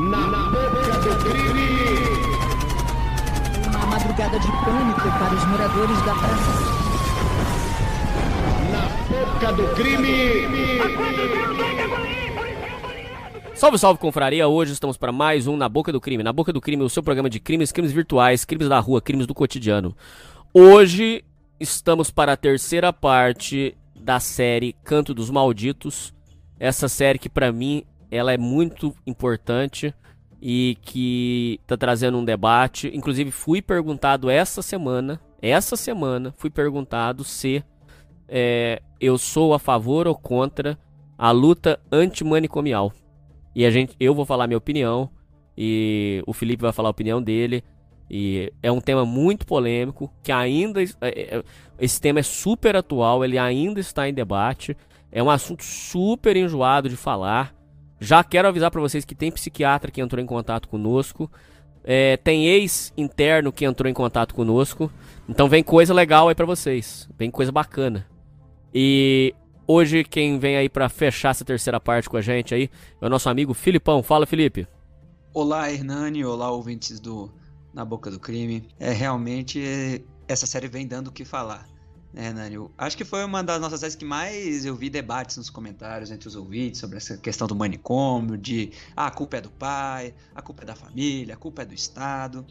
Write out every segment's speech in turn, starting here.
Na boca do crime! Uma madrugada de pânico para os moradores da praça. Na boca do crime! Salve, salve, confraria! Hoje estamos para mais um Na Boca do Crime. Na Boca do Crime, o seu programa de crimes, crimes virtuais, crimes da rua, crimes do cotidiano. Hoje estamos para a terceira parte da série Canto dos Malditos. Essa série que para mim ela é muito importante e que tá trazendo um debate. Inclusive fui perguntado essa semana, essa semana fui perguntado se é, eu sou a favor ou contra a luta antimanicomial. E a gente, eu vou falar minha opinião e o Felipe vai falar a opinião dele. E é um tema muito polêmico, que ainda. É, é, esse tema é super atual, ele ainda está em debate. É um assunto super enjoado de falar. Já quero avisar para vocês que tem psiquiatra que entrou em contato conosco. É, tem ex-interno que entrou em contato conosco. Então vem coisa legal aí para vocês. Vem coisa bacana. E hoje quem vem aí para fechar essa terceira parte com a gente aí é o nosso amigo Filipão. Fala, Felipe. Olá, Hernani. Olá, ouvintes do na boca do crime. É realmente essa série vem dando o que falar. É, Nani, eu acho que foi uma das nossas séries que mais eu vi debates nos comentários entre os ouvintes sobre essa questão do manicômio, de ah, a culpa é do pai, a culpa é da família, a culpa é do Estado.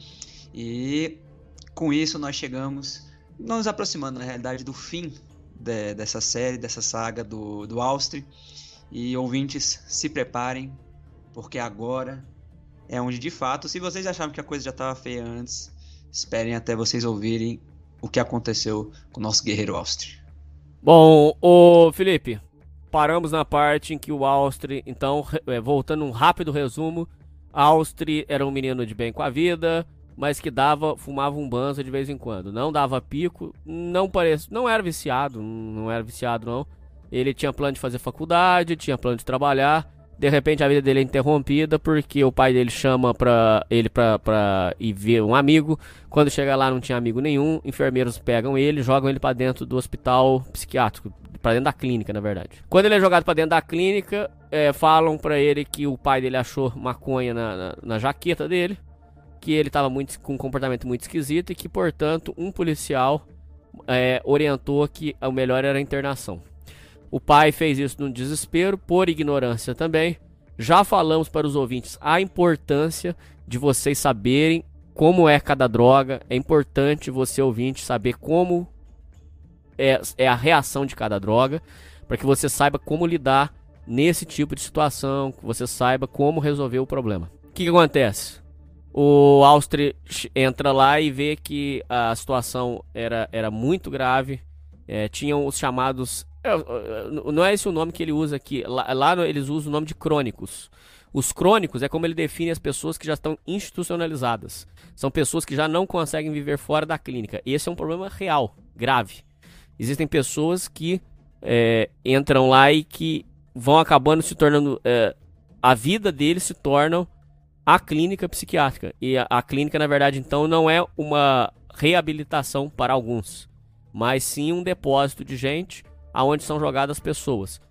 E com isso nós chegamos, nos aproximando na realidade do fim de, dessa série, dessa saga do, do Austri. E ouvintes, se preparem, porque agora é onde de fato, se vocês achavam que a coisa já estava feia antes, esperem até vocês ouvirem o que aconteceu com o nosso guerreiro Austri. Bom, o Felipe, paramos na parte em que o Austri, então, é, voltando um rápido resumo, Austri era um menino de bem com a vida, mas que dava, fumava um banzo de vez em quando. Não dava pico, não parece, não era viciado, não era viciado não. Ele tinha plano de fazer faculdade, tinha plano de trabalhar, de repente a vida dele é interrompida porque o pai dele chama pra ele pra, pra ir ver um amigo. Quando chega lá não tinha amigo nenhum. Enfermeiros pegam ele, jogam ele para dentro do hospital psiquiátrico, para dentro da clínica, na verdade. Quando ele é jogado para dentro da clínica, é, falam para ele que o pai dele achou maconha na, na, na jaqueta dele, que ele tava muito com um comportamento muito esquisito e que, portanto, um policial é, orientou que o melhor era a internação. O pai fez isso no desespero, por ignorância também. Já falamos para os ouvintes a importância de vocês saberem como é cada droga. É importante você, ouvinte, saber como é, é a reação de cada droga, para que você saiba como lidar nesse tipo de situação, que você saiba como resolver o problema. O que, que acontece? O Austri entra lá e vê que a situação era, era muito grave. É, tinham os chamados não é esse o nome que ele usa aqui. Lá, lá, eles usam o nome de crônicos. Os crônicos é como ele define as pessoas que já estão institucionalizadas. São pessoas que já não conseguem viver fora da clínica. Esse é um problema real, grave. Existem pessoas que é, entram lá e que vão acabando se tornando. É, a vida deles se torna a clínica psiquiátrica. E a, a clínica, na verdade, então, não é uma reabilitação para alguns, mas sim um depósito de gente aonde são jogadas pessoas.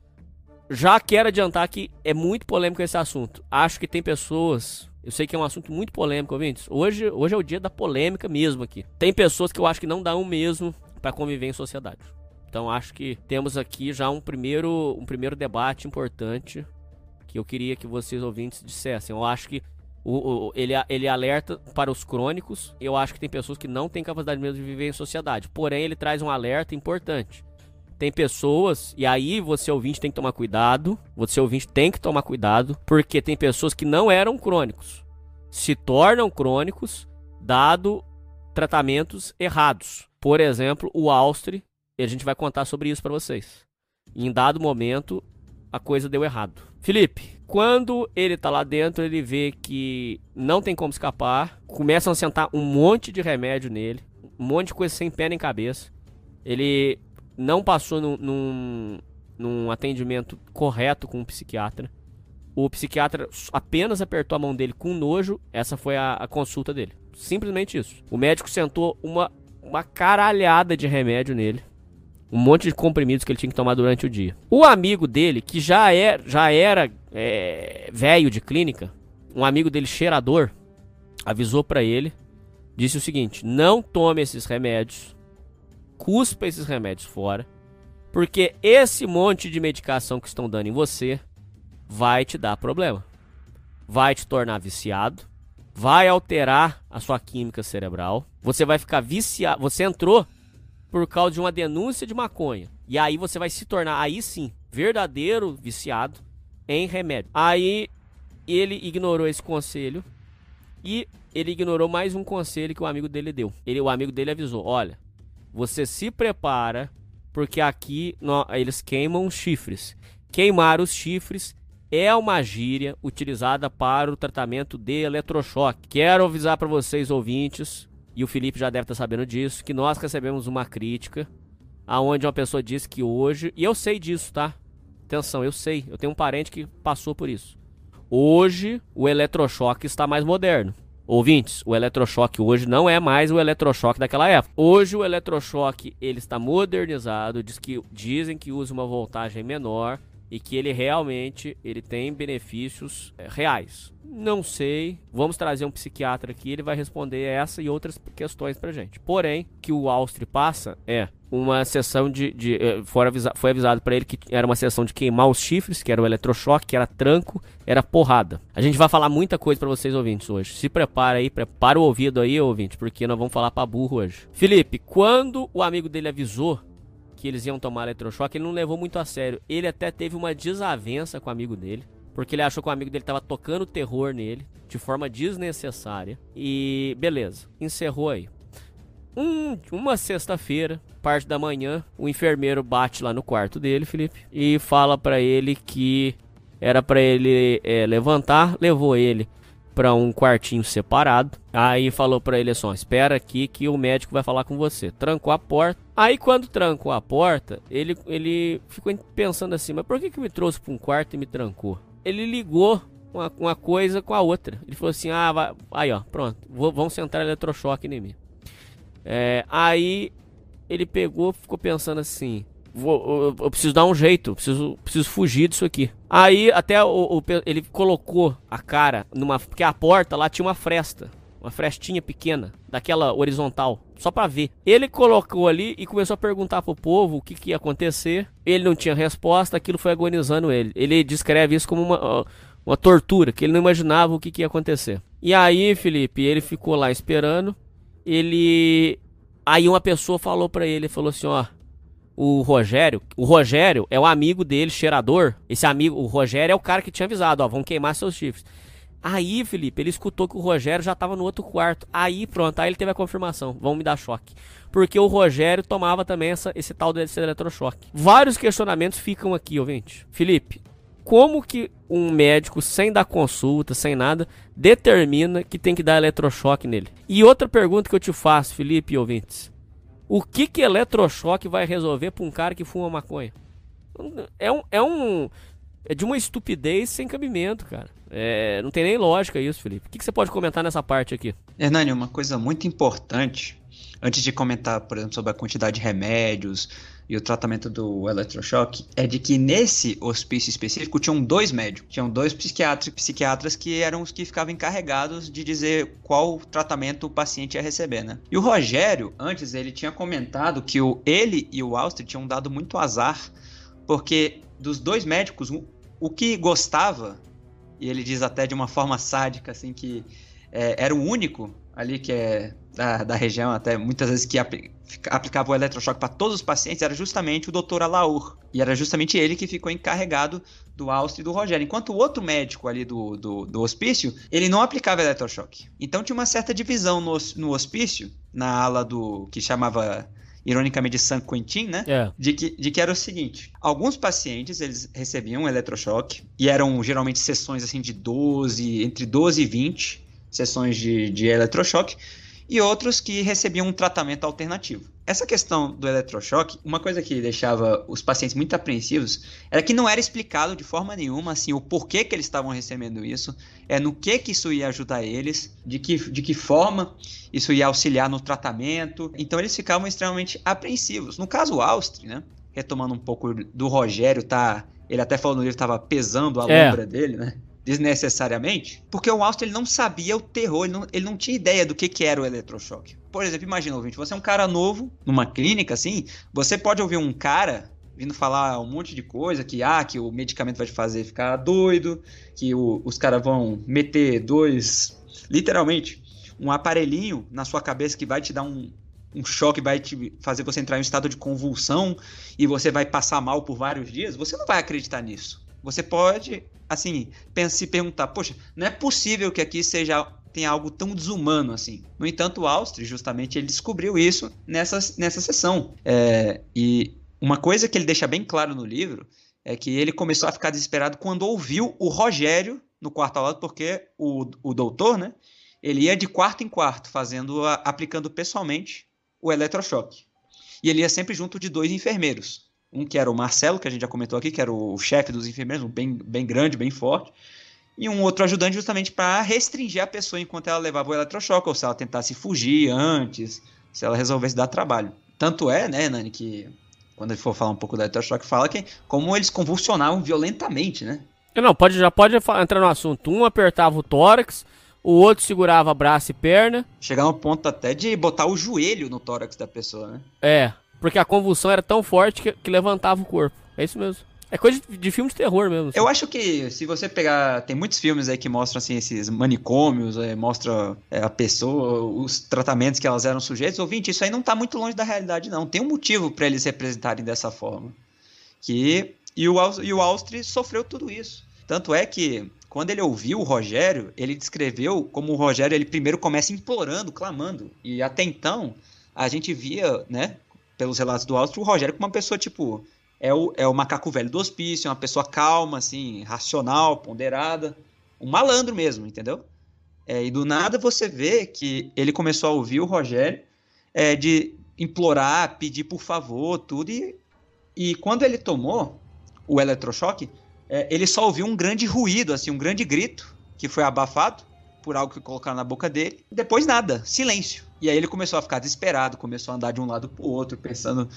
Já quero adiantar que é muito polêmico esse assunto. Acho que tem pessoas. Eu sei que é um assunto muito polêmico, ouvintes. Hoje, hoje é o dia da polêmica mesmo aqui. Tem pessoas que eu acho que não dão mesmo para conviver em sociedade. Então acho que temos aqui já um primeiro, um primeiro debate importante que eu queria que vocês ouvintes dissessem. Eu acho que o, o, ele, ele alerta para os crônicos. Eu acho que tem pessoas que não têm capacidade mesmo de viver em sociedade. Porém, ele traz um alerta importante tem pessoas, e aí você ouvinte tem que tomar cuidado, você ouvinte tem que tomar cuidado, porque tem pessoas que não eram crônicos, se tornam crônicos dado tratamentos errados. Por exemplo, o Austri, e a gente vai contar sobre isso para vocês. Em dado momento, a coisa deu errado. Felipe, quando ele tá lá dentro, ele vê que não tem como escapar, começam a sentar um monte de remédio nele, um monte de coisa sem pé nem cabeça. Ele não passou num, num, num atendimento correto com o psiquiatra. O psiquiatra apenas apertou a mão dele com nojo. Essa foi a, a consulta dele. Simplesmente isso. O médico sentou uma, uma caralhada de remédio nele. Um monte de comprimidos que ele tinha que tomar durante o dia. O amigo dele, que já, é, já era é, velho de clínica, um amigo dele, cheirador, avisou pra ele, disse o seguinte: não tome esses remédios, cuspa esses remédios fora, porque esse monte de medicação que estão dando em você vai te dar problema. Vai te tornar viciado, vai alterar a sua química cerebral, você vai ficar viciado. Você entrou por causa de uma denúncia de maconha. E aí você vai se tornar, aí sim, verdadeiro viciado em remédio. Aí ele ignorou esse conselho e ele ignorou mais um conselho que o amigo dele deu. Ele, o amigo dele avisou: olha, você se prepara porque aqui no, eles queimam chifres. Queimar os chifres é uma gíria utilizada para o tratamento de eletrochoque. Quero avisar para vocês ouvintes, e o Felipe já deve estar sabendo disso, que nós recebemos uma crítica aonde uma pessoa disse que hoje, e eu sei disso, tá? Atenção, eu sei, eu tenho um parente que passou por isso. Hoje o eletrochoque está mais moderno. Ouvintes, o eletrochoque hoje não é mais o eletrochoque daquela época. Hoje o eletrochoque ele está modernizado, diz que, dizem que usa uma voltagem menor e que ele realmente ele tem benefícios é, reais. Não sei. Vamos trazer um psiquiatra aqui, ele vai responder essa e outras questões pra gente. Porém, que o Austri passa é uma sessão de. de eh, avisa, foi avisado para ele que era uma sessão de queimar os chifres, que era o eletrochoque, que era tranco, era porrada. A gente vai falar muita coisa para vocês ouvintes hoje. Se prepara aí, prepara o ouvido aí, ouvinte, porque nós vamos falar para burro hoje. Felipe, quando o amigo dele avisou que eles iam tomar eletrochoque, ele não levou muito a sério. Ele até teve uma desavença com o amigo dele porque ele achou que o amigo dele estava tocando terror nele de forma desnecessária. E beleza, encerrou aí. Um, uma sexta-feira, parte da manhã, o enfermeiro bate lá no quarto dele, Felipe, e fala para ele que era para ele é, levantar, levou ele para um quartinho separado. Aí falou para ele assim: espera aqui que o médico vai falar com você. Trancou a porta. Aí quando trancou a porta, ele, ele ficou pensando assim: mas por que, que me trouxe para um quarto e me trancou? ele ligou uma, uma coisa com a outra. Ele falou assim: ah, vai, aí ó, pronto, vou, vão sentar eletrochoque em mim. É, aí ele pegou, ficou pensando assim: vou, eu, eu, preciso dar um jeito, preciso, preciso fugir disso aqui. Aí até o, o, ele colocou a cara numa. Porque a porta lá tinha uma fresta uma frestinha pequena, daquela horizontal, só para ver. Ele colocou ali e começou a perguntar pro povo o que, que ia acontecer. Ele não tinha resposta, aquilo foi agonizando ele. Ele descreve isso como uma, uma tortura, que ele não imaginava o que, que ia acontecer. E aí, Felipe, ele ficou lá esperando. Ele. Aí uma pessoa falou para ele, falou assim, ó, o Rogério, o Rogério é o amigo dele, cheirador. Esse amigo, o Rogério é o cara que tinha avisado, ó, vão queimar seus chifres. Aí, Felipe, ele escutou que o Rogério já estava no outro quarto. Aí, pronto, aí ele teve a confirmação. Vão me dar choque. Porque o Rogério tomava também essa, esse tal desse eletrochoque. Vários questionamentos ficam aqui, ouvinte. Felipe, como que um médico, sem dar consulta, sem nada, determina que tem que dar eletrochoque nele? E outra pergunta que eu te faço, Felipe e ouvintes. O que que eletrochoque vai resolver para um cara que fuma maconha? É um, é um é de uma estupidez sem cabimento, cara. É, não tem nem lógica isso, Felipe. O que, que você pode comentar nessa parte aqui? Hernani, uma coisa muito importante, antes de comentar, por exemplo, sobre a quantidade de remédios e o tratamento do eletrochoque, é de que nesse hospício específico tinham dois médicos, tinham dois psiquiatras, psiquiatras que eram os que ficavam encarregados de dizer qual tratamento o paciente ia receber, né? E o Rogério, antes, ele tinha comentado que o, ele e o Austria tinham dado muito azar, porque dos dois médicos, o que gostava e ele diz até de uma forma sádica, assim, que é, era o único ali que é da, da região, até muitas vezes que apl aplicava o eletrochoque para todos os pacientes, era justamente o Dr. Alaur. E era justamente ele que ficou encarregado do Austin e do Rogério. Enquanto o outro médico ali do, do, do hospício, ele não aplicava eletrochoque. Então tinha uma certa divisão no, no hospício, na ala do que chamava ironicamente de San Quentin, né? É. De, que, de que era o seguinte: alguns pacientes eles recebiam um eletrochoque e eram geralmente sessões assim de 12, entre 12 e 20 sessões de, de eletrochoque e outros que recebiam um tratamento alternativo. Essa questão do eletrochoque, uma coisa que deixava os pacientes muito apreensivos era que não era explicado de forma nenhuma assim o porquê que eles estavam recebendo isso, é no que que isso ia ajudar eles, de que, de que forma isso ia auxiliar no tratamento. Então eles ficavam extremamente apreensivos. No caso Austri, né, retomando um pouco do Rogério, tá, ele até falou no livro estava pesando a é. lombra dele, né? Desnecessariamente, porque o Austin ele não sabia o terror, ele não, ele não tinha ideia do que, que era o eletrochoque. Por exemplo, imagina, ouvinte, você é um cara novo numa clínica, assim, você pode ouvir um cara vindo falar um monte de coisa, que ah, que o medicamento vai te fazer ficar doido, que o, os caras vão meter dois, literalmente, um aparelhinho na sua cabeça que vai te dar um, um choque, vai te fazer você entrar em um estado de convulsão e você vai passar mal por vários dias, você não vai acreditar nisso. Você pode, assim, se perguntar, poxa, não é possível que aqui seja tem algo tão desumano assim. No entanto, o justamente, ele descobriu isso nessa, nessa sessão. É, e uma coisa que ele deixa bem claro no livro é que ele começou a ficar desesperado quando ouviu o Rogério no quarto ao lado, porque o, o doutor, né? Ele ia de quarto em quarto, fazendo, aplicando pessoalmente o eletrochoque. E ele ia sempre junto de dois enfermeiros. Um que era o Marcelo, que a gente já comentou aqui, que era o chefe dos enfermeiros, um bem, bem grande, bem forte. E um outro ajudante justamente para restringir a pessoa enquanto ela levava o eletrochoque, ou se ela tentasse fugir antes, se ela resolvesse dar trabalho. Tanto é, né, Nani, que quando ele for falar um pouco do eletrochoque, fala que como eles convulsionavam violentamente, né? Não, pode, já pode entrar no assunto. Um apertava o tórax, o outro segurava braço e perna. Chegar no ponto até de botar o joelho no tórax da pessoa, né? É, porque a convulsão era tão forte que, que levantava o corpo. É isso mesmo. É coisa de, de filme de terror mesmo. Assim. Eu acho que se você pegar. Tem muitos filmes aí que mostram assim, esses manicômios, é, mostra é, a pessoa, os tratamentos que elas eram sujeitos. Ouvinte, isso aí não tá muito longe da realidade, não. Tem um motivo para eles representarem dessa forma. Que. E o, e o Austri sofreu tudo isso. Tanto é que quando ele ouviu o Rogério, ele descreveu como o Rogério ele primeiro começa implorando, clamando. E até então, a gente via, né, pelos relatos do Austro, o Rogério como uma pessoa tipo é o, é o macaco velho do hospício, é uma pessoa calma, assim, racional, ponderada, um malandro mesmo, entendeu? É, e do nada você vê que ele começou a ouvir o Rogério é, de implorar, pedir por favor, tudo, e, e quando ele tomou o eletrochoque, é, ele só ouviu um grande ruído, assim, um grande grito, que foi abafado por algo que colocaram na boca dele, depois nada, silêncio. E aí ele começou a ficar desesperado, começou a andar de um lado para o outro, pensando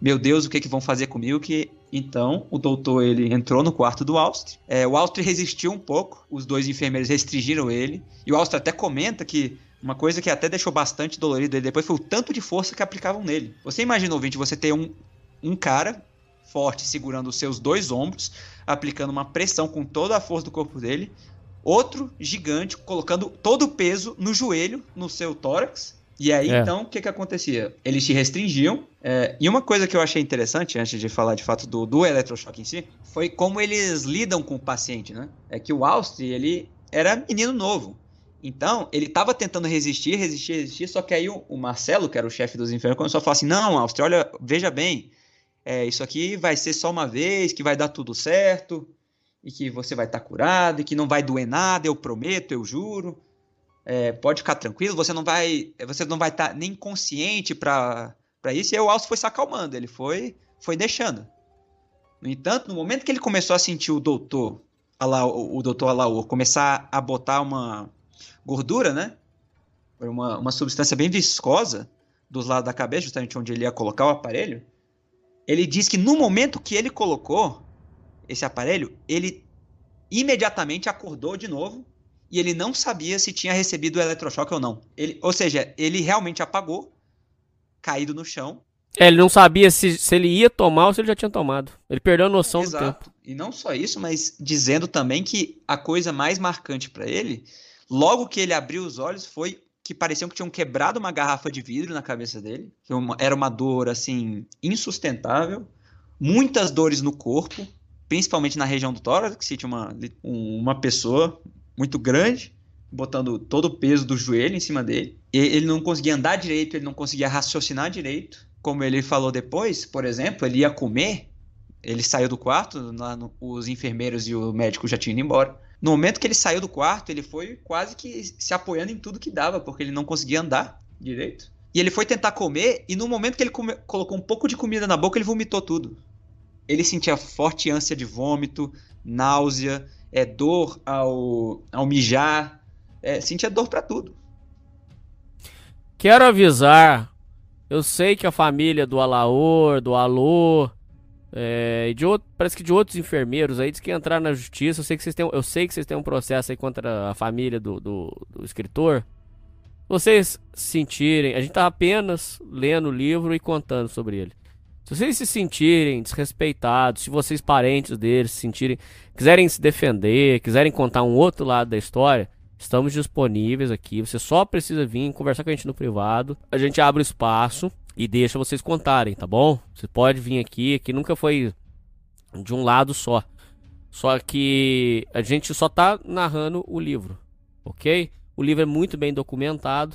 meu Deus, o que, que vão fazer comigo? Que então o doutor ele entrou no quarto do Austri. É, o Austri resistiu um pouco, os dois enfermeiros restringiram ele. E o Austri até comenta que uma coisa que até deixou bastante dolorido ele depois foi o tanto de força que aplicavam nele. Você imagina, ouvinte, você ter um, um cara forte segurando os seus dois ombros, aplicando uma pressão com toda a força do corpo dele, outro gigante colocando todo o peso no joelho, no seu tórax, e aí, é. então, o que que acontecia? Eles te restringiam. É, e uma coisa que eu achei interessante, antes de falar de fato do, do eletrochoque em si, foi como eles lidam com o paciente, né? É que o Austri, ele era menino novo. Então, ele estava tentando resistir, resistir, resistir, só que aí o, o Marcelo, que era o chefe dos enfermeiros, começou a falar assim, não, Austri, olha, veja bem, é, isso aqui vai ser só uma vez, que vai dar tudo certo, e que você vai estar tá curado, e que não vai doer nada, eu prometo, eu juro é, pode ficar tranquilo, você não vai você não vai estar tá nem consciente para isso. E aí o Alce foi se acalmando, ele foi, foi deixando. No entanto, no momento que ele começou a sentir o doutor, o, o doutor Alaor, começar a botar uma gordura, né? Uma, uma substância bem viscosa dos lados da cabeça, justamente onde ele ia colocar o aparelho. Ele diz que no momento que ele colocou esse aparelho, ele imediatamente acordou de novo e ele não sabia se tinha recebido o eletrochoque ou não. Ele, ou seja, ele realmente apagou, caído no chão. É, ele não sabia se, se ele ia tomar ou se ele já tinha tomado. Ele perdeu a noção Exato. do tempo. E não só isso, mas dizendo também que a coisa mais marcante para ele, logo que ele abriu os olhos, foi que pareciam que tinham quebrado uma garrafa de vidro na cabeça dele. Era uma dor, assim, insustentável. Muitas dores no corpo, principalmente na região do tórax, que tinha uma, uma pessoa muito grande, botando todo o peso do joelho em cima dele. E ele não conseguia andar direito, ele não conseguia raciocinar direito. Como ele falou depois, por exemplo, ele ia comer, ele saiu do quarto, no, os enfermeiros e o médico já tinham ido embora. No momento que ele saiu do quarto, ele foi quase que se apoiando em tudo que dava, porque ele não conseguia andar direito. E ele foi tentar comer, e no momento que ele come, colocou um pouco de comida na boca, ele vomitou tudo. Ele sentia forte ânsia de vômito, náusea, é dor ao, ao mijar, é, sentia dor para tudo. Quero avisar, eu sei que a família do Alaor, do Alô, É, de outro, parece que de outros enfermeiros aí, diz que entraram na justiça. Eu sei que vocês têm, eu sei que vocês têm um processo aí contra a família do, do, do escritor. Vocês se sentirem, a gente tá apenas lendo o livro e contando sobre ele. Se vocês se sentirem desrespeitados, se vocês parentes deles se sentirem, quiserem se defender, quiserem contar um outro lado da história, estamos disponíveis aqui. Você só precisa vir conversar com a gente no privado. A gente abre o espaço e deixa vocês contarem, tá bom? Você pode vir aqui, que nunca foi de um lado só. Só que a gente só tá narrando o livro, ok? O livro é muito bem documentado,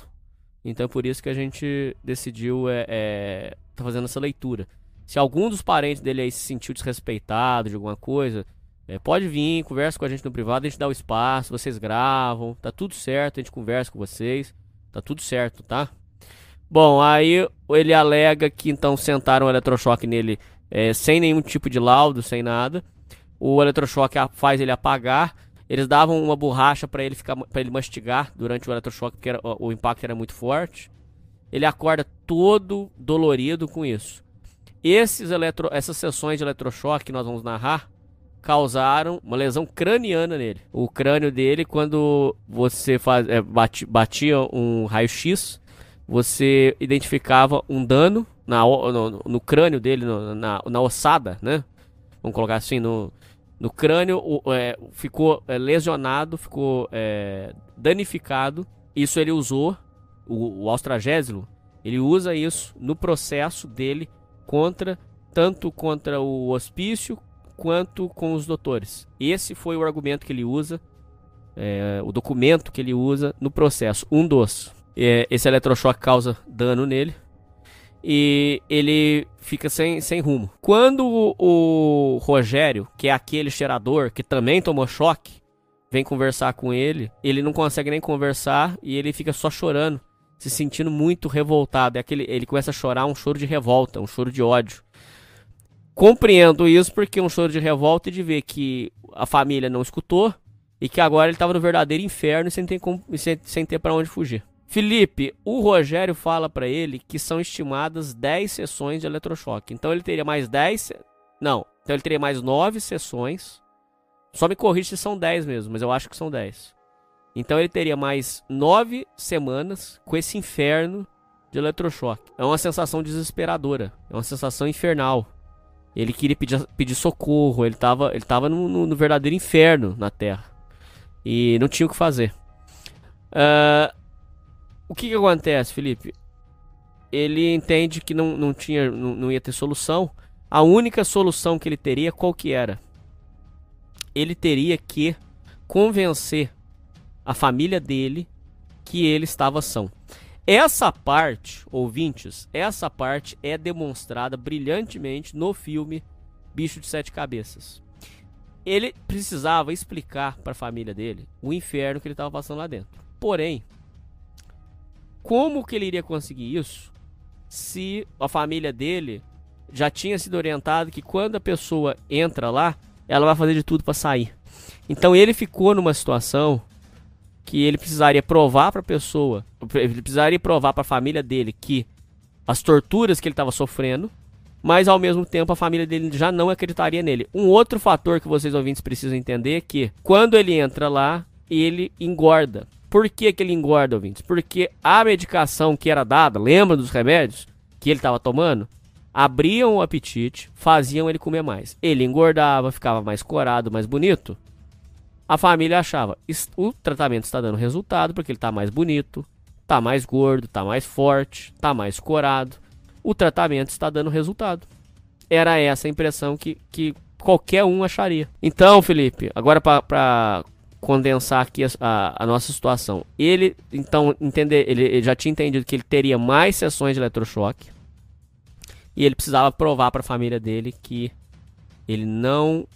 então é por isso que a gente decidiu é, é tá fazendo essa leitura. Se algum dos parentes dele aí se sentiu desrespeitado de alguma coisa, é, pode vir, conversa com a gente no privado, a gente dá o espaço, vocês gravam, tá tudo certo, a gente conversa com vocês, tá tudo certo, tá? Bom, aí ele alega que então sentaram o eletrochoque nele é, sem nenhum tipo de laudo, sem nada. O eletrochoque faz ele apagar. Eles davam uma borracha para ele ficar para ele mastigar durante o eletrochoque, porque era, o impacto era muito forte. Ele acorda todo dolorido com isso. Esses eletro, essas sessões de eletrochoque que nós vamos narrar causaram uma lesão craniana nele. O crânio dele, quando você faz, é, batia um raio-x, você identificava um dano na, no, no crânio dele, no, na, na ossada, né? Vamos colocar assim, no, no crânio o, é, ficou é, lesionado, ficou é, danificado. Isso ele usou, o, o ele usa isso no processo dele contra, tanto contra o hospício quanto com os doutores. Esse foi o argumento que ele usa, é, o documento que ele usa no processo, um dos. É, esse eletrochoque causa dano nele e ele fica sem, sem rumo. Quando o, o Rogério, que é aquele cheirador que também tomou choque, vem conversar com ele, ele não consegue nem conversar e ele fica só chorando, se sentindo muito revoltado. É aquele, ele começa a chorar um choro de revolta, um choro de ódio. Compreendo isso porque é um choro de revolta e de ver que a família não escutou e que agora ele estava no verdadeiro inferno sem ter, sem, sem ter para onde fugir. Felipe, o Rogério fala para ele que são estimadas 10 sessões de eletrochoque. Então ele teria mais 10. Não, então ele teria mais 9 sessões. Só me corrija se são 10 mesmo, mas eu acho que são 10. Então ele teria mais 9 semanas com esse inferno de eletrochoque. É uma sensação desesperadora. É uma sensação infernal. Ele queria pedir, pedir socorro. Ele estava ele tava no, no, no, verdadeiro inferno na Terra. E não tinha o que fazer. Uh, o que, que acontece, Felipe? Ele entende que não, não, tinha, não, não ia ter solução. A única solução que ele teria, qual que era? Ele teria que convencer a família dele que ele estava são. Essa parte, ouvintes, essa parte é demonstrada brilhantemente no filme Bicho de Sete Cabeças. Ele precisava explicar para a família dele o inferno que ele estava passando lá dentro. Porém, como que ele iria conseguir isso se a família dele já tinha sido orientado que quando a pessoa entra lá, ela vai fazer de tudo para sair. Então ele ficou numa situação que ele precisaria provar para a pessoa, ele precisaria provar para a família dele que as torturas que ele estava sofrendo, mas ao mesmo tempo a família dele já não acreditaria nele. Um outro fator que vocês ouvintes precisam entender é que quando ele entra lá, ele engorda. Por que, que ele engorda, ouvintes? Porque a medicação que era dada, lembra dos remédios que ele estava tomando? Abriam o apetite, faziam ele comer mais. Ele engordava, ficava mais corado, mais bonito. A família achava, o tratamento está dando resultado porque ele está mais bonito, está mais gordo, está mais forte, está mais corado. O tratamento está dando resultado. Era essa a impressão que, que qualquer um acharia. Então, Felipe, agora para condensar aqui a, a, a, nossa situação. Ele, então, entender, ele, ele, já tinha entendido que ele teria mais sessões de eletrochoque. E ele precisava provar para a família dele que ele não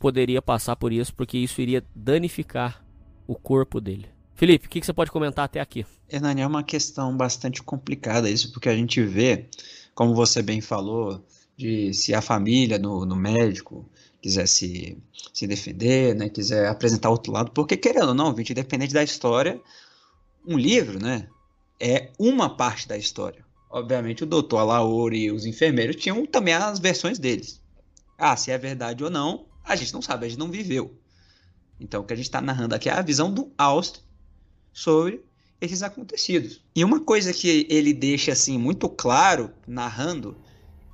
poderia passar por isso, porque isso iria danificar o corpo dele. Felipe, o que, que você pode comentar até aqui? Hernani, é uma questão bastante complicada isso, porque a gente vê, como você bem falou, de se a família no, no médico quiser se, se defender, né, quiser apresentar outro lado, porque querendo ou não, gente, independente da história, um livro, né, é uma parte da história. Obviamente o doutor Alaor e os enfermeiros tinham também as versões deles. Ah, se é verdade ou não, a gente não sabe, a gente não viveu. Então, o que a gente está narrando aqui é a visão do Austin sobre esses acontecidos. E uma coisa que ele deixa assim muito claro narrando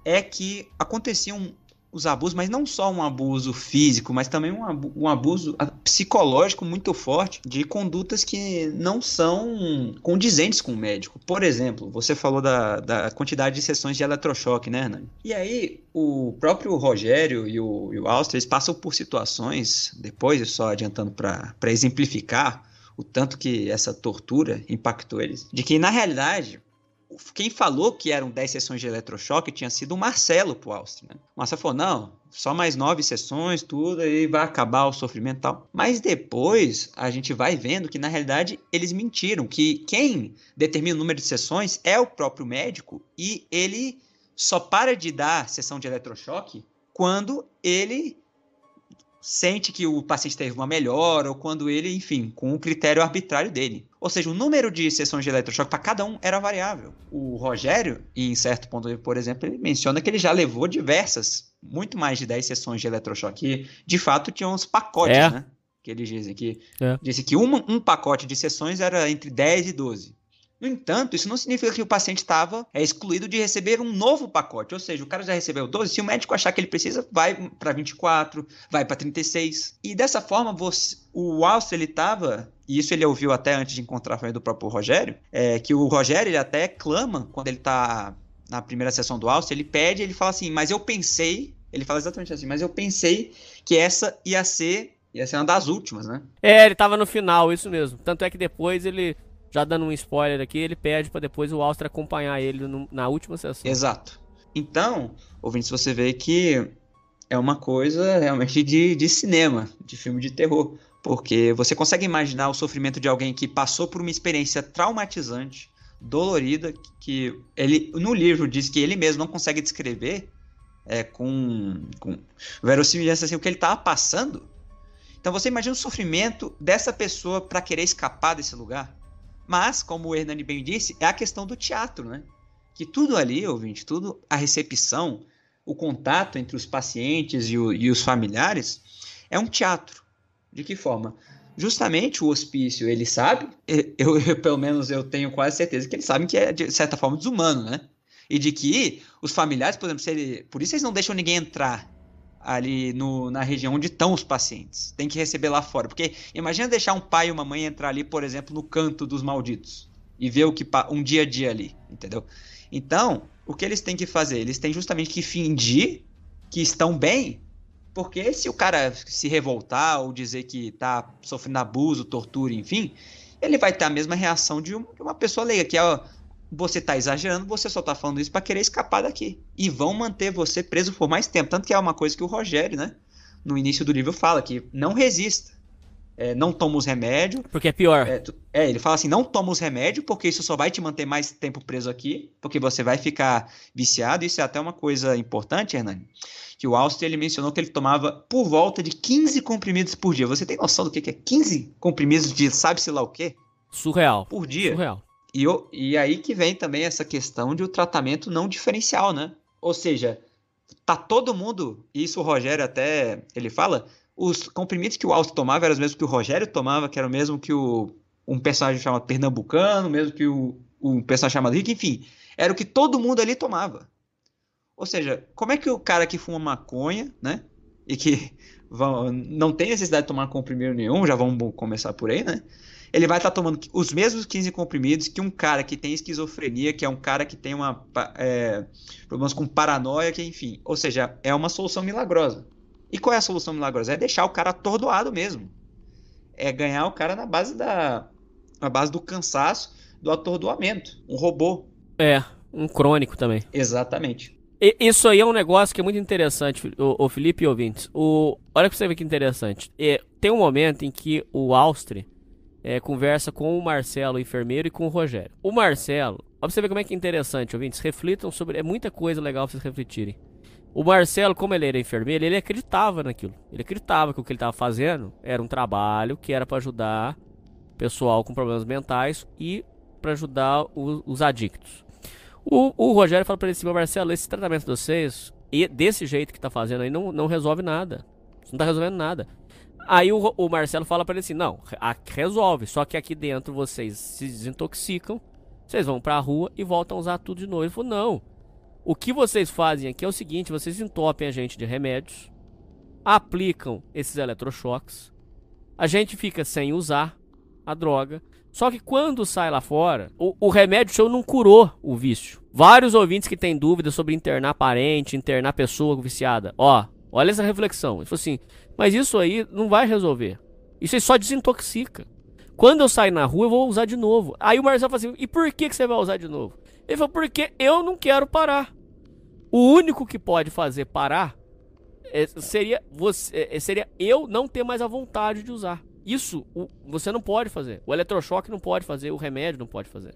é que aconteciam os abusos, mas não só um abuso físico, mas também um, um abuso psicológico muito forte de condutas que não são condizentes com o médico. Por exemplo, você falou da, da quantidade de sessões de eletrochoque, né, Hernani? E aí, o próprio Rogério e o, e o Austria, eles passam por situações, depois, só adiantando para exemplificar, o tanto que essa tortura impactou eles, de que na realidade quem falou que eram 10 sessões de eletrochoque tinha sido o Marcelo pro Austin, né? O Marcelo falou, não, só mais nove sessões, tudo, aí vai acabar o sofrimento e tal. Mas depois a gente vai vendo que na realidade eles mentiram, que quem determina o número de sessões é o próprio médico e ele só para de dar sessão de eletrochoque quando ele sente que o paciente teve uma melhora ou quando ele, enfim, com o critério arbitrário dele. Ou seja, o número de sessões de eletrochoque para cada um era variável. O Rogério, em certo ponto, por exemplo, ele menciona que ele já levou diversas, muito mais de 10 sessões de eletrochoque. de fato tinham uns pacotes, é. né? Que eles dizem que é. disse que uma, um pacote de sessões era entre 10 e 12. No entanto, isso não significa que o paciente estava é, excluído de receber um novo pacote. Ou seja, o cara já recebeu 12, se o médico achar que ele precisa, vai para 24, vai para 36. E dessa forma, você, o Alce ele estava, e isso ele ouviu até antes de encontrar a do próprio Rogério, é, que o Rogério ele até clama quando ele está na primeira sessão do Alce, ele pede, ele fala assim, mas eu pensei, ele fala exatamente assim, mas eu pensei que essa ia ser ia ser uma das últimas, né? É, ele tava no final, isso mesmo. Tanto é que depois ele já dando um spoiler aqui, ele pede para depois o Austria acompanhar ele no, na última sessão. Exato. Então, ouvinte, você vê que é uma coisa realmente de, de cinema, de filme de terror. Porque você consegue imaginar o sofrimento de alguém que passou por uma experiência traumatizante, dolorida, que ele no livro diz que ele mesmo não consegue descrever é, com, com verossimilhança assim, o que ele estava passando. Então você imagina o sofrimento dessa pessoa para querer escapar desse lugar. Mas, como o Hernani bem disse, é a questão do teatro, né? Que tudo ali, ouvinte, tudo, a recepção, o contato entre os pacientes e, o, e os familiares é um teatro. De que forma? Justamente o hospício, ele sabe, eu, eu, pelo menos eu tenho quase certeza que eles sabem que é de certa forma desumano, né? E de que os familiares, por exemplo, ele, por isso eles não deixam ninguém entrar ali no, na região onde estão os pacientes. Tem que receber lá fora. Porque imagina deixar um pai e uma mãe entrar ali, por exemplo, no canto dos malditos e ver o que um dia a dia ali, entendeu? Então, o que eles têm que fazer? Eles têm justamente que fingir que estão bem, porque se o cara se revoltar ou dizer que está sofrendo abuso, tortura, enfim, ele vai ter a mesma reação de uma pessoa leiga, que é você está exagerando, você só está falando isso para querer escapar daqui. E vão manter você preso por mais tempo. Tanto que é uma coisa que o Rogério, né, no início do livro fala, que não resista. É, não toma os remédios. Porque é pior. É, é, ele fala assim: não toma os remédios, porque isso só vai te manter mais tempo preso aqui, porque você vai ficar viciado. Isso é até uma coisa importante, Hernani. Que o Austin ele mencionou que ele tomava por volta de 15 comprimidos por dia. Você tem noção do que é 15 comprimidos de sabe-se lá o quê? Surreal. Por dia. Surreal. E, e aí que vem também essa questão de o tratamento não diferencial, né? Ou seja, tá todo mundo, isso o Rogério até, ele fala, os comprimidos que o Alto tomava eram os mesmos que o Rogério tomava, que era o mesmo que o, um personagem chamado Pernambucano, mesmo que o, um personagem chamado Rick, enfim, era o que todo mundo ali tomava. Ou seja, como é que o cara que fuma maconha, né, e que vão, não tem necessidade de tomar comprimido nenhum, já vamos começar por aí, né, ele vai estar tá tomando os mesmos 15 comprimidos que um cara que tem esquizofrenia, que é um cara que tem uma, é, problemas com paranoia, que enfim. Ou seja, é uma solução milagrosa. E qual é a solução milagrosa? É deixar o cara atordoado mesmo. É ganhar o cara na base da na base do cansaço, do atordoamento. Um robô. É, um crônico também. Exatamente. E, isso aí é um negócio que é muito interessante, o, o Felipe e ouvintes. O, olha pra você ver que interessante. É, tem um momento em que o Austri é, conversa com o Marcelo, o enfermeiro, e com o Rogério. O Marcelo, ó, pra você ver como é que é interessante, ouvintes, reflitam sobre. É muita coisa legal pra vocês refletirem. O Marcelo, como ele era enfermeiro, ele acreditava naquilo. Ele acreditava que o que ele estava fazendo era um trabalho que era para ajudar pessoal com problemas mentais e para ajudar os, os adictos. O, o, Rogério falou para ele assim: Marcelo, esse tratamento de vocês, e desse jeito que tá fazendo aí não, não resolve nada. Não tá resolvendo nada. Aí o, o Marcelo fala para ele assim: não, a, resolve, só que aqui dentro vocês se desintoxicam, vocês vão pra rua e voltam a usar tudo de novo. Ele falou: não. O que vocês fazem aqui é o seguinte: vocês entopem a gente de remédios, aplicam esses eletrochoques, a gente fica sem usar a droga. Só que quando sai lá fora, o, o remédio seu não curou o vício. Vários ouvintes que têm dúvidas sobre internar parente, internar pessoa viciada. Ó, olha essa reflexão. Ele falou assim: mas isso aí não vai resolver. Isso aí só desintoxica. Quando eu sair na rua, eu vou usar de novo. Aí o Marcelo falou assim: e por que, que você vai usar de novo? Ele falou: porque eu não quero parar. O único que pode fazer parar é, seria, você, é, seria eu não ter mais a vontade de usar. Isso você não pode fazer. O eletrochoque não pode fazer, o remédio não pode fazer.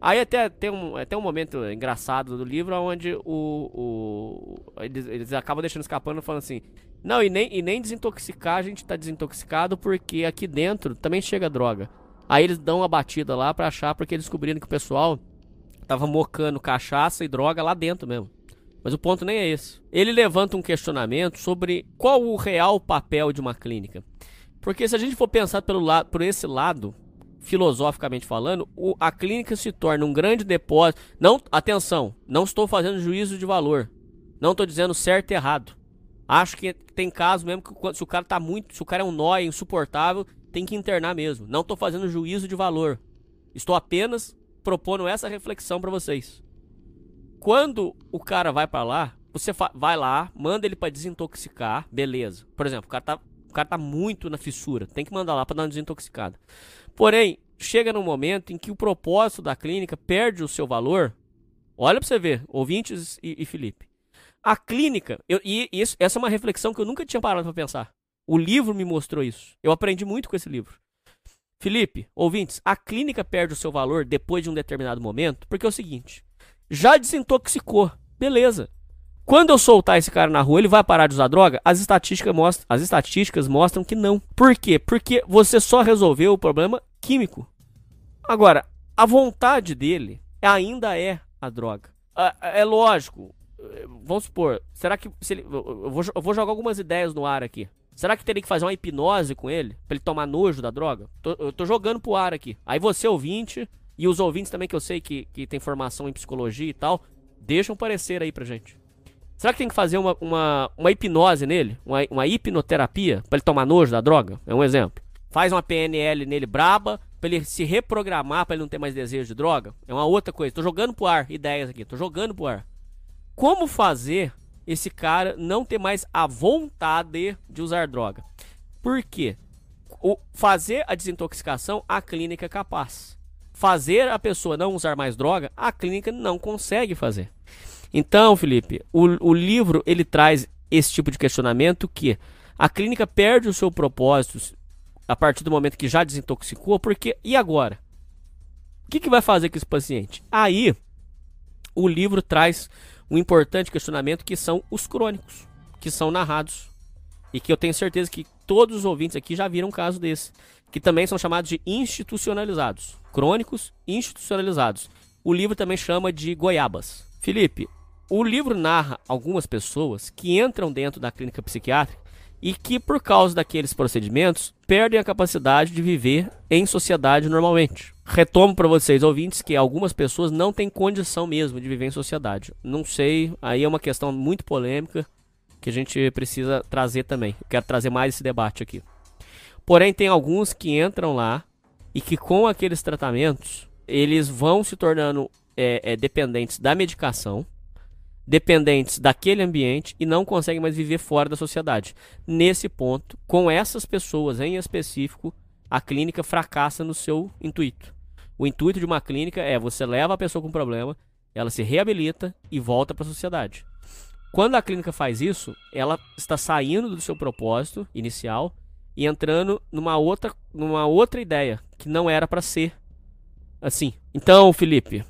Aí até tem um, até um momento engraçado do livro onde o, o eles, eles, acabam deixando escapando falando assim: Não, e nem, e nem desintoxicar, a gente tá desintoxicado porque aqui dentro também chega droga. Aí eles dão uma batida lá pra achar, porque descobriram que o pessoal tava mocando cachaça e droga lá dentro mesmo. Mas o ponto nem é esse. Ele levanta um questionamento sobre qual o real papel de uma clínica. Porque se a gente for pensar pelo lado, por esse lado, filosoficamente falando, o, a clínica se torna um grande depósito. Não, atenção, não estou fazendo juízo de valor. Não estou dizendo certo e errado. Acho que tem caso mesmo que se o cara tá muito, se o cara é um nó insuportável, tem que internar mesmo. Não estou fazendo juízo de valor. Estou apenas propondo essa reflexão para vocês. Quando o cara vai para lá, você vai lá, manda ele para desintoxicar, beleza. Por exemplo, o cara tá cara tá muito na fissura. Tem que mandar lá para dar uma desintoxicada. Porém, chega num momento em que o propósito da clínica perde o seu valor. Olha para você ver, ouvintes e, e Felipe. A clínica, eu, e isso, essa é uma reflexão que eu nunca tinha parado para pensar. O livro me mostrou isso. Eu aprendi muito com esse livro. Felipe, ouvintes, a clínica perde o seu valor depois de um determinado momento, porque é o seguinte: já desintoxicou, beleza. Quando eu soltar esse cara na rua, ele vai parar de usar droga? As estatísticas, mostram, as estatísticas mostram que não. Por quê? Porque você só resolveu o problema químico. Agora, a vontade dele ainda é a droga. É, lógico. Vamos supor, será que se ele, eu, vou, eu vou jogar algumas ideias no ar aqui. Será que teria que fazer uma hipnose com ele? Pra ele tomar nojo da droga? Tô, eu tô jogando pro ar aqui. Aí você, ouvinte, e os ouvintes também que eu sei que, que tem formação em psicologia e tal, deixam parecer aí pra gente. Será que tem que fazer uma, uma, uma hipnose nele? Uma, uma hipnoterapia? Pra ele tomar nojo da droga? É um exemplo. Faz uma PNL nele braba, pra ele se reprogramar, pra ele não ter mais desejo de droga? É uma outra coisa. Tô jogando pro ar ideias aqui, tô jogando pro ar. Como fazer esse cara não ter mais a vontade de usar droga? Por quê? O, fazer a desintoxicação, a clínica é capaz. Fazer a pessoa não usar mais droga, a clínica não consegue fazer. Então, Felipe, o, o livro ele traz esse tipo de questionamento que a clínica perde o seu propósito a partir do momento que já desintoxicou, porque e agora? O que, que vai fazer com esse paciente? Aí, o livro traz um importante questionamento que são os crônicos, que são narrados. E que eu tenho certeza que todos os ouvintes aqui já viram um caso desse. Que também são chamados de institucionalizados. Crônicos institucionalizados. O livro também chama de goiabas. Felipe, o livro narra algumas pessoas que entram dentro da clínica psiquiátrica e que, por causa daqueles procedimentos, perdem a capacidade de viver em sociedade normalmente. Retomo para vocês, ouvintes, que algumas pessoas não têm condição mesmo de viver em sociedade. Não sei, aí é uma questão muito polêmica que a gente precisa trazer também. Eu quero trazer mais esse debate aqui. Porém, tem alguns que entram lá e que, com aqueles tratamentos, eles vão se tornando é, é, dependentes da medicação dependentes daquele ambiente e não conseguem mais viver fora da sociedade. Nesse ponto, com essas pessoas em específico, a clínica fracassa no seu intuito. O intuito de uma clínica é você leva a pessoa com problema, ela se reabilita e volta para a sociedade. Quando a clínica faz isso, ela está saindo do seu propósito inicial e entrando numa outra, numa outra ideia que não era para ser assim. Então, Felipe,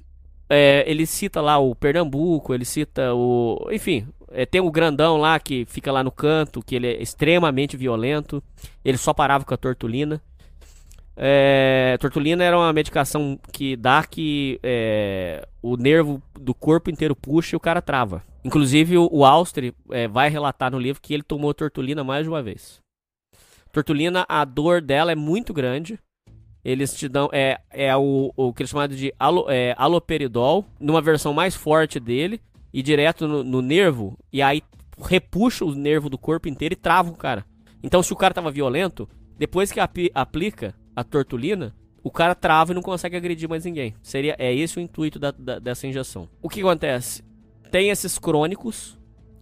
é, ele cita lá o Pernambuco, ele cita o. Enfim, é, tem o grandão lá que fica lá no canto, que ele é extremamente violento. Ele só parava com a tortulina. É, tortulina era uma medicação que dá que é, o nervo do corpo inteiro puxa e o cara trava. Inclusive o, o Austri é, vai relatar no livro que ele tomou tortulina mais de uma vez. Tortulina, a dor dela é muito grande. Eles te dão. É, é o, o que eles chamam de alo, é, aloperidol, numa versão mais forte dele, e direto no, no nervo, e aí repuxa o nervo do corpo inteiro e trava o cara. Então, se o cara tava violento, depois que api, aplica a tortulina, o cara trava e não consegue agredir mais ninguém. Seria, é esse o intuito da, da, dessa injeção. O que acontece? Tem esses crônicos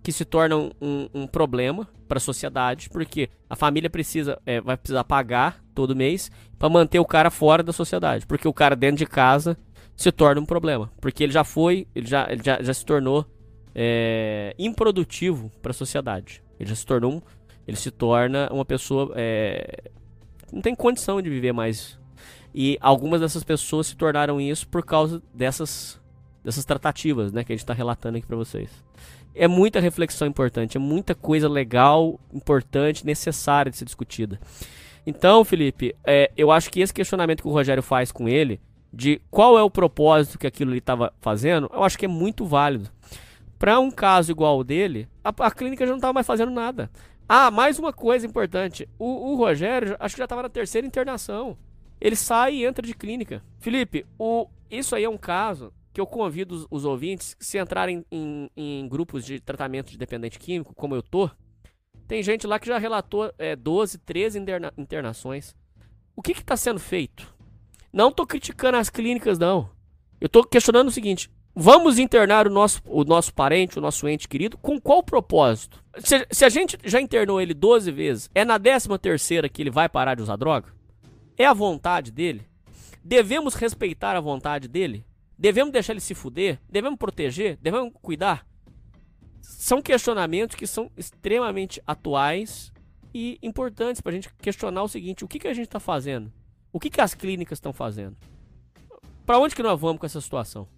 que se tornam um, um problema para a sociedade, porque a família precisa, é, vai precisar pagar todo mês para manter o cara fora da sociedade, porque o cara dentro de casa se torna um problema, porque ele já foi, ele já, ele já, já se tornou é, improdutivo para a sociedade. Ele já se tornou um, ele se torna uma pessoa é, não tem condição de viver mais. E algumas dessas pessoas se tornaram isso por causa dessas dessas tratativas, né, que a gente está relatando aqui para vocês. É muita reflexão importante, é muita coisa legal, importante, necessária de ser discutida. Então, Felipe, é, eu acho que esse questionamento que o Rogério faz com ele, de qual é o propósito que aquilo ele estava fazendo, eu acho que é muito válido. Para um caso igual ao dele, a, a clínica já não estava mais fazendo nada. Ah, mais uma coisa importante. O, o Rogério, acho que já estava na terceira internação. Ele sai e entra de clínica. Felipe, o, isso aí é um caso que eu convido os, os ouvintes, se entrarem em, em, grupos de tratamento de dependente químico, como eu tô, tem gente lá que já relatou é, 12, 13 interna, internações. O que está sendo feito? Não estou criticando as clínicas, não. Eu estou questionando o seguinte: Vamos internar o nosso, o nosso parente, o nosso ente querido, com qual propósito? Se, se, a gente já internou ele 12 vezes, é na 13 terceira que ele vai parar de usar droga? É a vontade dele? Devemos respeitar a vontade dele? Devemos deixar ele se fuder? Devemos proteger? Devemos cuidar? São questionamentos que são extremamente atuais e importantes para a gente questionar o seguinte: o que, que a gente está fazendo? O que, que as clínicas estão fazendo? Para onde que nós vamos com essa situação?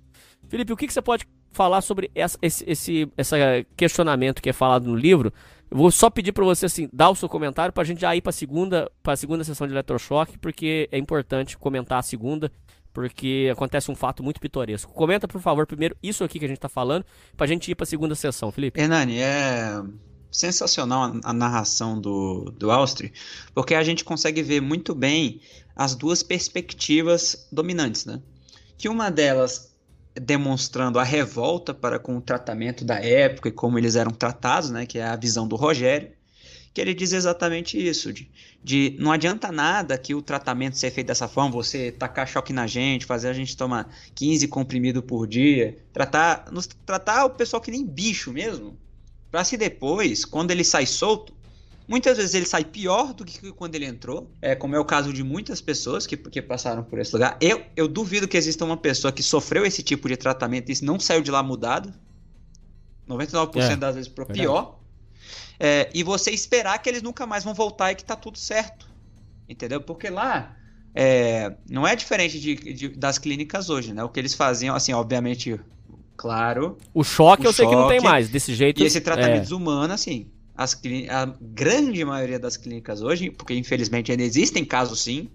Felipe, o que, que você pode falar sobre essa, esse, esse, esse questionamento que é falado no livro? Eu vou só pedir para você assim, dar o seu comentário para a gente já ir para a segunda, pra segunda sessão de eletrochoque, porque é importante comentar a segunda, porque acontece um fato muito pitoresco. Comenta, por favor, primeiro isso aqui que a gente está falando, para a gente ir para a segunda sessão, Felipe. Hernani, é sensacional a, narração do, do Austri, porque a gente consegue ver muito bem as duas perspectivas dominantes, né? Que uma delas demonstrando a revolta para com o tratamento da época e como eles eram tratados, né, que é a visão do Rogério, que ele diz exatamente isso, de, de não adianta nada que o tratamento seja feito dessa forma, você tacar choque na gente, fazer a gente tomar 15 comprimidos por dia, tratar, nos, tratar o pessoal que nem bicho mesmo, para se depois, quando ele sai solto, Muitas vezes ele sai pior do que quando ele entrou, é, como é o caso de muitas pessoas que, que passaram por esse lugar. Eu, eu duvido que exista uma pessoa que sofreu esse tipo de tratamento e não saiu de lá mudado. 99% é, das vezes pro pior. É, e você esperar que eles nunca mais vão voltar e que tá tudo certo. Entendeu? Porque lá é, não é diferente de, de, das clínicas hoje, né? O que eles faziam, assim, obviamente, claro. O choque o eu choque, sei que não tem mais, desse jeito. E esse tratamento é. desumano, assim, as, a grande maioria das clínicas hoje, porque infelizmente ainda existem casos sim,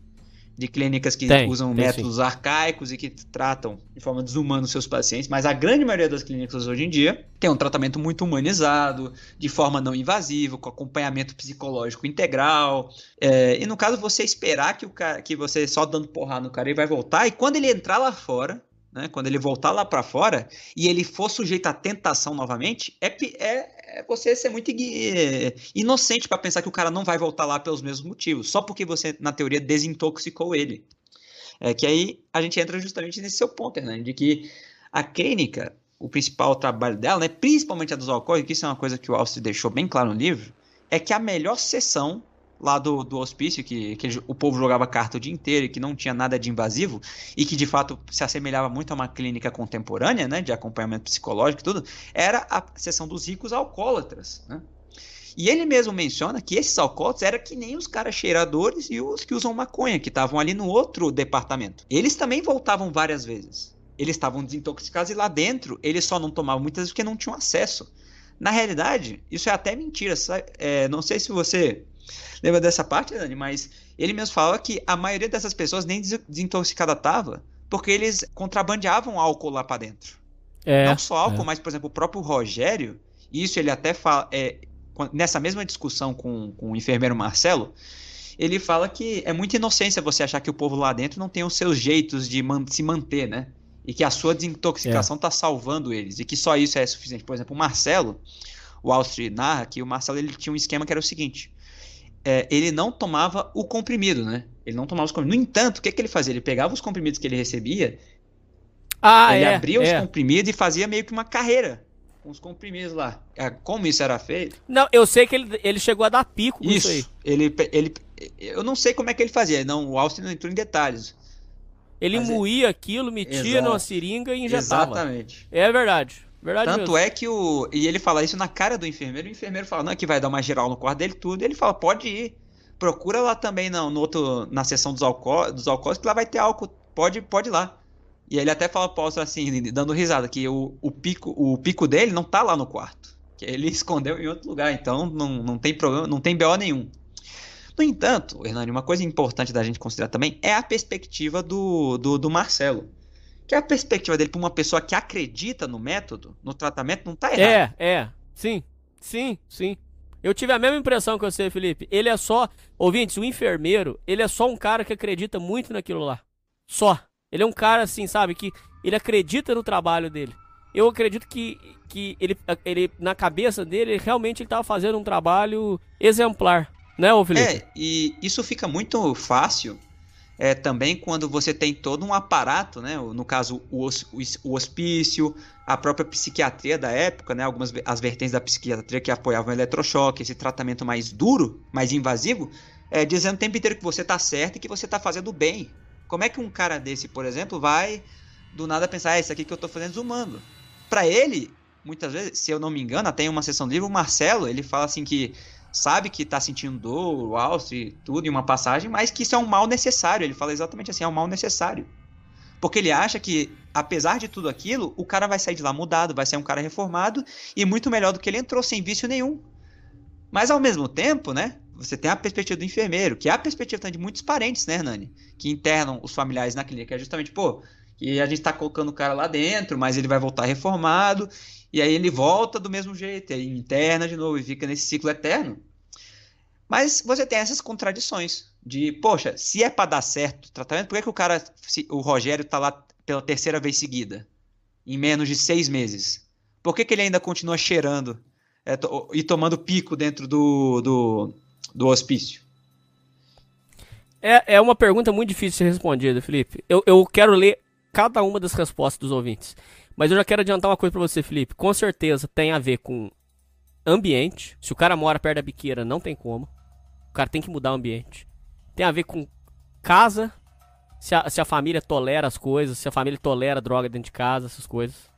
de clínicas que tem, usam tem métodos sim. arcaicos e que tratam de forma desumana os seus pacientes, mas a grande maioria das clínicas hoje em dia tem um tratamento muito humanizado, de forma não invasiva, com acompanhamento psicológico integral. É, e no caso, você esperar que o cara, que você só dando porrada no cara ele vai voltar, e quando ele entrar lá fora, né, quando ele voltar lá para fora e ele for sujeito à tentação novamente, é, é, é você ser muito é, inocente para pensar que o cara não vai voltar lá pelos mesmos motivos, só porque você, na teoria, desintoxicou ele. É que aí a gente entra justamente nesse seu ponto, né, de que a clínica, o principal trabalho dela, né, principalmente a dos alcoólicos, que isso é uma coisa que o Austin deixou bem claro no livro, é que a melhor sessão lá do, do hospício, que, que o povo jogava carta o dia inteiro e que não tinha nada de invasivo, e que de fato se assemelhava muito a uma clínica contemporânea, né, de acompanhamento psicológico e tudo, era a seção dos ricos alcoólatras, né? E ele mesmo menciona que esses alcoólatras eram que nem os caras cheiradores e os que usam maconha, que estavam ali no outro departamento. Eles também voltavam várias vezes. Eles estavam desintoxicados e lá dentro eles só não tomavam muitas vezes porque não tinham acesso. Na realidade, isso é até mentira. É, não sei se você lembra dessa parte, Dani, mas Ele mesmo fala que a maioria dessas pessoas nem des- desintoxicada tava, porque eles contrabandeavam álcool lá pra dentro. É. Não só álcool, é. mas, por exemplo, o próprio Rogério, isso ele até fala, é, nessa mesma discussão com, com o enfermeiro Marcelo, ele fala que é muita inocência você achar que o povo lá dentro não tem os seus jeitos de man- se manter, né? E que a sua desintoxicação tá salvando eles, e que só isso é suficiente. Por exemplo, o Marcelo, o Austri narra que o Marcelo ele tinha um esquema que era o seguinte: é, ele não tomava o comprimido, né? Ele não tomava os comprimidos. No entanto, o que, que ele fazia? Ele pegava os comprimidos que ele recebia Ah, ele é. abria os é. comprimidos e fazia meio que uma carreira com os comprimidos lá. Ah, Como isso era feito? Não, eu sei que ele, ele chegou a dar pico com isso, Isso. aí. Ele, ele, eu não sei como é que ele fazia. Não, o Austin não entrou em detalhes. Ele Mas é- moía aquilo, metia Exato. numa seringa e injetava. Exatamente. É verdade. Verdade Tanto mesmo. é que o. E ele fala isso na cara do enfermeiro. O enfermeiro fala, não, é que vai dar uma geral no quarto dele, tudo. E ele fala, pode ir. Procura lá também no, no outro, na seção dos, alco dos alcoólicos, que lá vai ter álcool. Pode, pode ir lá. E ele até fala pro assim, dando risada, que o, o, pico, o pico dele não tá lá no quarto. Que ele escondeu em outro lugar. Então não, não tem problema, não tem BO nenhum. No entanto, Hernani, uma coisa importante da gente considerar também é a perspectiva do, do, do Marcelo. Que a perspectiva dele para uma pessoa que acredita no método, no tratamento, não tá errado. É, é. Sim. Sim, sim. Eu tive a mesma impressão que você, Felipe. Ele é só. Ouvintes, o enfermeiro, ele é só um cara que acredita muito naquilo lá. Só. Ele é um cara, assim, sabe, que ele acredita no trabalho dele. Eu acredito que, que ele, ele, na cabeça dele, realmente ele tava fazendo um trabalho exemplar. Né, ô Felipe? É, e isso fica muito fácil é, também quando você tem todo um aparato, né? No caso, o, o hospício, a própria psiquiatria da época, né? Algumas as vertentes da psiquiatria que apoiavam o eletrochoque, esse tratamento mais duro, mais invasivo, é, dizendo o tempo inteiro que você tá certo e que você tá fazendo bem. Como é que um cara desse, por exemplo, vai do nada pensar, ah, isso aqui que eu tô fazendo é desumano? Pra ele, muitas vezes, se eu não me engano, até em uma sessão do livro, o Marcelo, ele fala assim que sabe que tá sentindo dor, o alce e tudo em uma passagem, mas que isso é um mal necessário. Ele fala exatamente assim, é um mal necessário. Porque ele acha que, apesar de tudo aquilo, o cara vai sair de lá mudado, vai sair um cara reformado e muito melhor do que ele entrou, sem vício nenhum. Mas ao mesmo tempo, né? Você tem a perspectiva do enfermeiro, que é a perspectiva de muitos parentes, né, Hernani? Que internam os familiares na clínica. É justamente, pô, que a gente tá colocando o cara lá dentro, mas ele vai voltar reformado, e aí ele volta do mesmo jeito, e aí interna de novo e fica nesse ciclo eterno. Mas você tem essas contradições de, poxa, se é para dar certo o tratamento, por que, que o cara, se- o Rogério tá lá pela terceira vez seguida, em menos de seis meses? Por que, que ele ainda continua cheirando é, to- e tomando pico dentro do, do, do hospício? É, é uma pergunta muito difícil de ser respondida, Felipe. Eu, eu quero ler cada uma das respostas dos ouvintes. Mas eu já quero adiantar uma coisa pra você, Felipe. Com certeza tem a ver com ambiente. Se o cara mora perto da biqueira, não tem como. O cara tem que mudar o ambiente. Tem a ver com casa. Se a, se a família tolera as coisas. Se a família tolera droga dentro de casa, essas coisas.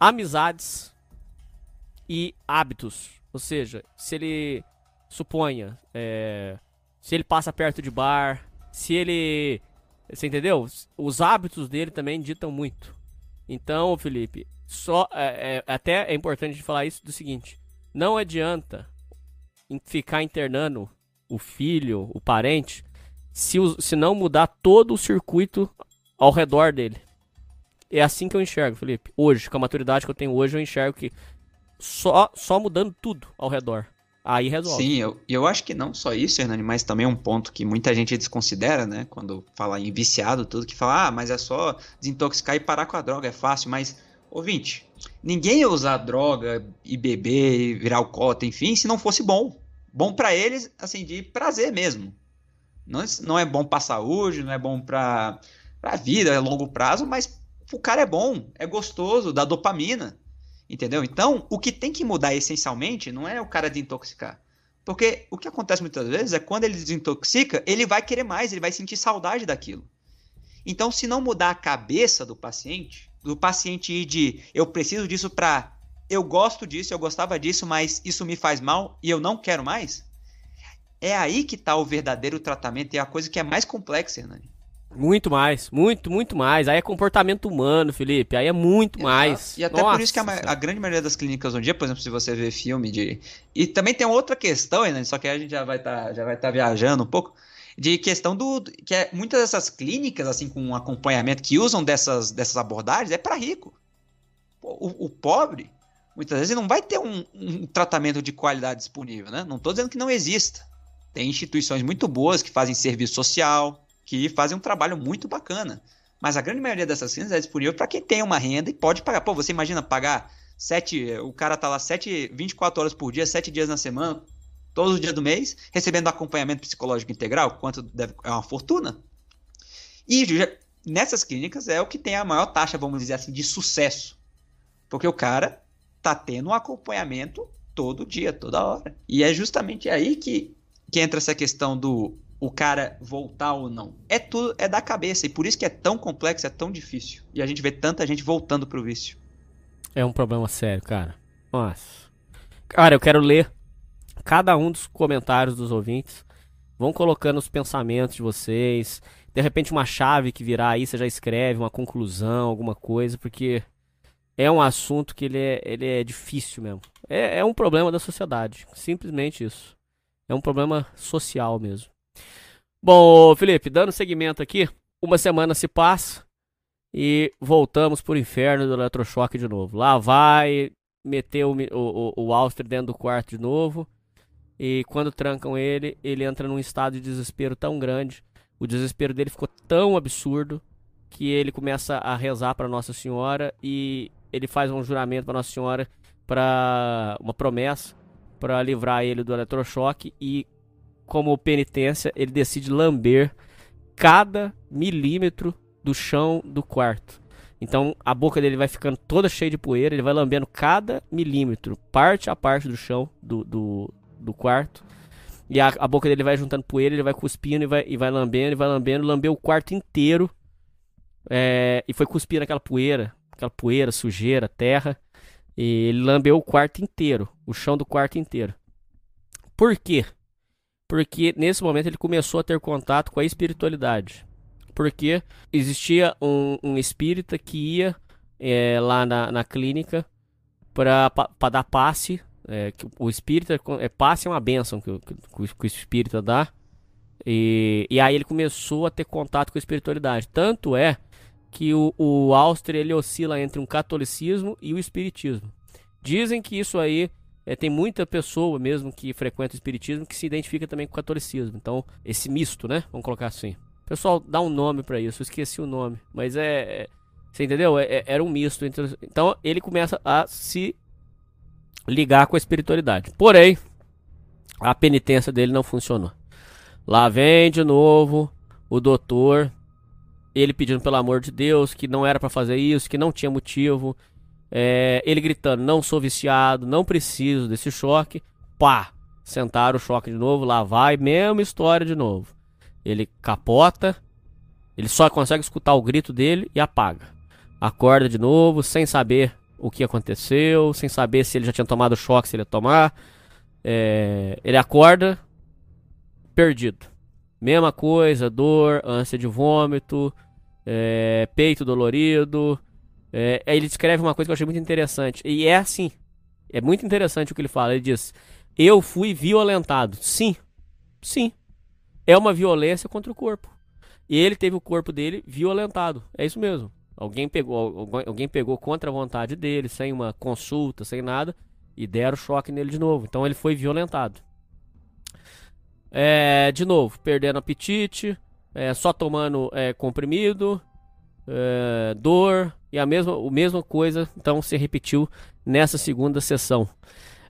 Amizades. E hábitos. Ou seja, se ele. Suponha. É, se ele passa perto de bar, se ele. Você entendeu? Os hábitos dele também ditam muito. Então, Felipe, só é, é- até é importante falar isso do seguinte: não adianta ficar internando o filho, o parente, se, se não mudar todo o circuito ao redor dele. É assim que eu enxergo, Felipe. Hoje, com a maturidade que eu tenho hoje, eu enxergo que só, só mudando tudo ao redor. Aí resolve. Sim, eu, eu acho que não só isso, Hernani, mas também um ponto que muita gente desconsidera, né? Quando fala em viciado, tudo, que fala, ah, mas é só desintoxicar e parar com a droga, é fácil, mas, ouvinte, ninguém ia usar droga e beber e virar alcoólatra, enfim, se não fosse bom. Bom pra eles, assim, de prazer mesmo. Não, não é bom pra saúde, não é bom pra, pra vida, é longo prazo, mas o cara é bom, é gostoso, dá dopamina. Entendeu? Então, o que tem que mudar essencialmente não é o cara desintoxicar. Porque o que acontece muitas vezes é quando ele desintoxica, ele vai querer mais, ele vai sentir saudade daquilo. Então, se não mudar a cabeça do paciente, do paciente ir de eu preciso disso pra eu gosto disso, eu gostava disso, mas isso me faz mal e eu não quero mais, é aí que tá o verdadeiro tratamento e é a coisa que é mais complexa, Hernani. Muito mais, muito, muito mais. Aí é comportamento humano, Felipe. Aí é muito mais. E até por isso que a, Nossa a grande maioria das clínicas hoje em dia, por exemplo, se você vê filme de. E também tem outra questão, né? Só que aí a gente já vai estar vai tá viajando um pouco. de questão do que é, muitas dessas clínicas assim com acompanhamento que usam dessas, dessas abordagens é para rico. O, o, pobre muitas vezes não vai ter um, um, tratamento de qualidade disponível, né? Não estou dizendo que não exista. Tem instituições muito boas que fazem serviço social, que fazem um trabalho muito bacana. Mas a grande maioria dessas clínicas é disponível para quem tem uma renda e pode pagar. Pô, você imagina pagar sete, o cara tá lá sete, 24 horas por dia, sete dias na semana, todos os dias do mês, recebendo acompanhamento psicológico integral, quanto deve, é uma fortuna. E nessas clínicas é o que tem a maior taxa, vamos dizer assim, de sucesso. Porque o cara tá tendo um acompanhamento todo dia, toda hora. E é justamente aí que, que entra essa questão do o cara voltar ou não. É tudo é da cabeça e por isso que é tão complexo, é tão difícil. E a gente vê tanta gente voltando pro vício. É um problema sério, cara. Nossa. Cara, eu quero ler cada um dos comentários dos ouvintes. Vão colocando os pensamentos de vocês. De repente, uma chave que virar aí, você já escreve uma conclusão, alguma coisa, porque é um assunto que ele é, ele é difícil mesmo. É, é um problema da sociedade. Simplesmente isso. É um problema social mesmo. Bom, Felipe, dando seguimento aqui, uma semana se passa e voltamos pro inferno do eletrochoque de novo. Lá vai meter o, o, o Auster dentro do quarto de novo. E quando trancam ele, ele entra num estado de desespero tão grande. O desespero dele ficou tão absurdo que ele começa a rezar para Nossa Senhora e ele faz um juramento para Nossa Senhora para uma promessa para livrar ele do eletrochoque e como penitência ele decide lamber cada milímetro do chão do quarto. Então a boca dele vai ficando toda cheia de poeira, ele vai lambendo cada milímetro, parte a parte do chão do, do, do quarto. E a, a, boca dele vai juntando poeira, ele vai cuspindo e vai, e vai lambendo, e vai lambendo, lambeu o quarto inteiro. É, e foi cuspindo aquela poeira, aquela poeira, sujeira, terra. E ele lambeu o quarto inteiro, o chão do quarto inteiro. Por quê? Porque nesse momento ele começou a ter contato com a espiritualidade. Porque existia um, um espírita que ia é, lá na, na clínica para dar passe é, que o espírita é, passe é uma benção que, que, que o espírita dá. E, e aí ele começou a ter contato com a espiritualidade. Tanto é que o, o Áustria ele oscila entre um catolicismo e o espiritismo. Dizem que isso aí é, tem muita pessoa mesmo que frequenta o espiritismo que se identifica também com o catolicismo. Então, esse misto, né? Vamos colocar assim. Pessoal, dá um nome para isso. Eu esqueci o nome, mas é, é você entendeu? É, é, era um misto entre. Então, ele começa a se ligar com a espiritualidade. Porém, a penitência dele não funcionou. Lá vem de novo o doutor, ele pedindo pelo amor de Deus que não era para fazer isso, que não tinha motivo. É, ele gritando: Não sou viciado, não preciso desse choque. Pá! Sentaram o choque de novo, lá vai, mesma história de novo. Ele capota, ele só consegue escutar o grito dele e apaga. Acorda de novo, sem saber o que aconteceu, sem saber se ele já tinha tomado choque, se ele ia tomar. É, ele acorda perdido. Mesma coisa, dor, ânsia de vômito, é, peito dolorido. É, aí ele descreve uma coisa que eu achei muito interessante. E é assim. É muito interessante o que ele fala. Ele diz: Eu fui violentado. Sim. Sim. É uma violência contra o corpo. E ele teve o corpo dele violentado. É isso mesmo. Alguém pegou, alguém pegou contra a vontade dele, sem uma consulta, sem nada, e deram choque nele de novo. Então ele foi violentado. É, de novo, perdendo apetite, é, só tomando é, comprimido, é, dor e a mesma, a mesma coisa então se repetiu nessa segunda sessão.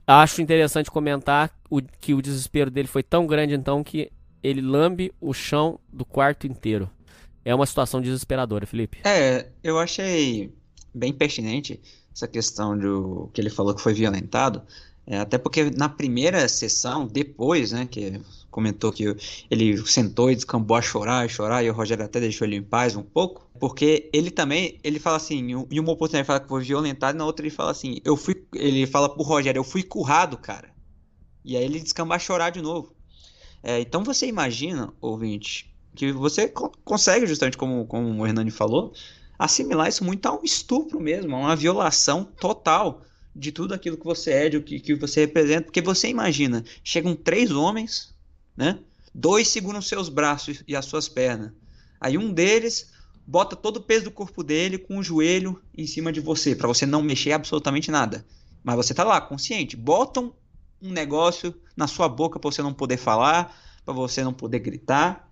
Acho interessante comentar o, que o desespero dele foi tão grande então que ele lambe o chão do quarto inteiro é uma situação desesperadora, Felipe. É, eu achei bem pertinente essa questão do que ele falou que foi violentado. É, até porque na primeira sessão, depois, né, que comentou que ele sentou e descambou a chorar, a chorar, e o Rogério até deixou ele em paz um pouco, porque ele também, ele fala assim, em uma oportunidade ele fala que foi violentado, e na outra ele fala assim, eu fui, ele fala pro Rogério, eu fui currado, cara. E aí ele descamba a chorar de novo. É, então você imagina, ouvinte, que você consegue, justamente como, como o Hernani falou, assimilar isso muito a um estupro mesmo, a uma violação total de tudo aquilo que você é, de o que, que você representa. Porque você imagina, chegam três homens, né? Dois seguram seus braços e as suas pernas. Aí um deles bota todo o peso do corpo dele com o joelho em cima de você, para você não mexer absolutamente nada. Mas você tá lá, consciente. Botam um negócio na sua boca para você não poder falar, para você não poder gritar,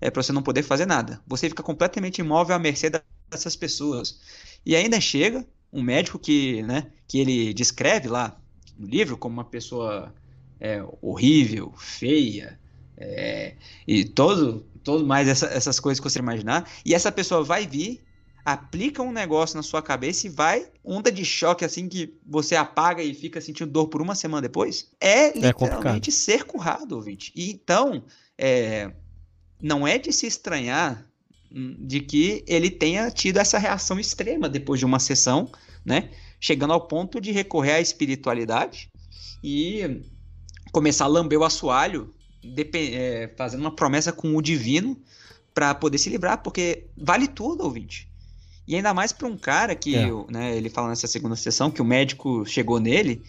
é para você não poder fazer nada. Você fica completamente imóvel à mercê dessas pessoas. E ainda chega um médico que, né, que ele descreve lá no livro como uma pessoa é, horrível, feia, é, e todo, todo mais essa, essas coisas que você imaginar. E essa pessoa vai vir, aplica um negócio na sua cabeça e vai, onda de choque assim que você apaga e fica sentindo dor por uma semana depois. É literalmente é ser currado, ouvinte. E então, é, não é de se estranhar hum, de que ele tenha tido essa reação extrema depois de uma sessão, né? Chegando ao ponto de recorrer à espiritualidade e começar a lamber o assoalho, é, fazendo uma promessa com o divino para poder se livrar, porque vale tudo, ouvinte. E ainda mais para um cara que, é. né, ele fala nessa segunda sessão que o médico chegou nele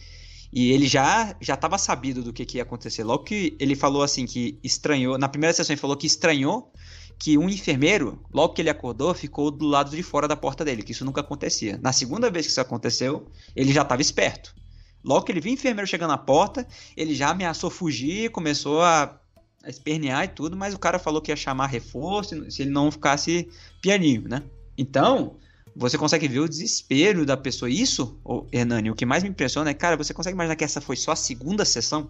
e ele já já estava sabido do que, que ia acontecer. Logo que ele falou assim que estranhou, na primeira sessão ele falou que estranhou que um enfermeiro, logo que ele acordou, ficou do lado de fora da porta dele, que isso nunca acontecia. Na segunda vez que isso aconteceu, ele já estava esperto. Logo que ele viu o enfermeiro chegando na porta, ele já ameaçou fugir, começou a, a espernear e tudo, mas o cara falou que ia chamar reforço se ele não ficasse pianinho, né? Então, você consegue ver o desespero da pessoa. Isso, Hernani, o que mais me impressiona é, cara, você consegue imaginar que essa foi só a segunda sessão?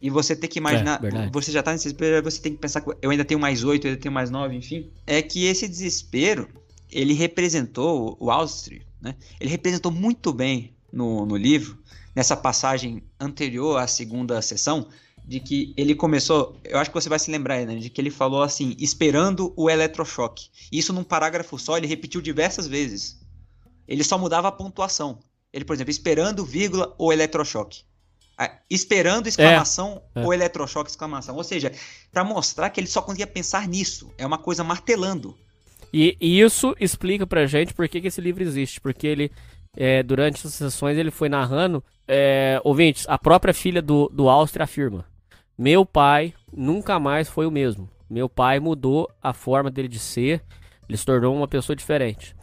E você tem que imaginar, é, você já tá nesse desespero, você tem que pensar que eu ainda tenho mais oito, eu ainda tenho mais nove, enfim. É que esse desespero, ele representou, o Austria, né? Ele representou muito bem no, no livro, nessa passagem anterior à segunda sessão, de que ele começou, eu acho que você vai se lembrar, né, de que ele falou assim, esperando o eletrochoque. Isso num parágrafo só, ele repetiu diversas vezes. Ele só mudava a pontuação. Ele, por exemplo, esperando, vírgula, o eletrochoque. Ah, esperando exclamação é, é. ou eletrochoque exclamação. Ou seja, para mostrar que ele só conseguia pensar nisso. É uma coisa martelando. E, e isso explica pra gente por que, que esse livro existe. Porque ele, é, durante essas sessões, ele foi narrando. É, ouvintes, a própria filha do, do Áustria afirma: Meu pai nunca mais foi o mesmo. Meu pai mudou a forma dele de ser. Ele se tornou uma pessoa diferente.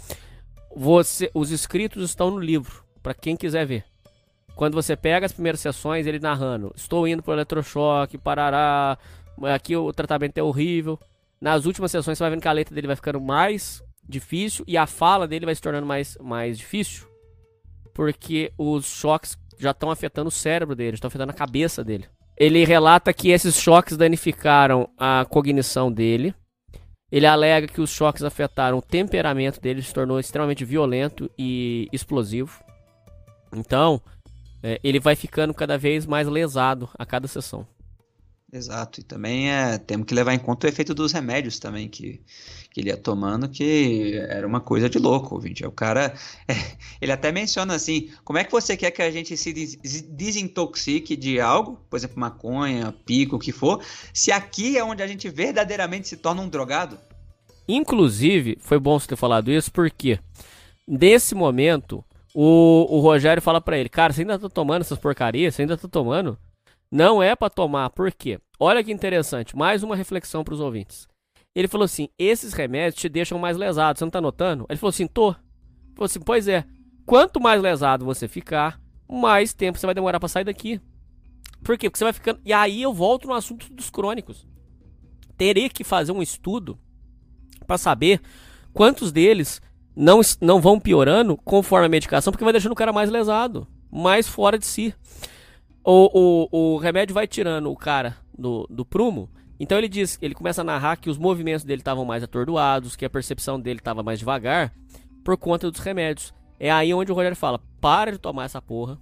Você, os escritos estão no livro, para quem quiser ver. Quando você pega as primeiras sessões, ele narrando: Estou indo pro eletrochoque, parará, aqui o tratamento é horrível. Nas últimas sessões, você vai vendo que a letra dele vai ficando mais difícil e a fala dele vai se tornando mais, mais difícil, porque os choques já estão afetando o cérebro dele, estão afetando a cabeça dele. Ele relata que esses choques danificaram a cognição dele. Ele alega que os choques afetaram o temperamento dele, se tornou extremamente violento e explosivo. Então, é, ele vai ficando cada vez mais lesado a cada sessão. Exato, e também é, temos que levar em conta o efeito dos remédios também que, que ele ia tomando, que era uma coisa de louco, ouvinte. O cara, é, ele até menciona assim, como é que você quer que a gente se des desintoxique de algo, por exemplo, maconha, pico, o que for, se aqui é onde a gente verdadeiramente se torna um drogado? Inclusive, foi bom você ter falado isso, porque nesse momento, o, o Rogério fala para ele, cara, você ainda tá tomando essas porcarias? Você ainda tá tomando? Não é para tomar, por quê? Olha que interessante, mais uma reflexão para os ouvintes. Ele falou assim: esses remédios te deixam mais lesado, você não tá notando? Ele falou assim: tô. Ele falou assim: pois é, quanto mais lesado você ficar, mais tempo você vai demorar para sair daqui. Por quê? Porque você vai ficando. E aí eu volto no assunto dos crônicos. Teria que fazer um estudo para saber quantos deles não, não vão piorando conforme a medicação, porque vai deixando o cara mais lesado, mais fora de si. O, o, o remédio vai tirando o cara do, do prumo. Então ele diz, ele começa a narrar que os movimentos dele estavam mais atordoados, que a percepção dele estava mais devagar por conta dos remédios. É aí onde o Rogério fala: para de tomar essa porra.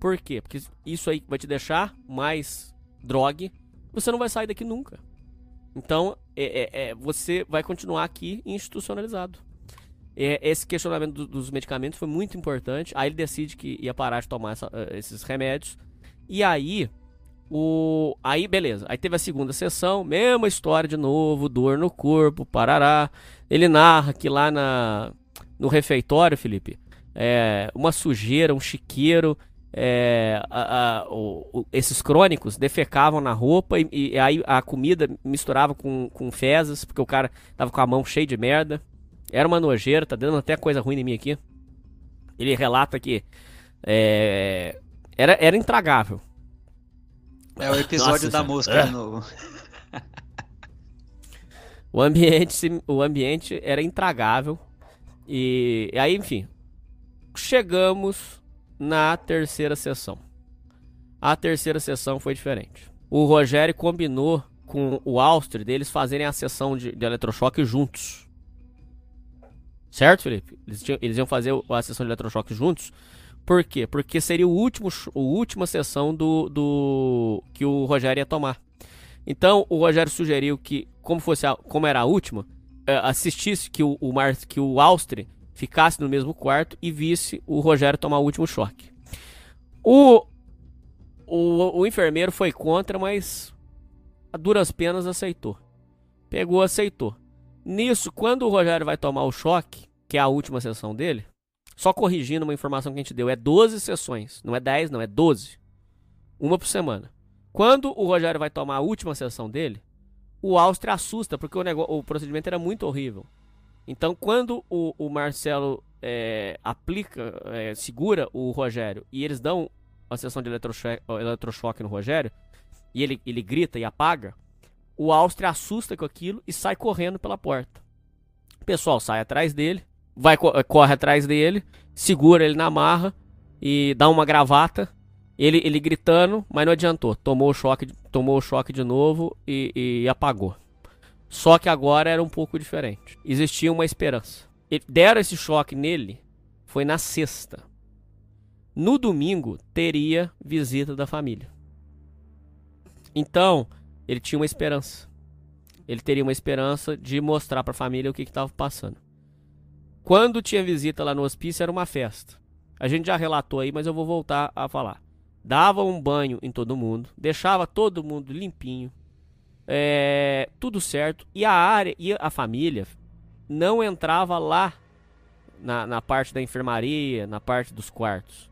Por quê? Porque isso aí vai te deixar mais drogue. Você não vai sair daqui nunca. Então, é, é, é, você vai continuar aqui institucionalizado. É, esse questionamento do, dos medicamentos foi muito importante. Aí ele decide que ia parar de tomar essa, eh, esses remédios. E aí, o aí beleza. Aí teve a segunda sessão, mesma história de novo, dor no corpo, parará. Ele narra que lá na no refeitório, Felipe, é uma sujeira, um chiqueiro é, a- a- o- o- esses crônicos defecavam na roupa e, e aí a comida misturava com, com fezes, porque o cara tava com a mão cheia de merda. Era uma nojeira, tá dando até coisa ruim em mim aqui. Ele relata que é, era, era intragável. É o episódio Nossa da mosca de novo. O ambiente, o ambiente era intragável. E, e aí, enfim, chegamos na terceira sessão. A terceira sessão foi diferente. O Rogério combinou com o Austria deles fazerem a sessão de, de eletrochoque juntos. Certo, Felipe? Eles, tinham- eles iam fazer o- a sessão de eletrochoque juntos. Por quê? Porque seria o último, a última sessão do, do que o Rogério ia tomar. Então o Rogério sugeriu que, como fosse a- como era a última, eh, assistisse que o, o Mar, que o Austria ficasse no mesmo quarto e visse o Rogério tomar o último choque. O, o, o enfermeiro foi contra, mas a duras penas aceitou. Pegou, aceitou. Nisso, quando o Rogério vai tomar o choque, que é a última sessão dele, só corrigindo uma informação que a gente deu, é 12 sessões, não é 10, não, é 12. Uma por semana. Quando o Rogério vai tomar a última sessão dele, o Áustria assusta, porque o, negócio, o procedimento era muito horrível. Então, quando o, o Marcelo é, aplica, é, segura o Rogério e eles dão a sessão de eletrochoque, eletrochoque no Rogério, e ele, ele grita e apaga, o Áustria assusta com aquilo e sai correndo pela porta. O pessoal sai atrás dele, vai co- corre atrás dele, segura ele na marra e dá uma gravata. Ele, ele gritando, mas não adiantou. Tomou o choque, tomou o choque de novo e, e apagou. Só que agora era um pouco diferente. Existia uma esperança. E deram esse choque nele, foi na sexta. No domingo teria visita da família. Então, ele tinha uma esperança. Ele teria uma esperança de mostrar para a família o que estava passando. Quando tinha visita lá no hospício, era uma festa. A gente já relatou aí, mas eu vou voltar a falar. Dava um banho em todo mundo, deixava todo mundo limpinho, é, tudo certo. E a área e a família não entrava lá na, na parte da enfermaria, na parte dos quartos.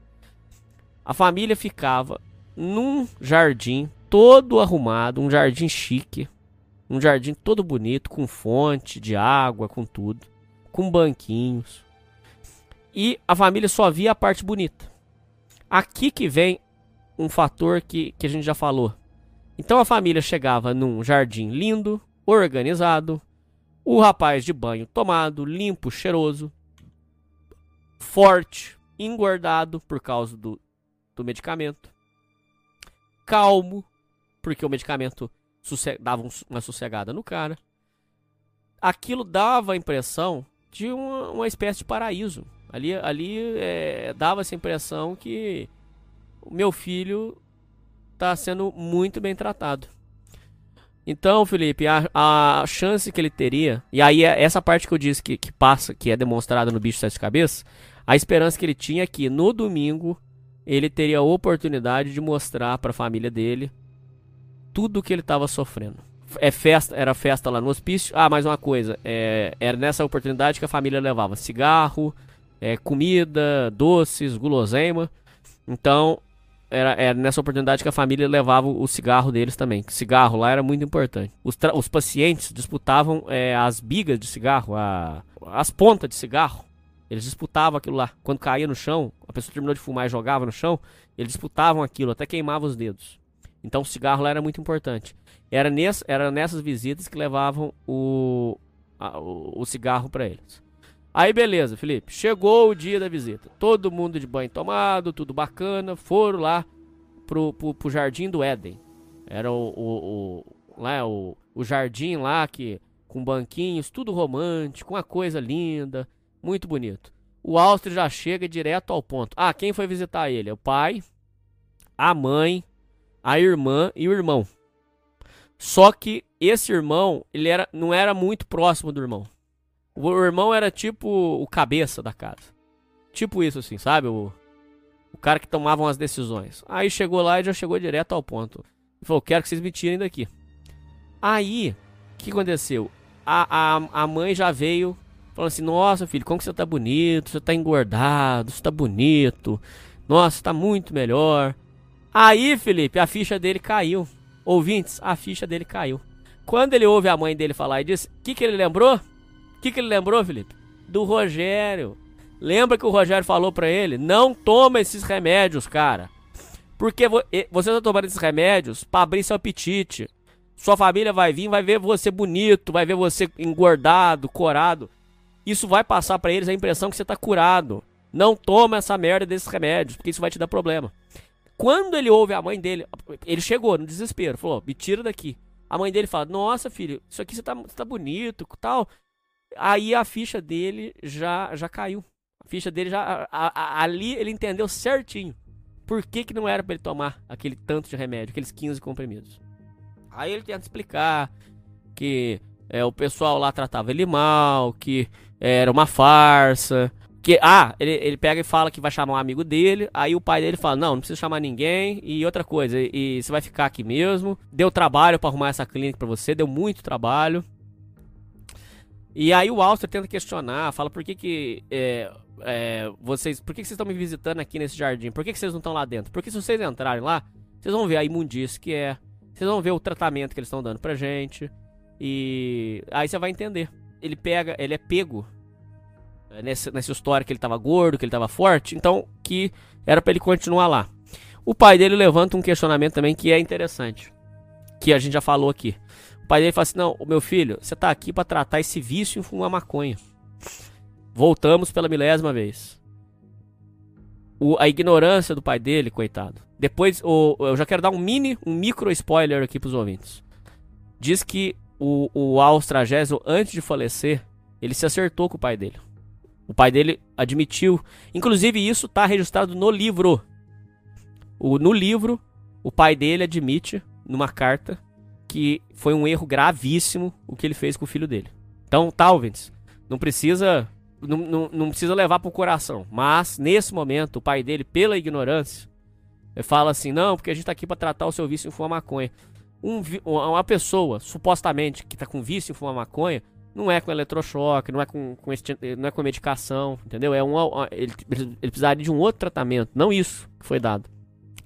A família ficava num jardim todo arrumado, um jardim chique, um jardim todo bonito, com fonte de água, com tudo, com banquinhos. E a família só via a parte bonita. Aqui que vem um fator que, que a gente já falou. Então a família chegava num jardim lindo, organizado, o rapaz de banho tomado, limpo, cheiroso, forte, engordado por causa do, do medicamento, calmo, porque o medicamento dava um- uma sossegada no cara. Aquilo dava a impressão de uma, uma espécie de paraíso. Ali, ali é, dava essa impressão que o meu filho está sendo muito bem tratado. Então, Felipe, a, a chance que ele teria, e aí é essa parte que eu disse que, que passa, que é demonstrada no bicho sete cabeças, a esperança que ele tinha é que no domingo ele teria a oportunidade de mostrar para a família dele tudo o que ele estava sofrendo. É festa, era festa lá no hospício. Ah, mais uma coisa, é, era nessa oportunidade que a família levava cigarro, é, comida, doces, guloseima. Então, era, era nessa oportunidade que a família levava o cigarro deles também. Cigarro lá era muito importante. Os, os pacientes disputavam é, as bigas de cigarro, a- as pontas de cigarro. Eles disputavam aquilo lá. Quando caía no chão, a pessoa terminou de fumar e jogava no chão, eles disputavam aquilo, até queimava os dedos. Então o cigarro lá era muito importante. Era, ness, era nessas visitas que levavam o, a- o, o cigarro para eles. Aí beleza, Felipe. Chegou o dia da visita. Todo mundo de banho tomado, tudo bacana. Foram lá pro, pro, pro Jardim do Éden. Era o, o, o, lá, o, o jardim lá que com banquinhos, tudo romântico, uma coisa linda, muito bonito. O Áustria já chega direto ao ponto. Ah, quem foi visitar ele? O pai, a mãe, a irmã e o irmão. Só que esse irmão, ele era, não era muito próximo do irmão. O irmão era tipo o cabeça da casa. Tipo isso, assim, sabe? O, o cara que tomava as decisões. Aí chegou lá e já chegou direto ao ponto. Ele falou: Quero que vocês me tirem daqui. Aí, o que aconteceu? A, a, a mãe já veio falando assim: Nossa, filho, como que você tá bonito? Você tá engordado, você tá bonito. Nossa, tá muito melhor. Aí, Felipe, a ficha dele caiu. Ouvintes, a ficha dele caiu. Quando ele ouve a mãe dele falar e diz, o que, que ele lembrou? O que, que ele lembrou, Felipe? Do Rogério. Lembra que o Rogério falou pra ele? Não toma esses remédios, cara. Porque vo você tá tomando esses remédios pra abrir seu apetite. Sua família vai vir, vai ver você bonito, vai ver você engordado, corado. Isso vai passar para eles a impressão que você tá curado. Não toma essa merda desses remédios, porque isso vai te dar problema. Quando ele ouve a mãe dele, ele chegou no desespero, falou: me tira daqui. A mãe dele fala: Nossa, filho, isso aqui você tá, você tá bonito tal. Aí a ficha dele já, já caiu. A ficha dele já. A, a, ali ele entendeu certinho por que, que não era para ele tomar aquele tanto de remédio, aqueles 15 comprimidos. Aí ele tenta explicar que é, o pessoal lá tratava ele mal, que era uma farsa. Que, ah, ele, ele pega e fala que vai chamar um amigo dele. Aí o pai dele fala: Não, não precisa chamar ninguém. E outra coisa, e, e você vai ficar aqui mesmo. Deu trabalho para arrumar essa clínica para você, deu muito trabalho. E aí o Alster tenta questionar, fala por que que é, é, vocês, por que, que vocês estão me visitando aqui nesse jardim? Por que, que vocês não estão lá dentro? Porque se vocês entrarem lá, vocês vão ver a imundícia que é, vocês vão ver o tratamento que eles estão dando pra gente. E aí você vai entender. Ele pega, ele é pego nessa, nessa história que ele tava gordo, que ele tava forte, então que era para ele continuar lá. O pai dele levanta um questionamento também que é interessante, que a gente já falou aqui. O pai dele fala assim: "Não, meu filho, você tá aqui para tratar esse vício em fumar maconha. Voltamos pela milésima vez. O, a ignorância do pai dele, coitado. Depois, o, eu já quero dar um mini, um micro spoiler aqui pros ouvintes. Diz que o, o Austragésio, antes de falecer, ele se acertou com o pai dele. O pai dele admitiu. Inclusive, isso está registrado no livro. O, no livro, o pai dele admite, numa carta, que foi um erro gravíssimo o que ele fez com o filho dele. Então, Talvins, não precisa não, não, não precisa levar pro coração. Mas, nesse momento, o pai dele, pela ignorância, fala assim: não, porque a gente tá aqui para tratar o seu vício em fumar maconha. Um, uma pessoa, supostamente, que tá com vício em fumar maconha, não é com eletrochoque, não é com, com não é com medicação, entendeu? É um, ele, ele precisaria de um outro tratamento, não isso que foi dado.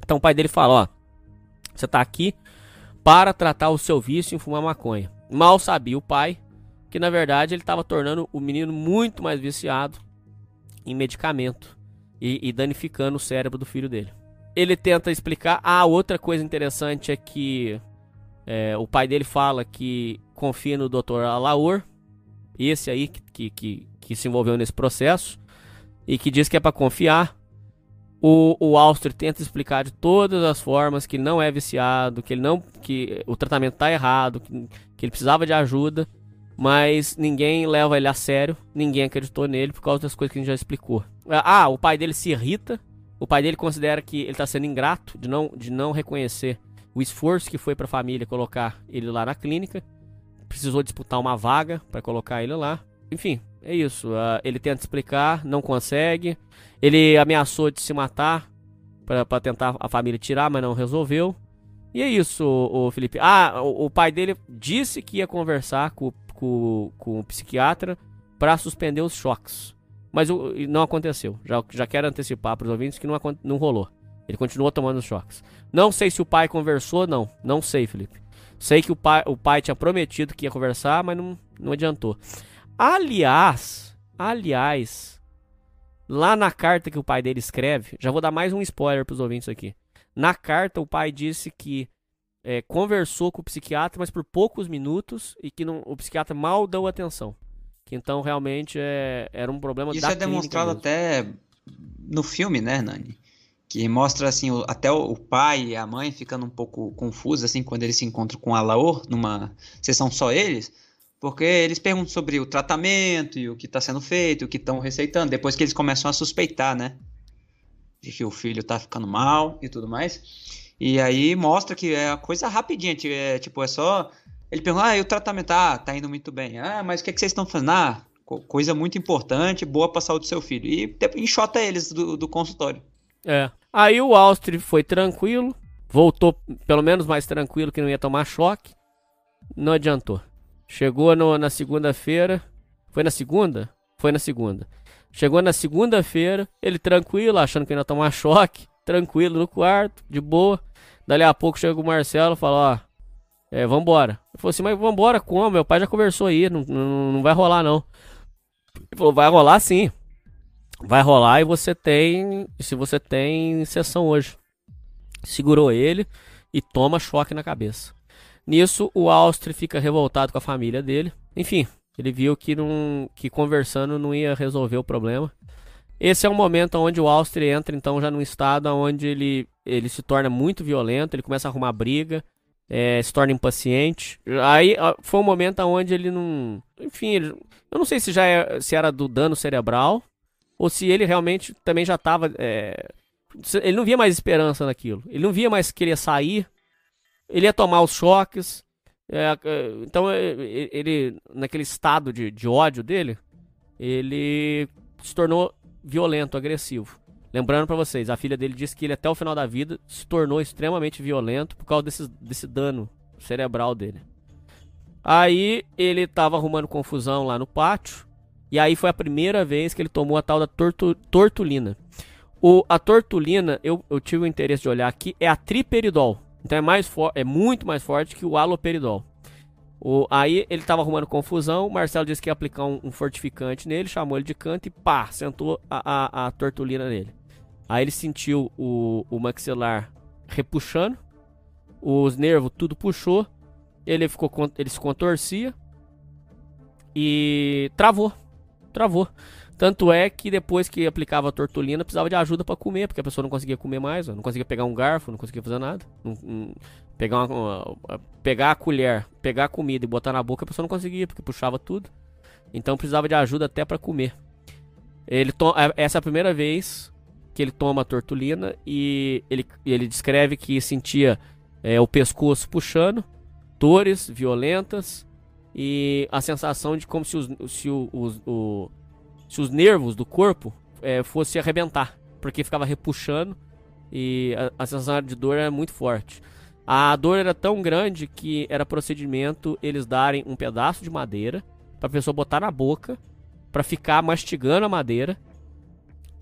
Então o pai dele fala: ó, você tá aqui para tratar o seu vício em fumar maconha. Mal sabia o pai que na verdade ele estava tornando o menino muito mais viciado em medicamento e, e, danificando o cérebro do filho dele. Ele tenta explicar. Ah, outra coisa interessante é que é, o pai dele fala que confia no Dr. Alaor, esse aí que, que, que, se envolveu nesse processo, e que diz que é para confiar. O, o Auster tenta explicar de todas as formas que ele não é viciado, que ele não, que o tratamento está errado, que, que ele precisava de ajuda mas ninguém leva ele a sério, ninguém acreditou nele por causa das coisas que a gente já explicou. Ah, o pai dele se irrita, o pai dele considera que ele está sendo ingrato de não, de não reconhecer o esforço que foi para a família colocar ele lá na clínica. Precisou disputar uma vaga para colocar ele lá. Enfim, é isso. Uh, ele tenta explicar, não consegue. Ele ameaçou de se matar para tentar a família tirar, mas não resolveu. E é isso, o, o Felipe. Ah, o, o, pai dele disse que ia conversar com, com, com o psiquiatra para suspender os choques. Mas o, não aconteceu. Já, já quero antecipar para os ouvintes que não, não rolou. Ele continuou tomando os choques. Não sei se o pai conversou, não. Não sei, Felipe. Sei que o pai, o pai tinha prometido que ia conversar, mas não, não adiantou. Aliás, aliás, lá na carta que o pai dele escreve, já vou dar mais um spoiler para os ouvintes aqui. Na carta, o pai disse que é, conversou com o psiquiatra, mas por poucos minutos e que não, o psiquiatra mal deu atenção. Que então realmente é, era um problema Isso é demonstrado até no filme, né, Nani? Que mostra assim, o, até o, pai e a mãe ficando um pouco confusos assim quando eles se encontram com a Laor numa sessão só eles, porque eles perguntam sobre o tratamento e o que está sendo feito, o que estão receitando, depois que eles começam a suspeitar, né? De que o filho está ficando mal e tudo mais. E aí mostra que é coisa rapidinha, é, tipo, é só. Ele pergunta, ah, e o tratamento? Ah, tá indo muito bem. Ah, mas o que, é que vocês estão fazendo? Ah, coisa muito importante, boa pra saúde do seu filho. E enxota eles do, do consultório. É. Aí o Austri foi tranquilo, voltou pelo menos mais tranquilo que não ia tomar choque. Não adiantou. Chegou no, na segunda-feira. Foi na segunda? Foi na segunda. Chegou na segunda-feira, ele tranquilo, achando que ia tomar choque, tranquilo no quarto, de boa. Dali a pouco chega o Marcelo e fala, ó, é, vambora. Ele falou assim, mas vambora como? Meu pai já conversou aí, não, não, não vai rolar não. Ele falou, vai rolar sim. Vai rolar e você tem, se você tem sessão hoje. Segurou ele e toma choque na cabeça. Nisso, o Austri fica revoltado com a família dele. Enfim, ele viu que, não, que conversando não ia resolver o problema. Esse é o momento onde o Austri entra, então, já num estado onde ele, ele se torna muito violento, ele começa a arrumar briga, é, se torna impaciente. Aí foi um momento onde ele não. Enfim, ele, eu não sei se já é, se era do dano cerebral ou se ele realmente também já estava. É, ele não via mais esperança naquilo. Ele não via mais querer sair. Ele ia tomar os choques. É, é então, é, ele, naquele estado de, de ódio dele, ele se tornou violento, agressivo. Lembrando para vocês, a filha dele disse que ele até o final da vida se tornou extremamente violento por causa desse, desse dano cerebral dele. Aí ele tava arrumando confusão lá no pátio. E aí foi a primeira vez que ele tomou a tal da tortu, tortulina. O, a tortulina, eu, eu tive o interesse de olhar aqui, é a triperidol. Então é, mais é muito mais forte que o aloperidol. O, aí ele tava arrumando confusão, o Marcelo disse que ia aplicar um, um, fortificante nele, chamou ele de canto e pá, sentou a, a, a tortulina nele. Aí ele sentiu o, o maxilar repuxando, os nervos tudo puxou, ele ficou ele se contorcia e travou. Travou. Tanto é que depois que aplicava a tortolina, precisava de ajuda para comer, porque a pessoa não conseguia comer mais, não conseguia pegar um garfo, não conseguia fazer nada. Não, não, pegar, uma, uma, pegar a colher, pegar a comida e botar na boca, a pessoa não conseguia, porque puxava tudo. Então precisava de ajuda até para comer. Ele é, essa é a primeira vez que ele toma a tortolina e ele, ele descreve que sentia é, o pescoço puxando, dores violentas e a sensação de como se os, se o, os, o, se os nervos do corpo é, fosse arrebentar, porque ficava repuxando e a, a sensação de dor era muito forte. A dor era tão grande que era procedimento eles darem um pedaço de madeira para a pessoa botar na boca para ficar mastigando a madeira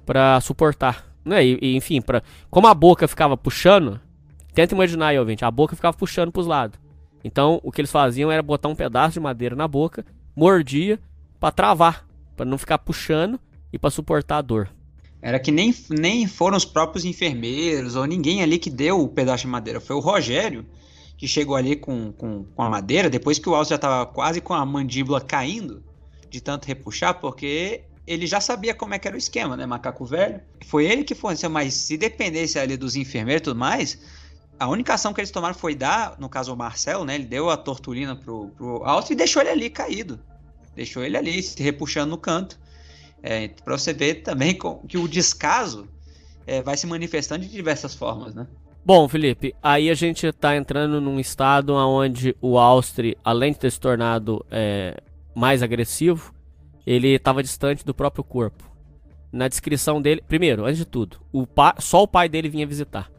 para suportar, né? E, e enfim, para como a boca ficava puxando, tenta imaginar aí, ouvinte, a boca ficava puxando para os lados. Então, o que eles faziam era botar um pedaço de madeira na boca, mordia para travar para não ficar puxando e para suportar a dor. Era que nem, nem foram os próprios enfermeiros ou ninguém ali que deu o pedaço de madeira. Foi o Rogério que chegou ali com, com, com a madeira, depois que o Alcio já estava quase com a mandíbula caindo, de tanto repuxar, porque ele já sabia como é que era o esquema, né? Macaco velho. Foi ele que forneceu, mas se dependesse ali dos enfermeiros e tudo mais, a única ação que eles tomaram foi dar, no caso o Marcelo, né? Ele deu a tortulina pro, pro Alcio e deixou ele ali caído. Deixou ele ali, se repuxando no canto. É, para você ver também que o descaso é, vai se manifestando de diversas formas, né? Bom, Felipe, aí a gente está entrando num estado onde o Austri, além de ter se tornado é, mais agressivo, ele estava distante do próprio corpo. Na descrição dele, primeiro, antes de tudo, o só o pai dele vinha visitar.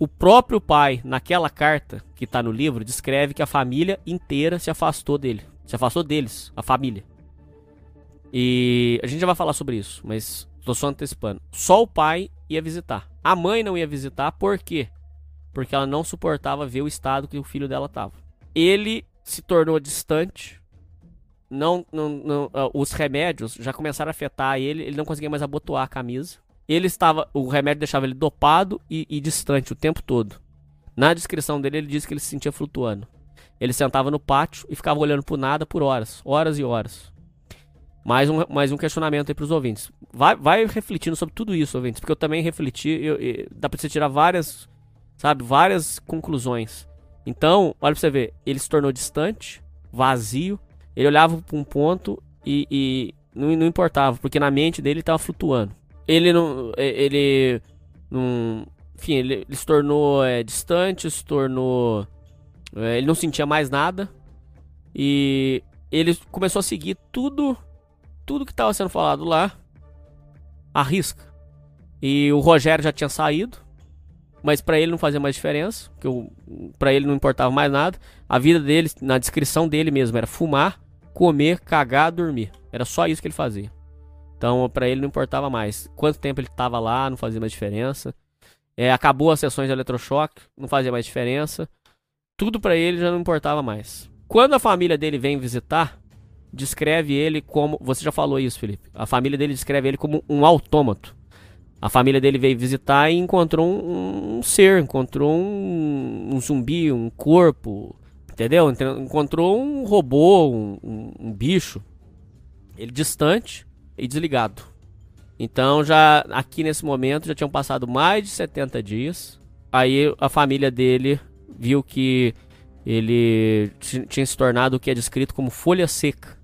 O próprio pai, naquela carta que está no livro, descreve que a família inteira se afastou dele. Se afastou deles, a família. E a gente já vai falar sobre isso, mas tô só antecipando. Só o pai ia visitar. A mãe não ia visitar, por quê? Porque ela não suportava ver o estado que o filho dela tava. Ele se tornou distante. Não, não, não uh, os remédios já começaram a afetar ele. Ele não conseguia mais abotoar a camisa. Ele estava, o remédio deixava ele dopado e, e distante o tempo todo. Na descrição dele, ele disse que ele se sentia flutuando. Ele sentava no pátio e ficava olhando por nada por horas, horas e horas. Mais um, mais um questionamento aí para os ouvintes. Vai, vai refletindo sobre tudo isso, ouvintes, porque eu também refleti. Eu, eu, dá para você tirar várias, sabe, várias conclusões. Então, olha para você ver, ele se tornou distante, vazio. Ele olhava para um ponto e, e não, não, importava, porque na mente dele estava flutuando. Ele não, ele não, enfim, ele, ele se tornou é, distante, se tornou é, ele não sentia mais nada. E ele começou a seguir tudo tudo que estava sendo falado lá à risca. E o Rogério já tinha saído, mas para ele não fazia mais diferença, porque para ele não importava mais nada. A vida dele, na descrição dele mesmo, era fumar, comer, cagar, dormir. Era só isso que ele fazia. Então, para ele não importava mais. Quanto tempo ele estava lá, não fazia mais diferença. É, acabou as sessões de eletrochoque, não fazia mais diferença. Tudo para ele já não importava mais. Quando a família dele vem visitar, descreve ele como. Você já falou isso, Felipe. A família dele descreve ele como um autômato. A família dele veio visitar e encontrou um, um ser, encontrou um, um, zumbi, um corpo, entendeu? Encontrou um robô, um, um bicho. Ele distante e desligado. Então já aqui nesse momento já tinham passado mais de 70 dias. Aí a família dele viu que ele tinha se tornado o que é descrito como folha seca,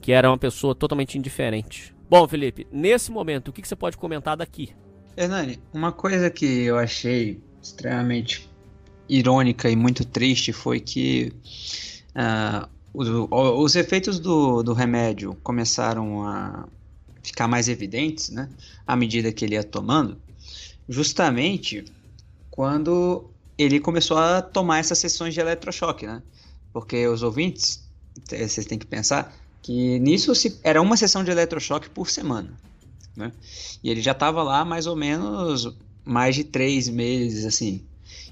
que era uma pessoa totalmente indiferente. Bom, Felipe, nesse momento, o que, que você pode comentar daqui? Hernani, uma coisa que eu achei extremamente irônica e muito triste foi que uh, os, os, efeitos do, do remédio começaram a ficar mais evidentes, né, à medida que ele ia tomando, justamente quando ele começou a tomar essas sessões de eletrochoque, né? Porque os ouvintes, vocês têm que pensar que nisso se, era uma sessão de eletrochoque por semana. Né? E ele já estava lá mais ou menos mais de três meses, assim.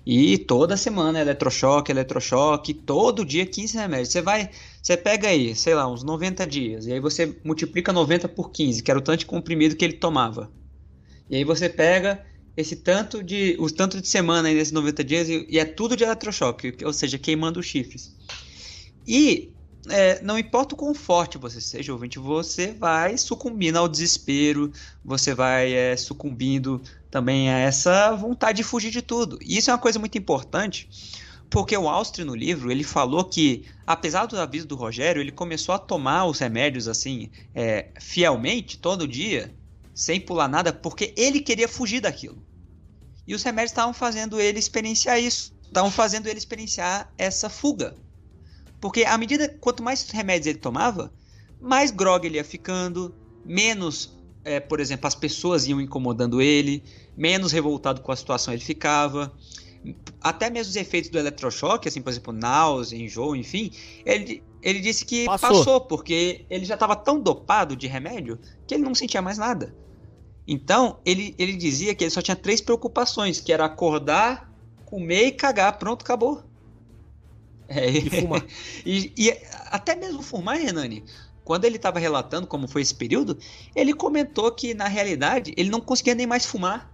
E toda semana eletrochoque, eletrochoque, todo dia 15 remédios. Você vai, você pega aí, sei lá, uns 90 dias, e aí você multiplica 90 por 15, que era o tanto de comprimido que ele tomava. E aí você pega esse tanto de, os tanto de semana aí nesses 90 dias e, e é tudo de eletrochoque, ou seja, queimando os chifres. E é, não importa o quão forte você seja, ouvinte, você vai sucumbindo ao desespero, você vai é, sucumbindo também a essa vontade de fugir de tudo. E isso é uma coisa muito importante, porque o Austria no livro ele falou que, apesar do aviso do Rogério, ele começou a tomar os remédios assim é, fielmente todo dia, sem pular nada, porque ele queria fugir daquilo. E os remédios estavam fazendo ele experienciar isso, estavam fazendo ele experienciar essa fuga. Porque à medida quanto mais remédios ele tomava, mais grog ele ia ficando, menos, é, por exemplo, as pessoas iam incomodando ele, menos revoltado com a situação ele ficava. Até mesmo os efeitos do eletrochoque, assim, por exemplo, náusea, enjoo, enfim, ele, ele disse que passou. passou porque ele já estava tão dopado de remédio que ele não sentia mais nada. Então, ele, ele dizia que ele só tinha três preocupações, que era acordar, comer e cagar. Pronto, acabou. É, e fumar. e, e, até mesmo fumar, Renani, quando ele estava relatando como foi esse período, ele comentou que na realidade ele não conseguia nem mais fumar.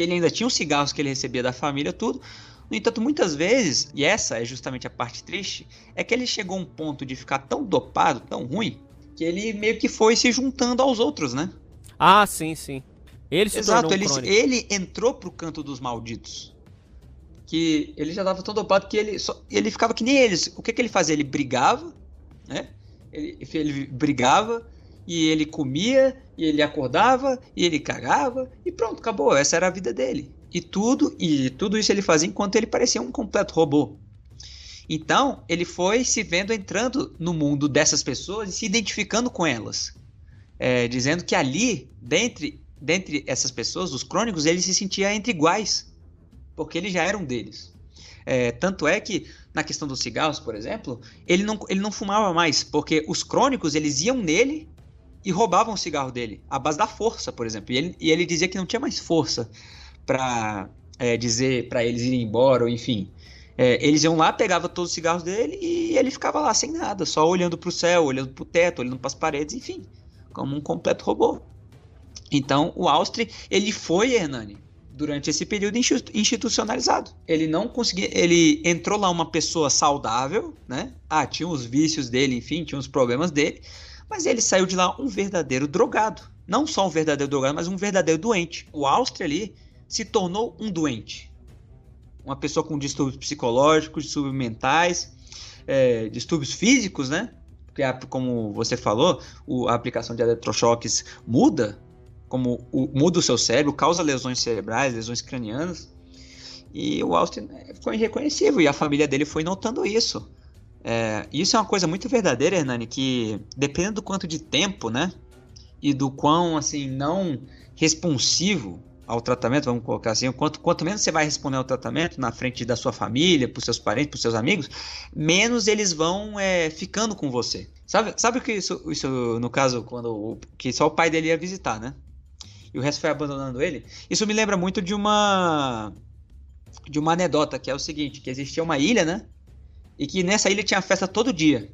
Que ele ainda tinha os cigarros que ele recebia da família, tudo. No entanto, muitas vezes, e essa é justamente a parte triste, é que ele chegou a um ponto de ficar tão dopado, tão ruim, que ele meio que foi se juntando aos outros, né? Ah, sim, sim. Ele se Exato, um ele, ele entrou pro canto dos malditos que ele já estava tão dopado que ele, só, ele ficava que nem eles. O que, que ele fazia? Ele brigava, né? Ele, ele brigava e ele comia e ele acordava e ele cagava e pronto, acabou. Essa era a vida dele. E tudo e tudo isso ele fazia enquanto ele parecia um completo robô. Então, ele foi se vendo entrando no mundo dessas pessoas e se identificando com elas. É, dizendo que ali, dentre, dentre essas pessoas, os crônicos, ele se sentia entre iguais porque ele já era um deles. É, tanto é que, na questão dos cigarros, por exemplo, ele não, ele não fumava mais, porque os crônicos eles iam nele e roubavam o cigarro dele, à base da força, por exemplo. E ele, e ele dizia que não tinha mais força para é, dizer para eles irem embora, ou enfim. É, eles iam lá, pegavam todos os cigarros dele e ele ficava lá sem nada, só olhando para o céu, olhando para o teto, olhando para as paredes, enfim, como um completo robô. Então, o Austria, ele foi, Hernani, durante esse período institucionalizado. Ele não conseguia, ele entrou lá uma pessoa saudável, né? Ah, tinha os vícios dele, enfim, tinha os problemas dele, mas ele saiu de lá um verdadeiro drogado. Não só um verdadeiro drogado, mas um verdadeiro doente. O Áustria ali se tornou um doente. Uma pessoa com distúrbios psicológicos, distúrbios mentais, é, distúrbios físicos, né? Porque, como você falou, a aplicação de eletrochoques muda como o, muda o seu cérebro, causa lesões cerebrais, lesões cranianas. E o Austin né, ficou irreconhecível e a família dele foi notando isso. É, isso é uma coisa muito verdadeira, Hernani, que dependendo do quanto de tempo, né? E do quão, assim, não responsivo ao tratamento, vamos colocar assim, quanto, quanto menos você vai responder ao tratamento na frente da sua família, para seus parentes, para seus amigos, menos eles vão é, ficando com você. Sabe, sabe o que isso, isso, no caso, quando que só o pai dele ia visitar, né? E o resto foi abandonando ele. Isso me lembra muito de uma de uma anedota, que é o seguinte, que existia uma ilha, né? E que nessa ilha tinha festa todo dia.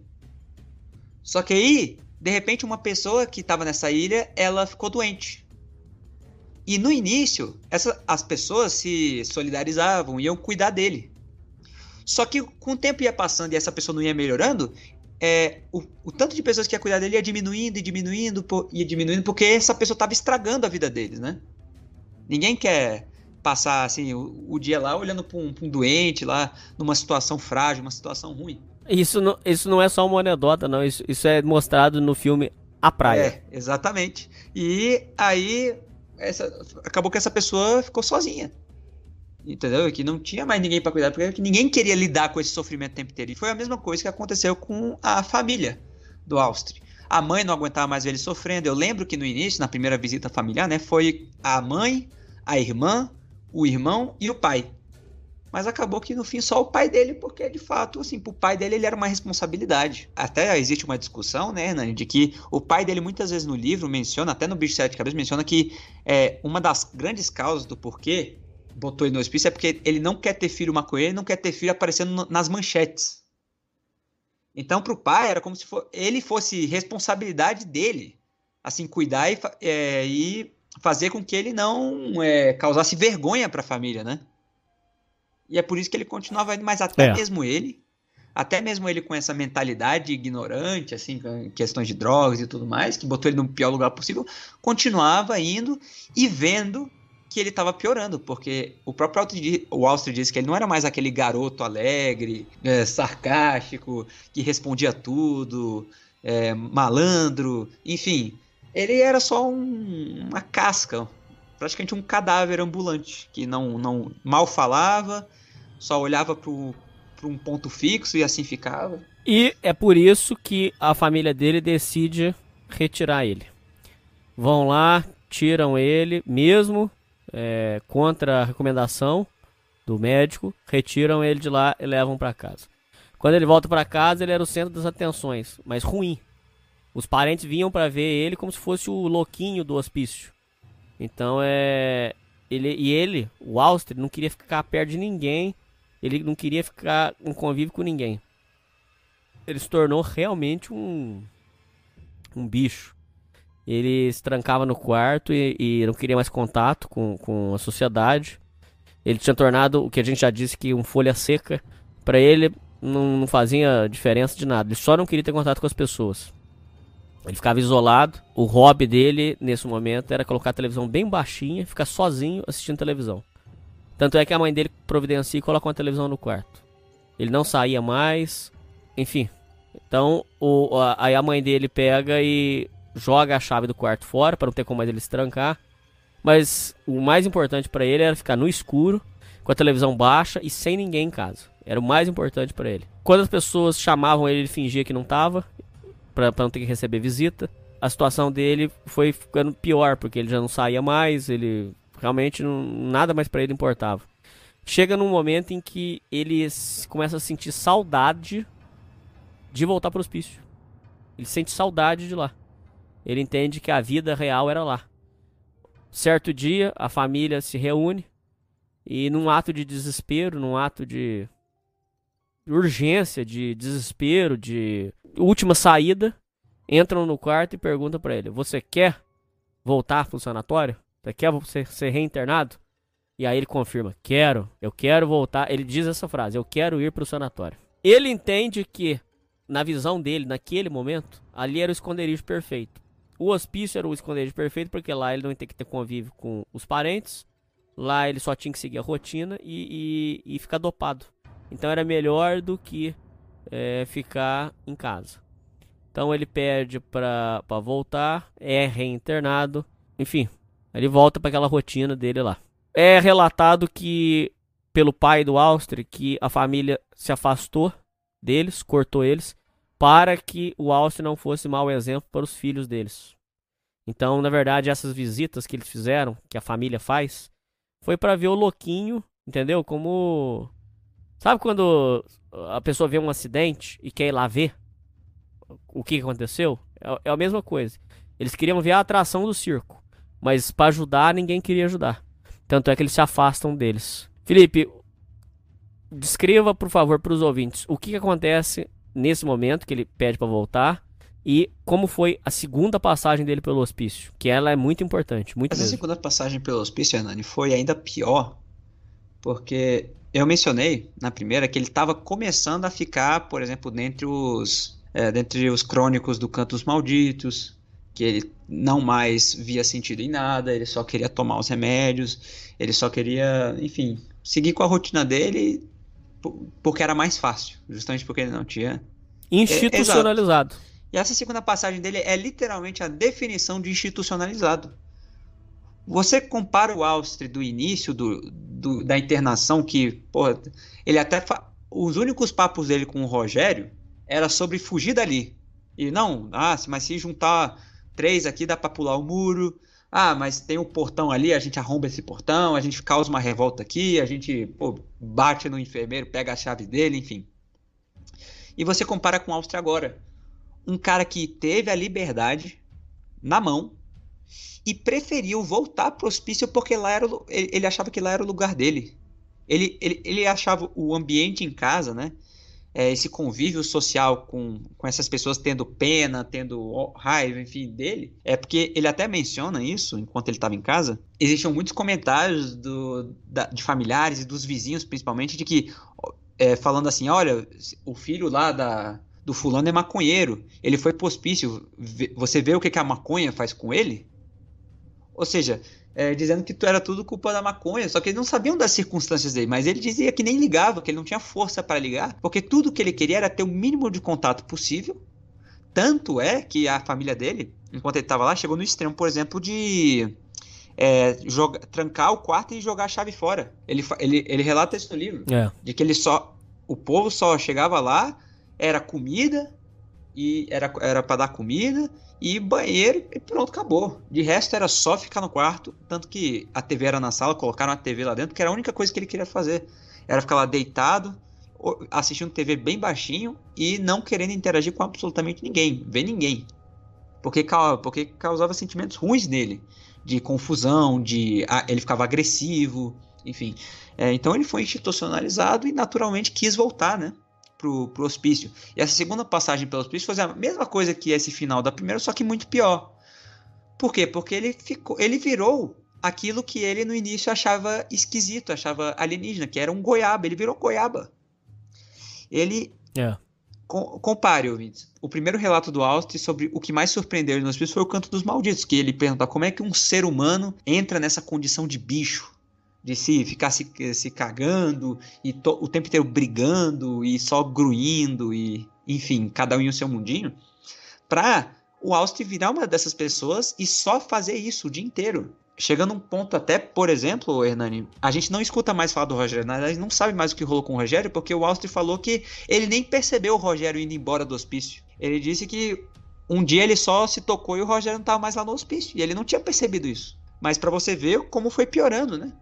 Só que aí, de repente, uma pessoa que estava nessa ilha, ela ficou doente. E no início, essa, as pessoas se solidarizavam, iam cuidar dele. Só que com o tempo ia passando e essa pessoa não ia melhorando, é, o, o tanto de pessoas que ia cuidar dele ia diminuindo e diminuindo, ia diminuindo, porque essa pessoa estava estragando a vida deles, né? Ninguém quer passar assim o, o dia lá olhando para um, um doente lá, numa situação frágil, uma situação ruim. Isso não, isso não é só uma anedota, não. Isso, isso é mostrado no filme A Praia. É, exatamente. E aí essa, acabou que essa pessoa ficou sozinha. Entendeu? Que não tinha mais ninguém para cuidar, porque ninguém queria lidar com esse sofrimento o tempo inteiro. E foi a mesma coisa que aconteceu com a família do Austri. A mãe não aguentava mais ver ele sofrendo. Eu lembro que no início, na primeira visita familiar, né, foi a mãe, a irmã, o irmão e o pai. Mas acabou que no fim só o pai dele, porque de fato, assim, pro pai dele ele era uma responsabilidade. Até existe uma discussão, né, Nani, de que o pai dele muitas vezes no livro menciona, até no Bicho de Sete Cabeças, menciona que é, uma das grandes causas do porquê botou ele no hospício é porque ele não quer ter filho maconheiro, ele não quer ter filho aparecendo nas manchetes. Então, pro pai, era como se fo- ele fosse responsabilidade dele, assim, cuidar e, é, e fazer com que ele não é, causasse vergonha para a família, né? E é por isso que ele continuava indo, mas até É. mesmo ele, até mesmo ele com essa mentalidade ignorante, assim, com questões de drogas e tudo mais, que botou ele no pior lugar possível, continuava indo e vendo que ele estava piorando, porque o próprio o disse que ele não era mais aquele garoto alegre, é, sarcástico, que respondia tudo, é, malandro, enfim, ele era só um- uma casca, praticamente um cadáver ambulante, que não, não mal falava, só olhava para um ponto fixo e assim ficava. E é por isso que a família dele decide retirar ele. Vão lá, tiram ele, mesmo é, contra a recomendação do médico, retiram ele de lá e levam para casa. Quando ele volta para casa, ele era o centro das atenções, mas ruim. Os parentes vinham para ver ele como se fosse o louquinho do hospício. Então é ele e ele, o Auster, não queria ficar perto de ninguém. Ele não queria ficar em convívio com ninguém ele se tornou realmente um um bicho. Ele se trancava no quarto e, e não queria mais contato com, com a sociedade. Ele tinha tornado o que a gente já disse que um folha seca para ele não, não fazia diferença de nada. Ele só não queria ter contato com as pessoas. Ele ficava isolado. O hobby dele nesse momento era colocar a televisão bem baixinha, ficar sozinho assistindo televisão. Tanto é que a mãe dele providencia e coloca uma televisão no quarto. Ele não saía mais, enfim. Então, o, a- aí a mãe dele pega e joga a chave do quarto fora para não ter como mais ele se trancar. Mas o mais importante para ele era ficar no escuro, com a televisão baixa e sem ninguém em casa. Era o mais importante para ele. Quando as pessoas chamavam ele, ele fingia que não tava, para não ter que receber visita. A situação dele foi ficando pior, porque ele já não saía mais, ele realmente não, nada mais para ele importava. Chega num momento em que ele começa a sentir saudade de voltar pro hospício. Ele sente saudade de lá. Ele entende que a vida real era lá. Certo dia, a família se reúne e num ato de desespero, num ato de urgência, de desespero, de última saída, entram no quarto e perguntam pra ele: "Você quer voltar pro sanatório? Você quer ser, ser reinternado?" E aí ele confirma: "Quero, eu quero voltar". Ele diz essa frase: "Eu quero ir pro sanatório". Ele entende que na visão dele, naquele momento, ali era o esconderijo perfeito. O hospício era o esconderijo perfeito porque lá ele não ter que ter convívio com os parentes, lá ele só tinha que seguir a rotina e, e, e ficar dopado. Então era melhor do que é, ficar em casa. Então ele pede pra voltar, é reinternado, enfim, ele volta para aquela rotina dele lá. É relatado que, pelo pai do Austria, que a família se afastou deles, cortou eles, para que o Austin não fosse mau exemplo para os filhos deles. Então, na verdade, essas visitas que eles fizeram, que a família faz, foi para ver o louquinho, entendeu? Como sabe quando a pessoa vê um acidente e quer ir lá ver o que aconteceu, é, é a mesma coisa. Eles queriam ver a atração do circo, mas para ajudar ninguém queria ajudar. Tanto é que eles se afastam deles. Felipe, descreva por favor para os ouvintes o que, que acontece nesse momento que ele pede para voltar e como foi a segunda passagem dele pelo hospício, que ela é muito importante, muito Essa mesmo. segunda passagem pelo hospício, Hernani, foi ainda pior, porque eu mencionei na primeira que ele estava começando a ficar, por exemplo, dentre os, é, dentre os crônicos do Canto dos Malditos, que ele não mais via sentido em nada, ele só queria tomar os remédios, ele só queria, enfim, seguir com a rotina dele po- porque era mais fácil, justamente porque ele não tinha. Institucionalizado. E essa segunda passagem dele é literalmente a definição de institucionalizado. Você compara o Austre do início do, do- da internação, que, pô, ele até. fa- Os únicos papos dele com o Rogério era sobre fugir dali. E não, ah, mas se juntar três aqui dá pra pular o muro. Ah, mas tem o portão ali, a gente arromba esse portão, a gente causa uma revolta aqui, a gente pô, bate no enfermeiro, pega a chave dele, enfim. E você compara com o Austre agora um cara que teve a liberdade na mão e preferiu voltar pro hospício porque lá era o, ele, ele achava que lá era o lugar dele. Ele, ele, ele achava o ambiente em casa, né? é, esse convívio social com, com essas pessoas tendo pena, tendo raiva, enfim, dele, é porque ele até menciona isso enquanto ele estava em casa. Existiam muitos comentários do, da- de familiares e dos vizinhos, principalmente, de que é, falando assim: olha, o filho lá da, do fulano é maconheiro, ele foi pro hospício, você vê o que, que a maconha faz com ele? Ou seja, é, dizendo que tu era tudo culpa da maconha, só que eles não sabiam das circunstâncias dele, mas ele dizia que nem ligava, que ele não tinha força para ligar, porque tudo que ele queria era ter o mínimo de contato possível. Tanto é que a família dele, enquanto ele estava lá, chegou no extremo, por exemplo, de é, joga- trancar o quarto e jogar a chave fora. Ele, ele, ele relata isso no livro É. de que ele só o povo só chegava lá era comida e era era para dar comida e banheiro e pronto acabou. De resto era só ficar no quarto tanto que a TV era na sala colocaram a TV lá dentro que era a única coisa que ele queria fazer. Era ficar lá deitado assistindo TV bem baixinho e não querendo interagir com absolutamente ninguém ver ninguém. Porque porque causava sentimentos ruins nele de confusão de ele ficava agressivo enfim. É, então ele foi institucionalizado e naturalmente quis voltar, né? Pro, pro hospício. E essa segunda passagem pelo hospício foi a mesma coisa que esse final da primeira, só que muito pior. Por quê? Porque ele ficou. Ele virou aquilo que ele no início achava esquisito, achava alienígena, que era um goiaba. Ele virou goiaba. Ele. É. Com- compare, ouvintes. O primeiro relato do Austin sobre o que mais surpreendeu ele no hospício foi o canto dos malditos, que ele pergunta como é que um ser humano entra nessa condição de bicho de se ficar se, se cagando e to- o tempo inteiro brigando e só gruindo e enfim, cada um em seu mundinho, pra o Austin virar uma dessas pessoas e só fazer isso o dia inteiro. Chegando a um ponto até, por exemplo, Hernani, a gente não escuta mais falar do Rogério, na verdade não sabe mais o que rolou com o Rogério, porque o Austin falou que ele nem percebeu o Rogério indo embora do hospício. Ele disse que um dia ele só se tocou e o Rogério não estava mais lá no hospício, e ele não tinha percebido isso. Mas pra você ver como foi piorando, né?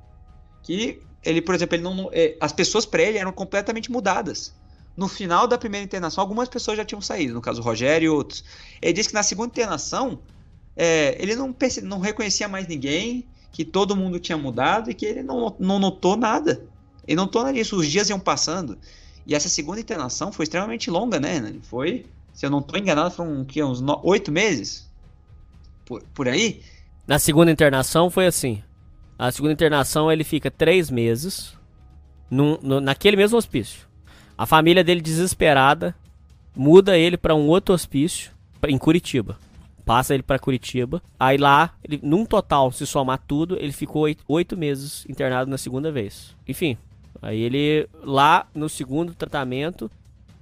Que ele, por exemplo, ele não, é, as pessoas para ele eram completamente mudadas. No final da primeira internação, algumas pessoas já tinham saído, no caso o Rogério e outros. Ele disse que na segunda internação, é, ele não, não reconhecia mais ninguém, que todo mundo tinha mudado e que ele não, não notou nada. Ele não notou nada disso, os dias iam passando. E essa segunda internação foi extremamente longa, né? Renan? Foi, se eu não estou enganado, foram que, uns oito meses? Por, por aí? Na segunda internação foi assim. A segunda internação ele fica três meses num- no- naquele mesmo hospício. A família dele desesperada muda ele pra um outro hospício em Curitiba. Passa ele pra Curitiba. Aí lá, ele, num total, se somar tudo, ele ficou oito, oito meses internado na segunda vez. Enfim, aí ele lá no segundo tratamento.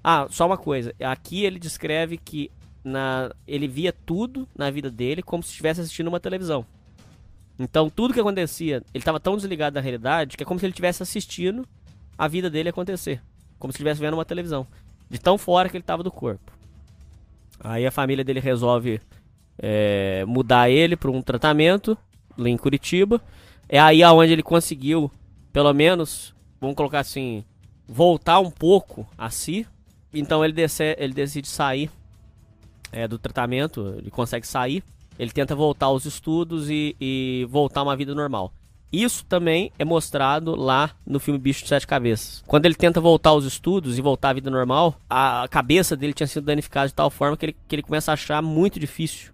Ah, só uma coisa. Aqui ele descreve que na, ele via tudo na vida dele como se estivesse assistindo uma televisão. Então, tudo que acontecia, ele estava tão desligado da realidade que é como se ele estivesse assistindo a vida dele acontecer. Como se estivesse vendo uma televisão. De tão fora que ele estava do corpo. Aí a família dele resolve é, mudar ele para um tratamento lá em Curitiba. É aí aonde ele conseguiu, pelo menos, vamos colocar assim, voltar um pouco a si. Então ele, dece- ele decide sair é, do tratamento, ele consegue sair, ele tenta voltar aos estudos e, e voltar a uma vida normal. Isso também é mostrado lá no filme Bicho de Sete Cabeças. Quando ele tenta voltar aos estudos e voltar à vida normal, a cabeça dele tinha sido danificada de tal forma que ele, que ele começa a achar muito difícil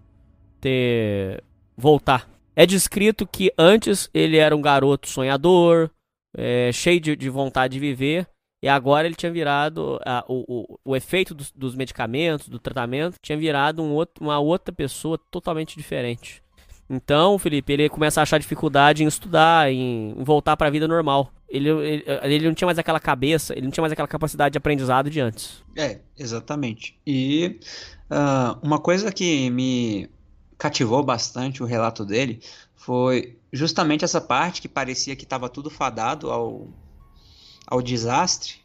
ter voltar. É descrito que antes ele era um garoto sonhador, é, cheio de, de vontade de viver, e agora ele tinha virado. A, o, o, o, efeito dos, dos, medicamentos, do tratamento, tinha virado um outro, uma outra pessoa totalmente diferente. Então, Felipe, ele começa a achar dificuldade em estudar, em, voltar para a vida normal. Ele, ele, ele, não tinha mais aquela cabeça, ele não tinha mais aquela capacidade de aprendizado de antes. É, exatamente. E uh, uma coisa que me cativou bastante o relato dele foi justamente essa parte que parecia que estava tudo fadado ao ao desastre,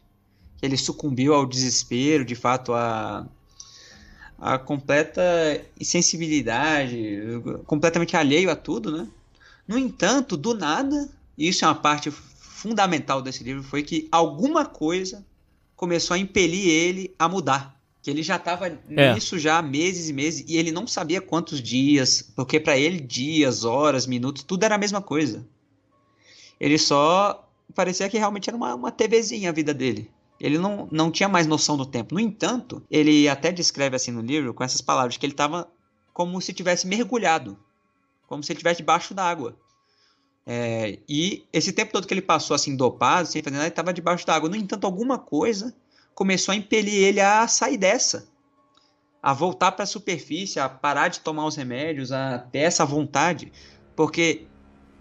que ele sucumbiu ao desespero, de fato, a, a completa insensibilidade, completamente alheio a tudo, né? No entanto, do nada, e isso é uma parte fundamental desse livro, foi que alguma coisa começou a impelir ele a mudar. Que ele já estava é. nisso já há meses e meses, e ele não sabia quantos dias, porque para ele dias, horas, minutos, tudo era a mesma coisa. Ele só parecia que realmente era uma, uma TVzinha a vida dele. Ele não, não tinha mais noção do tempo. No entanto, ele até descreve assim no livro, com essas palavras, que ele estava como se tivesse mergulhado, como se ele estivesse debaixo d'água. É, e esse tempo todo que ele passou assim dopado, sem fazer nada, ele estava debaixo d'água. No entanto, alguma coisa começou a impelir ele a sair dessa, a voltar para a superfície, a parar de tomar os remédios, a ter essa vontade, porque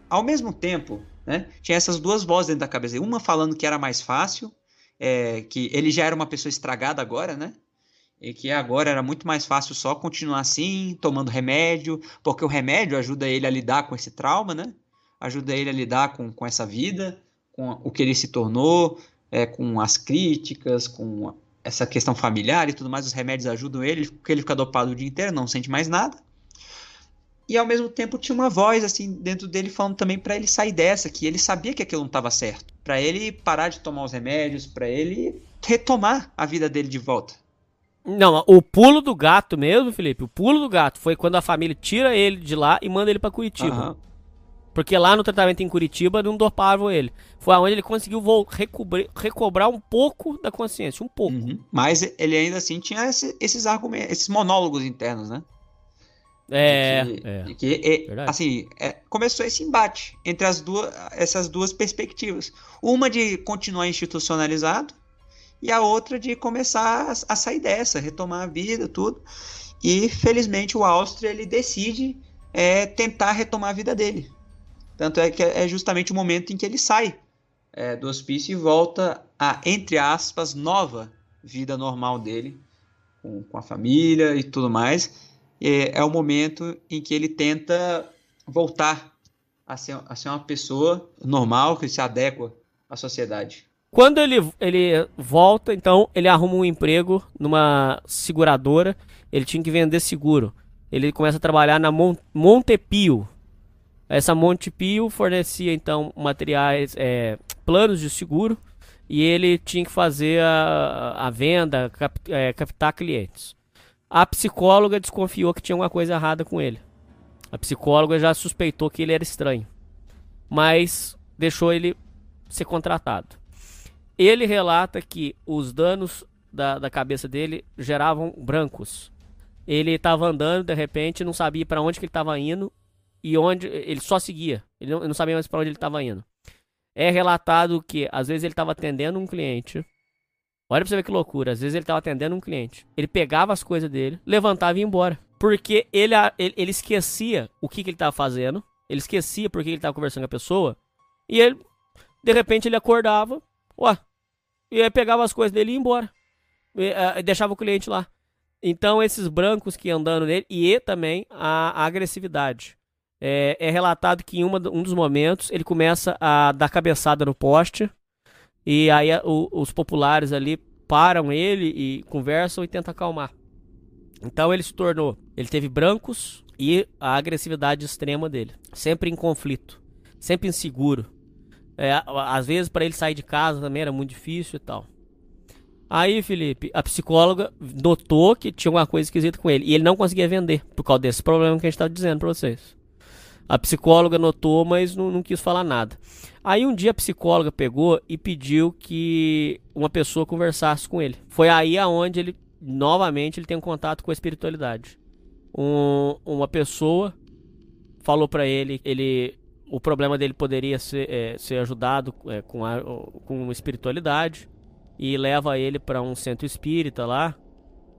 ao mesmo tempo né? Tinha essas duas vozes dentro da cabeça. Uma falando que era mais fácil, é, que ele já era uma pessoa estragada agora, né? E que agora era muito mais fácil só continuar assim, tomando remédio, porque o remédio ajuda ele a lidar com esse trauma, né? Ajuda ele a lidar com, com essa vida, com o que ele se tornou, é, com as críticas, com essa questão familiar e tudo mais. Os remédios ajudam ele, porque ele fica dopado o dia inteiro, não sente mais nada e ao mesmo tempo tinha uma voz assim dentro dele falando também para ele sair dessa, que ele sabia que aquilo não estava certo, para ele parar de tomar os remédios, para ele retomar a vida dele de volta. Não, o pulo do gato mesmo, Felipe, o pulo do gato foi quando a família tira ele de lá e manda ele para Curitiba. Uhum. Porque lá no tratamento em Curitiba não dopavam ele. Foi onde ele conseguiu recobrar, recobrar um pouco da consciência, um pouco. Uhum. Mas ele ainda assim tinha esses argumentos, esses monólogos internos, né? É, que, é. que é, assim, é, começou esse embate entre as duas, essas duas perspectivas. Uma de continuar institucionalizado e a outra de começar a, a sair dessa, retomar a vida, tudo. E felizmente o Áustria ele decide é, tentar retomar a vida dele. Tanto é que é justamente o momento em que ele sai é, do hospício e volta a, entre aspas, nova vida normal dele, com, com a família e tudo mais é, é o momento em que ele tenta voltar a ser, a ser uma pessoa normal que se adequa à sociedade. Quando ele, ele volta, então, ele arruma um emprego numa seguradora. Ele tinha que vender seguro. Ele começa a trabalhar na Mon Montepio. Essa Montepio fornecia, então, materiais, é, planos de seguro. E ele tinha que fazer a, a venda, cap, é, captar clientes. A psicóloga desconfiou que tinha alguma coisa errada com ele. A psicóloga já suspeitou que ele era estranho, mas deixou ele ser contratado. Ele relata que os danos da, da cabeça dele geravam brancos. Ele estava andando, de repente, não sabia para onde que ele estava indo e onde ele só seguia. Ele não, não sabia mais para onde ele estava indo. É relatado que às vezes ele estava atendendo um cliente Olha pra você ver que loucura. Às vezes ele tava atendendo um cliente. Ele pegava as coisas dele, levantava e ia embora. Porque ele, ele, ele esquecia o que, que ele tava fazendo. Ele esquecia porque ele tava conversando com a pessoa. E ele, de repente, ele acordava. Ué. E aí pegava as coisas dele e ia embora. E, uh, deixava o cliente lá. Então, esses brancos que andando nele. E também a, a agressividade. É, é, relatado que em uma, um dos momentos ele começa a dar cabeçada no poste e aí o, os populares ali param ele e conversam e tentam acalmar. Então ele se tornou. Ele teve brancos e a agressividade extrema dele. Sempre em conflito. Sempre inseguro. É, às vezes para ele sair de casa também era muito difícil e tal. Aí, Felipe, a psicóloga notou que tinha alguma coisa esquisita com ele. E ele não conseguia vender, por causa desse problema que a gente estava dizendo para vocês. A psicóloga notou, mas não, não, quis falar nada. Aí um dia a psicóloga pegou e pediu que uma pessoa conversasse com ele. Foi aí aonde ele, novamente, ele tem um contato com a espiritualidade. Um, uma pessoa falou para ele, ele o problema dele poderia ser, é, ser ajudado é, com, a, com espiritualidade e leva ele para um centro espírita lá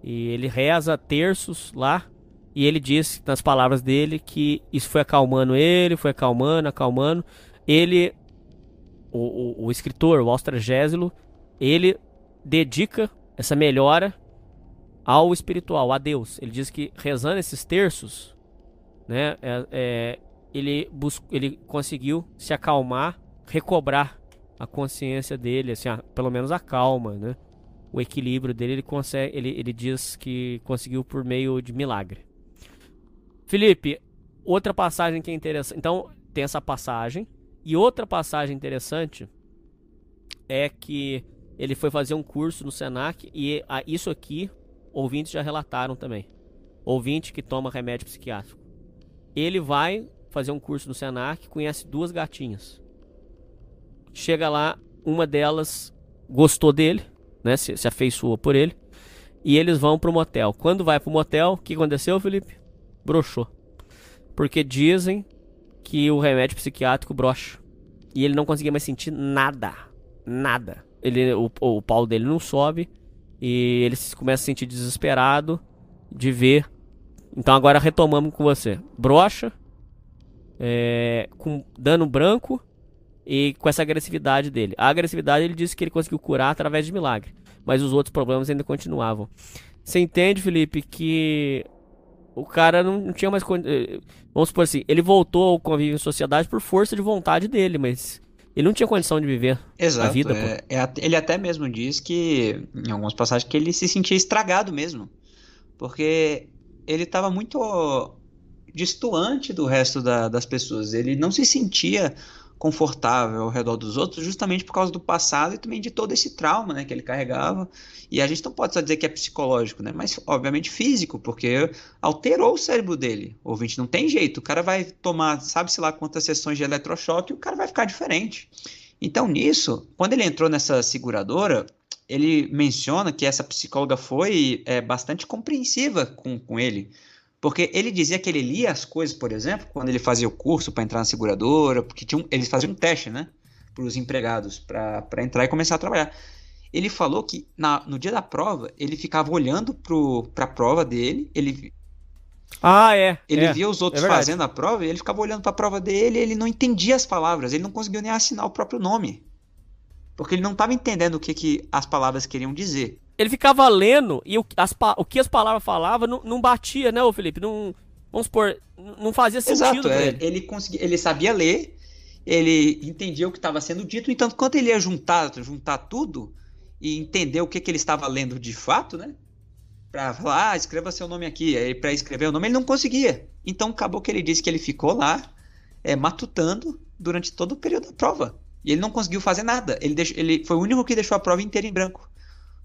e ele reza terços lá e ele diz nas palavras dele que isso foi acalmando ele, foi acalmando, acalmando. Ele, o, o, o escritor, o Austragésilo, ele dedica essa melhora ao espiritual, a Deus. Ele diz que rezando esses terços, né, é, é, ele, ele conseguiu se acalmar, recobrar a consciência dele, assim, a, pelo menos a calma, né? O equilíbrio dele, ele consegue, ele, ele diz que conseguiu por meio de milagre. Felipe, outra passagem que é interessante. Então, tem essa passagem. E outra passagem interessante é que ele foi fazer um curso no Senac e a, isso aqui ouvintes já relataram também. Ouvinte que toma remédio psiquiátrico. Ele vai fazer um curso no Senac, conhece duas gatinhas. Chega lá, uma delas gostou dele, né? Se, se afeiçoou por ele. E eles vão pro motel. Quando vai pro motel, o que aconteceu, Felipe? Broxou. Porque dizem que o remédio psiquiátrico brocha. E ele não conseguia mais sentir nada. Nada. Ele, o, o pau dele não sobe. E ele começa a se sentir desesperado de ver. Então agora retomamos com você. Brocha. É, com dano branco e com essa agressividade dele. A agressividade ele disse que ele conseguiu curar através de milagre, mas os outros problemas ainda continuavam. Você entende, Felipe, que o cara não, não tinha mais. Eh, vamos supor assim, ele voltou ao convívio em sociedade por força de vontade dele, mas ele não tinha condição de viver Exato, a vida. É, é, ele até mesmo diz que, em algumas passagens, que ele se sentia estragado mesmo. Porque ele estava muito distoante do resto da, das pessoas. Ele não se sentia confortável ao redor dos outros, justamente por causa do passado e também de todo esse trauma, né, que ele carregava. E a gente não pode só dizer que é psicológico, né, mas obviamente físico, porque alterou o cérebro dele. O ouvinte não tem jeito, o cara vai tomar, sabe-se lá quantas sessões de eletrochoque, o cara vai ficar diferente. Então, nisso, quando ele entrou nessa seguradora, ele menciona que essa psicóloga foi é, bastante compreensiva com, com ele. Porque ele dizia que ele lia as coisas, por exemplo, quando ele fazia o curso para entrar na seguradora, porque tinha um, eles faziam um teste, né? Para os empregados, para entrar e começar a trabalhar. Ele falou que na, no dia da prova, ele ficava olhando para a prova dele, ele. Ah, é. Ele é, via os outros é fazendo a prova e ele ficava olhando para a prova dele e ele não entendia as palavras, ele não conseguiu nem assinar o próprio nome. Porque ele não estava entendendo o que, que as palavras queriam dizer ele ficava lendo e o, as, o que as palavras falavam não, não batia, né, ô Felipe? Não, vamos supor, não fazia sentido Exato, é, ele. Ele, conseguia, ele sabia ler, ele entendia o que estava sendo dito, então quando ele ia juntar, juntar tudo e entender o que, que ele estava lendo de fato, né? Para falar, ah, escreva seu nome aqui, aí para escrever o nome, ele não conseguia. Então acabou que ele disse que ele ficou lá é, matutando durante todo o período da prova. E ele não conseguiu fazer nada. Ele, deixou, ele foi o único que deixou a prova inteira em branco.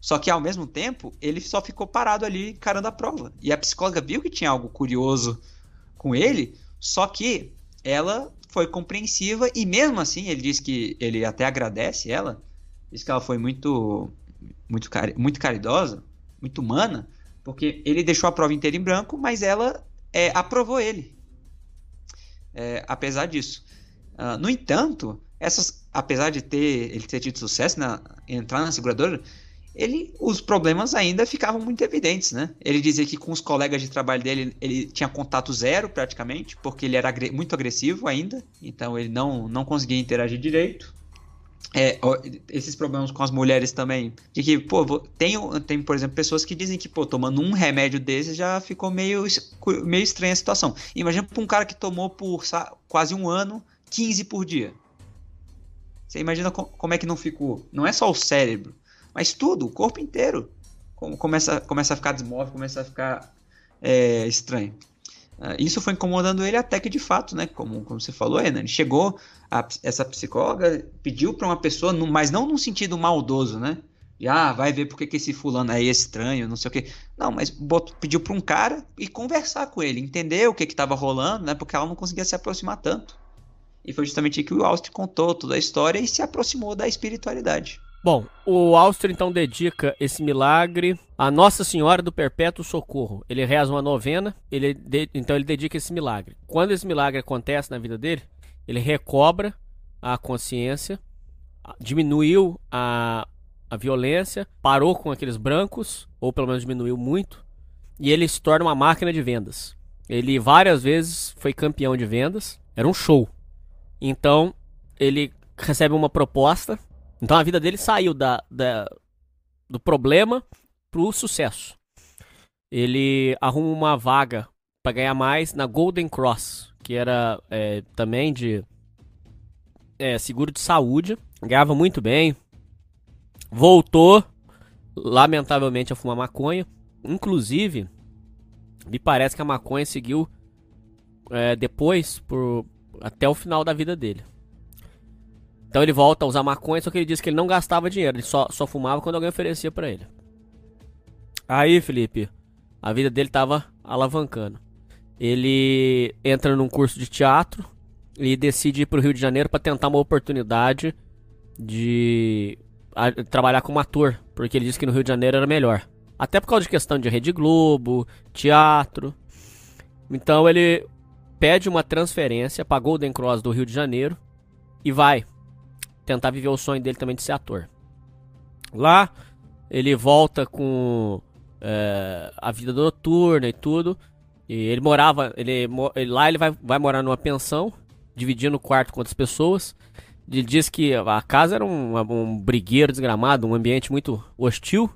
Só que ao mesmo tempo, ele só ficou parado ali encarando a prova. E a psicóloga viu que tinha algo curioso com ele, só que ela foi compreensiva e mesmo assim ele diz que ele até agradece ela, diz que ela foi muito muito, cari muito caridosa, muito humana, porque ele deixou a prova inteira em branco, mas ela é, aprovou ele. É, apesar disso. Uh, no entanto, essas, apesar de ter ele ter tido sucesso na entrar na seguradora, ele, os problemas ainda ficavam muito evidentes, né? Ele dizia que com os colegas de trabalho dele ele tinha contato zero praticamente, porque ele era muito agressivo ainda, então ele não, não conseguia interagir direito. É, esses problemas com as mulheres também, de que, pô, tem, tem, por exemplo, pessoas que dizem que, pô, tomando um remédio desse já ficou meio, meio estranha a situação. Imagina pra um cara que tomou por quase um ano 15 por dia. Você imagina como é que não ficou? Não é só o cérebro, mas tudo, o corpo inteiro começa, começa a ficar desmóvel, começa a ficar é, estranho. Uh, isso foi incomodando ele até que de fato, né, como, como você falou, Renan, ele chegou, a, essa psicóloga pediu para uma pessoa, mas não num sentido maldoso, né, E, ah, vai ver porque que esse fulano aí é estranho, não sei o quê. Não, mas botou, pediu para um cara e conversar com ele, entender o que que tava rolando, né? Porque ela não conseguia se aproximar tanto. E foi justamente aí que o Austin contou toda a história e se aproximou da espiritualidade. Bom, o Austria então dedica esse milagre a Nossa Senhora do Perpétuo Socorro. Ele reza uma novena, ele de... então ele dedica esse milagre. Quando esse milagre acontece na vida dele, ele recobra a consciência, diminuiu a, a violência, parou com aqueles brancos, ou pelo menos diminuiu muito, e ele se torna uma máquina de vendas. Ele várias vezes foi campeão de vendas, era um show. Então ele recebe uma proposta então a vida dele saiu da, da do problema pro sucesso. Ele arruma uma vaga para ganhar mais na Golden Cross, que era é, também de é, seguro de saúde. Ganhava muito bem. Voltou, lamentavelmente, a fumar maconha. Inclusive, me parece que a maconha seguiu é, depois por, até o final da vida dele. Então ele volta a usar maconha, só que ele disse que ele não gastava dinheiro, ele só, só fumava quando alguém oferecia para ele. Aí, Felipe, a vida dele tava alavancando. Ele entra num curso de teatro e decide ir pro Rio de Janeiro para tentar uma oportunidade de a, trabalhar como ator, porque ele disse que no Rio de Janeiro era melhor. Até por causa de questão de Rede Globo, teatro. Então ele pede uma transferência para Golden Cross do Rio de Janeiro e vai tentar viver o sonho dele também de ser ator. Lá, ele volta com é, a vida noturna e tudo. E ele morava, ele, lá ele vai, vai morar numa pensão, dividindo o quarto com outras pessoas. Ele diz que a casa era um, um brigueiro desgramado, um ambiente muito hostil.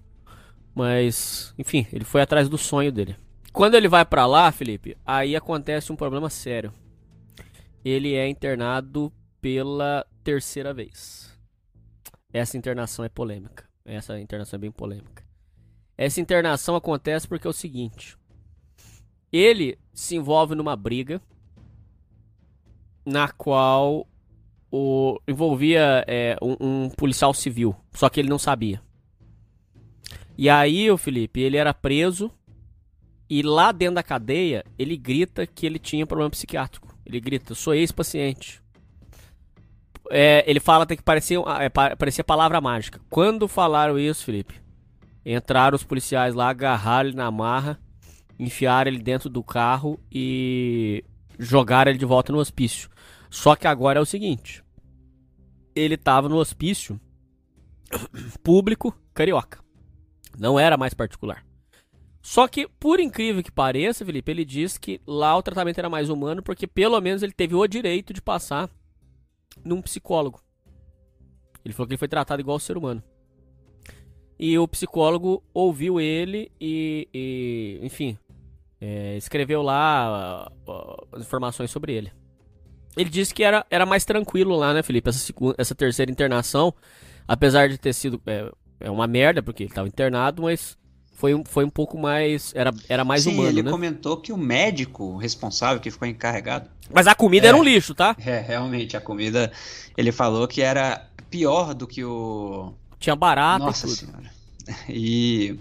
Mas, enfim, ele foi atrás do sonho dele. Quando ele vai para lá, Felipe, aí acontece um problema sério. Ele é internado pela terceira vez. Essa internação é polêmica. Essa internação é bem polêmica. Essa internação acontece porque é o seguinte: ele se envolve numa briga na qual o envolvia é, um, um, policial civil, só que ele não sabia. E aí, o Felipe, ele era preso e lá dentro da cadeia ele grita que ele tinha problema psiquiátrico. Ele grita: "Sou ex-paciente é, ele fala até que parecia, é, parecia palavra mágica. Quando falaram isso, Felipe, entraram os policiais lá, agarraram ele na marra, enfiaram ele dentro do carro e jogaram ele de volta no hospício. Só que agora é o seguinte: ele estava no hospício público carioca. Não era mais particular. Só que, por incrível que pareça, Felipe, ele diz que lá o tratamento era mais humano porque pelo menos ele teve o direito de passar num psicólogo. Ele falou que ele foi tratado igual ser humano. E o psicólogo ouviu ele e, e enfim, é, escreveu lá as informações sobre ele. Ele disse que era, era mais tranquilo lá, né, Felipe? Essa, segunda, essa terceira internação, apesar de ter sido é, é uma merda, porque ele estava internado, mas foi, foi um pouco mais. Era, era mais Sim, humano. Ele né? comentou que o médico responsável que ficou encarregado. Mas a comida é, era um lixo, tá? É, realmente, a comida. Ele falou que era pior do que o. Tinha barato Nossa tudo. senhora. E,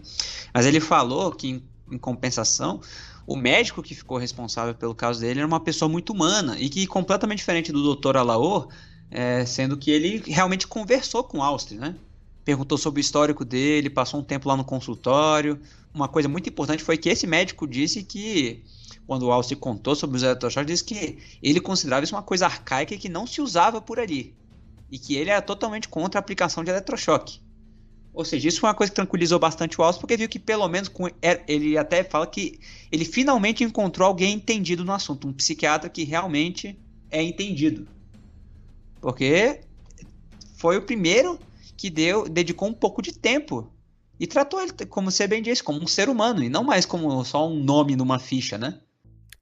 mas ele falou que, em, em compensação, o médico que ficou responsável pelo caso dele era uma pessoa muito humana e que completamente diferente do Dr. Alaor, é, sendo que ele realmente conversou com o Austin, né? Perguntou sobre o histórico dele, passou um tempo lá no consultório. Uma coisa muito importante foi que esse médico disse que, quando o Alce contou sobre os eletrochoques, disse que ele considerava isso uma coisa arcaica e que não se usava por ali. E que ele era totalmente contra a aplicação de eletrochoque. Ou seja, isso foi uma coisa que tranquilizou bastante o Alce, porque viu que pelo menos com ele até fala que ele finalmente encontrou alguém entendido no assunto, um psiquiatra que realmente é entendido. Porque foi o primeiro que deu, dedicou um pouco de tempo e tratou ele, como você bem disse, como um ser humano e não mais como só um nome numa ficha, né?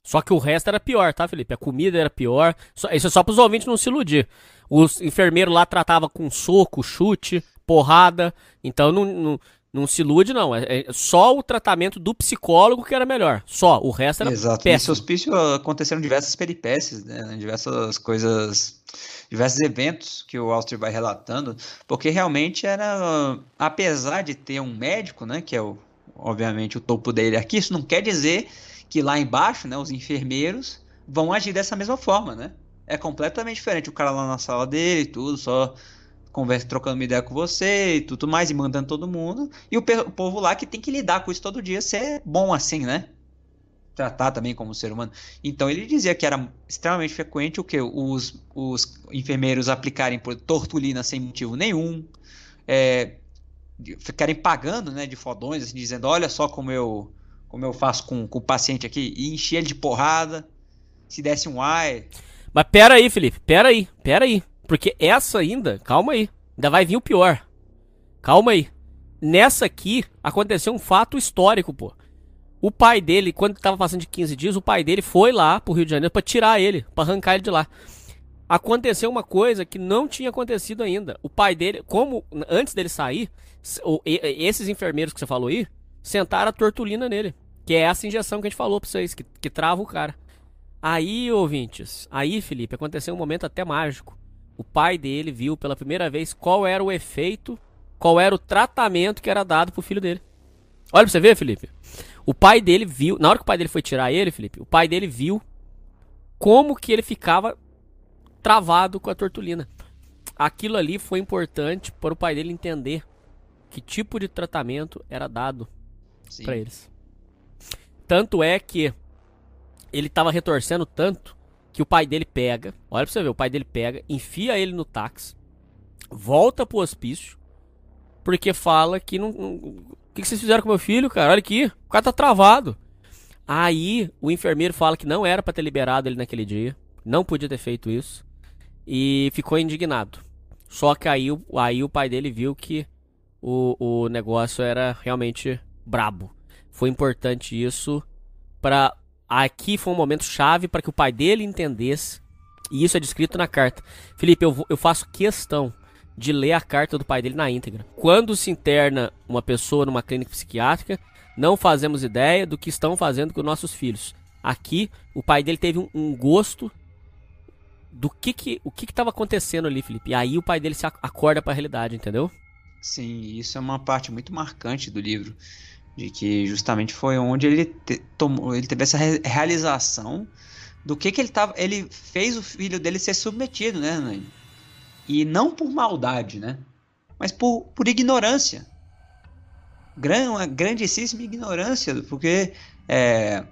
Só que o resto era pior, tá, Felipe? A comida era pior. Isso é só para os ouvintes não se iludir. Os enfermeiros lá tratavam com soco, chute, porrada. Então não, não, Não se ilude, não. É, é só o tratamento do psicólogo que era melhor. Só. O resto era Exato. péssimo. Nesse hospício aconteceram diversas peripécias, né? Diversas coisas, diversos eventos que o Auster vai relatando, porque realmente era, apesar de ter um médico, né, que é o, obviamente o topo da hierarquia, isso não quer dizer que lá embaixo, né, os enfermeiros vão agir dessa mesma forma, né? É completamente diferente. O cara lá na sala dele, tudo, só conversa, trocando uma ideia com você e tudo mais, e mandando todo mundo. E o, o, povo lá que tem que lidar com isso todo dia, ser bom assim, né? Tratar também como ser humano. Então ele dizia que era extremamente frequente o que? Os, os enfermeiros aplicarem por tortulina sem motivo nenhum, é, ficarem pagando né, de fodões, assim, dizendo: olha só como eu, como eu faço com, com o paciente aqui, e encher ele de porrada. Se desse um ai. Mas pera aí, Felipe, pera aí, pera aí. Porque essa ainda, calma aí, ainda vai vir o pior. Calma aí. Nessa aqui aconteceu um fato histórico, pô. O pai dele, quando tava passando de 15 dias, o pai dele foi lá pro Rio de Janeiro para tirar ele, para arrancar ele de lá. Aconteceu uma coisa que não tinha acontecido ainda. O pai dele, como antes dele sair, esses enfermeiros que você falou aí, sentaram a tortulina nele. Que é essa injeção que a gente falou pra vocês, que, que trava o cara. Aí, ouvintes, aí, Felipe, aconteceu um momento até mágico o pai dele viu pela primeira vez qual era o efeito, qual era o tratamento que era dado pro filho dele. Olha pra você ver, Felipe. O pai dele viu, na hora que o pai dele foi tirar ele, Felipe, o pai dele viu como que ele ficava travado com a tortulina. Aquilo ali foi importante para o pai dele entender que tipo de tratamento era dado para eles. Tanto é que ele estava retorcendo tanto que o pai dele pega, olha pra você ver, o pai dele pega, enfia ele no táxi, volta pro hospício, porque fala que não. O que, que vocês fizeram com meu filho, cara? Olha aqui, o cara tá travado. Aí o enfermeiro fala que não era para ter liberado ele naquele dia, não podia ter feito isso, e ficou indignado. Só que aí, aí o pai dele viu que o, o negócio era realmente brabo. Foi importante isso para aqui foi um momento chave para que o pai dele entendesse, e isso é descrito na carta. Felipe, eu, eu faço questão de ler a carta do pai dele na íntegra. Quando se interna uma pessoa numa clínica psiquiátrica, não fazemos ideia do que estão fazendo com nossos filhos. Aqui, o pai dele teve um, um gosto do que que o que estava acontecendo ali, Felipe. E aí o pai dele se acorda para a realidade, entendeu? Sim, isso é uma parte muito marcante do livro de que justamente foi onde ele, te, tomou, ele teve essa re realização do que, que ele tava, ele fez o filho dele ser submetido, né, Nani? E não por maldade, né? Mas por, por ignorância. Gran, uma grandíssima ignorância, porque é,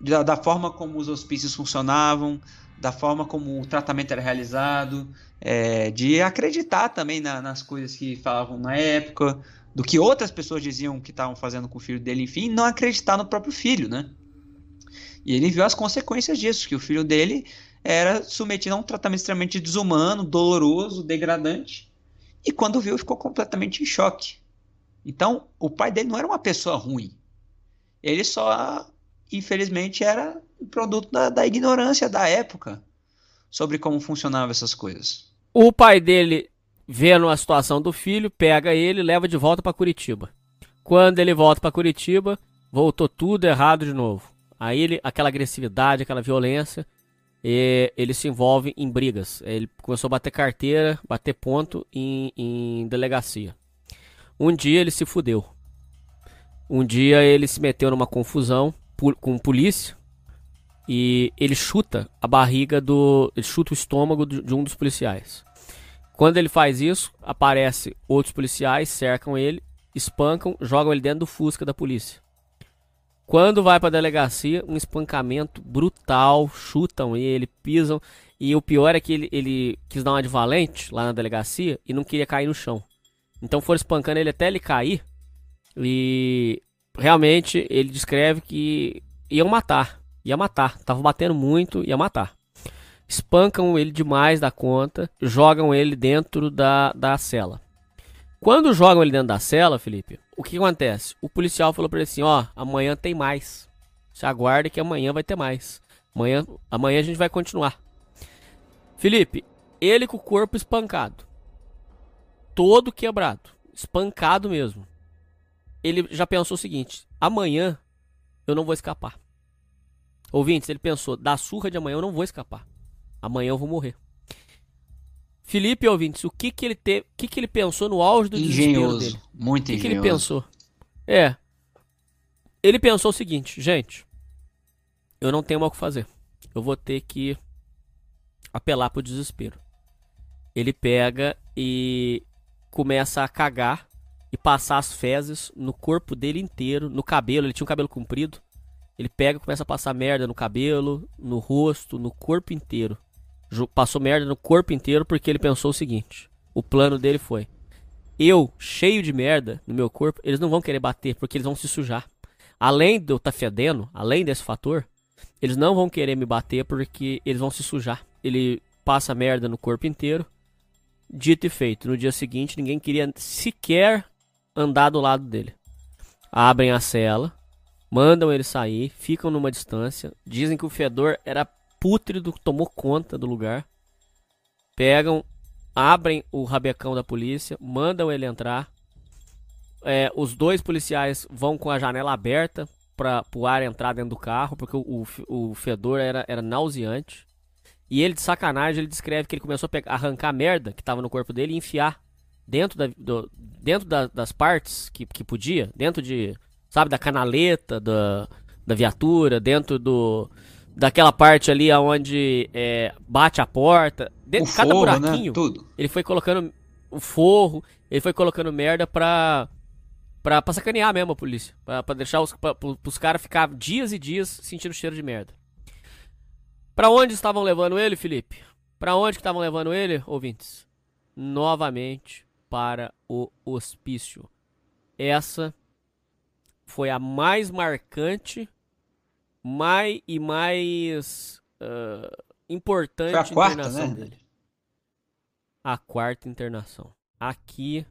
da, da, forma como os hospícios funcionavam, da forma como o tratamento era realizado, é, de acreditar também na, nas coisas que falavam na época, do que outras pessoas diziam que estavam fazendo com o filho dele, enfim, não acreditar no próprio filho, né? E ele viu as consequências disso, que o filho dele era submetido a um tratamento extremamente desumano, doloroso, degradante, e quando viu ficou completamente em choque. Então, o pai dele não era uma pessoa ruim. Ele só, infelizmente, era produto da, da ignorância da época sobre como funcionavam essas coisas. O pai dele vendo a situação do filho, pega ele e leva de volta para Curitiba. Quando ele volta para Curitiba, voltou tudo errado de novo. Aí ele, aquela agressividade, aquela violência, ele se envolve em brigas. Ele começou a bater carteira, bater ponto em, em delegacia. Um dia ele se fudeu. Um dia ele se meteu numa confusão com polícia e ele chuta a barriga do. Ele chuta o estômago de um dos policiais. Quando ele faz isso, aparece outros policiais, cercam ele, espancam, jogam ele dentro do Fusca da polícia. Quando vai para a delegacia, um espancamento brutal, chutam ele, pisam. E o pior é que ele, ele quis dar uma de valente lá na delegacia e não queria cair no chão. Então foram espancando ele até ele cair. E realmente ele descreve que iam matar. Ia matar. Tava batendo muito, ia matar espancam ele demais da conta, jogam ele dentro da, da cela. Quando jogam ele dentro da cela, Felipe, o que acontece? O policial falou para ele assim: ó, amanhã tem mais. Se aguarde que amanhã vai ter mais. Amanhã, amanhã a gente vai continuar. Felipe, ele com o corpo espancado, todo quebrado, espancado mesmo. ele já pensou o seguinte: amanhã eu não vou escapar. Ouvintes, ele pensou: da surra de amanhã eu não vou escapar. Amanhã eu vou morrer. Felipe ouvintes, o que que ele te, o que que ele pensou no auge do desespero Engenhoso. dele? Muito O que, que engenhoso. ele pensou? É. Ele pensou o seguinte, gente. Eu não tenho mais o que fazer. Eu vou ter que apelar pro desespero. Ele pega e começa a cagar e passar as fezes no corpo dele inteiro, no cabelo. Ele tinha um cabelo comprido. Ele pega e começa a passar merda no cabelo, no rosto, no corpo inteiro. Passou merda no corpo inteiro porque ele pensou o seguinte: o plano dele foi: eu, cheio de merda no meu corpo, eles não vão querer bater porque eles vão se sujar. Além de eu estar fedendo, além desse fator, eles não vão querer me bater porque eles vão se sujar. Ele passa merda no corpo inteiro. Dito e feito. No dia seguinte, ninguém queria sequer andar do lado dele. Abrem a cela, mandam ele sair, ficam numa distância. Dizem que o fedor era pútrido, tomou conta do lugar. Pegam abrem o rabecão da polícia, mandam ele entrar. É, os dois policiais vão com a janela aberta para o ar entrar dentro do carro, porque o, o, o fedor era, era nauseante. E ele, de sacanagem, ele descreve que ele começou a pegar, arrancar a merda que estava no corpo dele e enfiar dentro, da, do- dentro da- das partes que, que podia, dentro de, sabe, da canaleta da, da viatura, dentro do daquela parte ali onde bate a porta, dentro de cada forro, né? buraquinho. Tudo. Ele foi colocando o forro, ele foi colocando merda pra, pra, pra sacanear mesmo a polícia. Pra, pra deixar os, pra, pros caras ficar dias e dias sentindo cheiro de merda. Pra onde estavam levando ele, Felipe? Pra onde que estavam levando ele, ouvintes? Novamente para o hospício. Essa foi a mais marcante mais e mais ah, importante Foi a quarta, internação né? dele a quarta internação. Aqui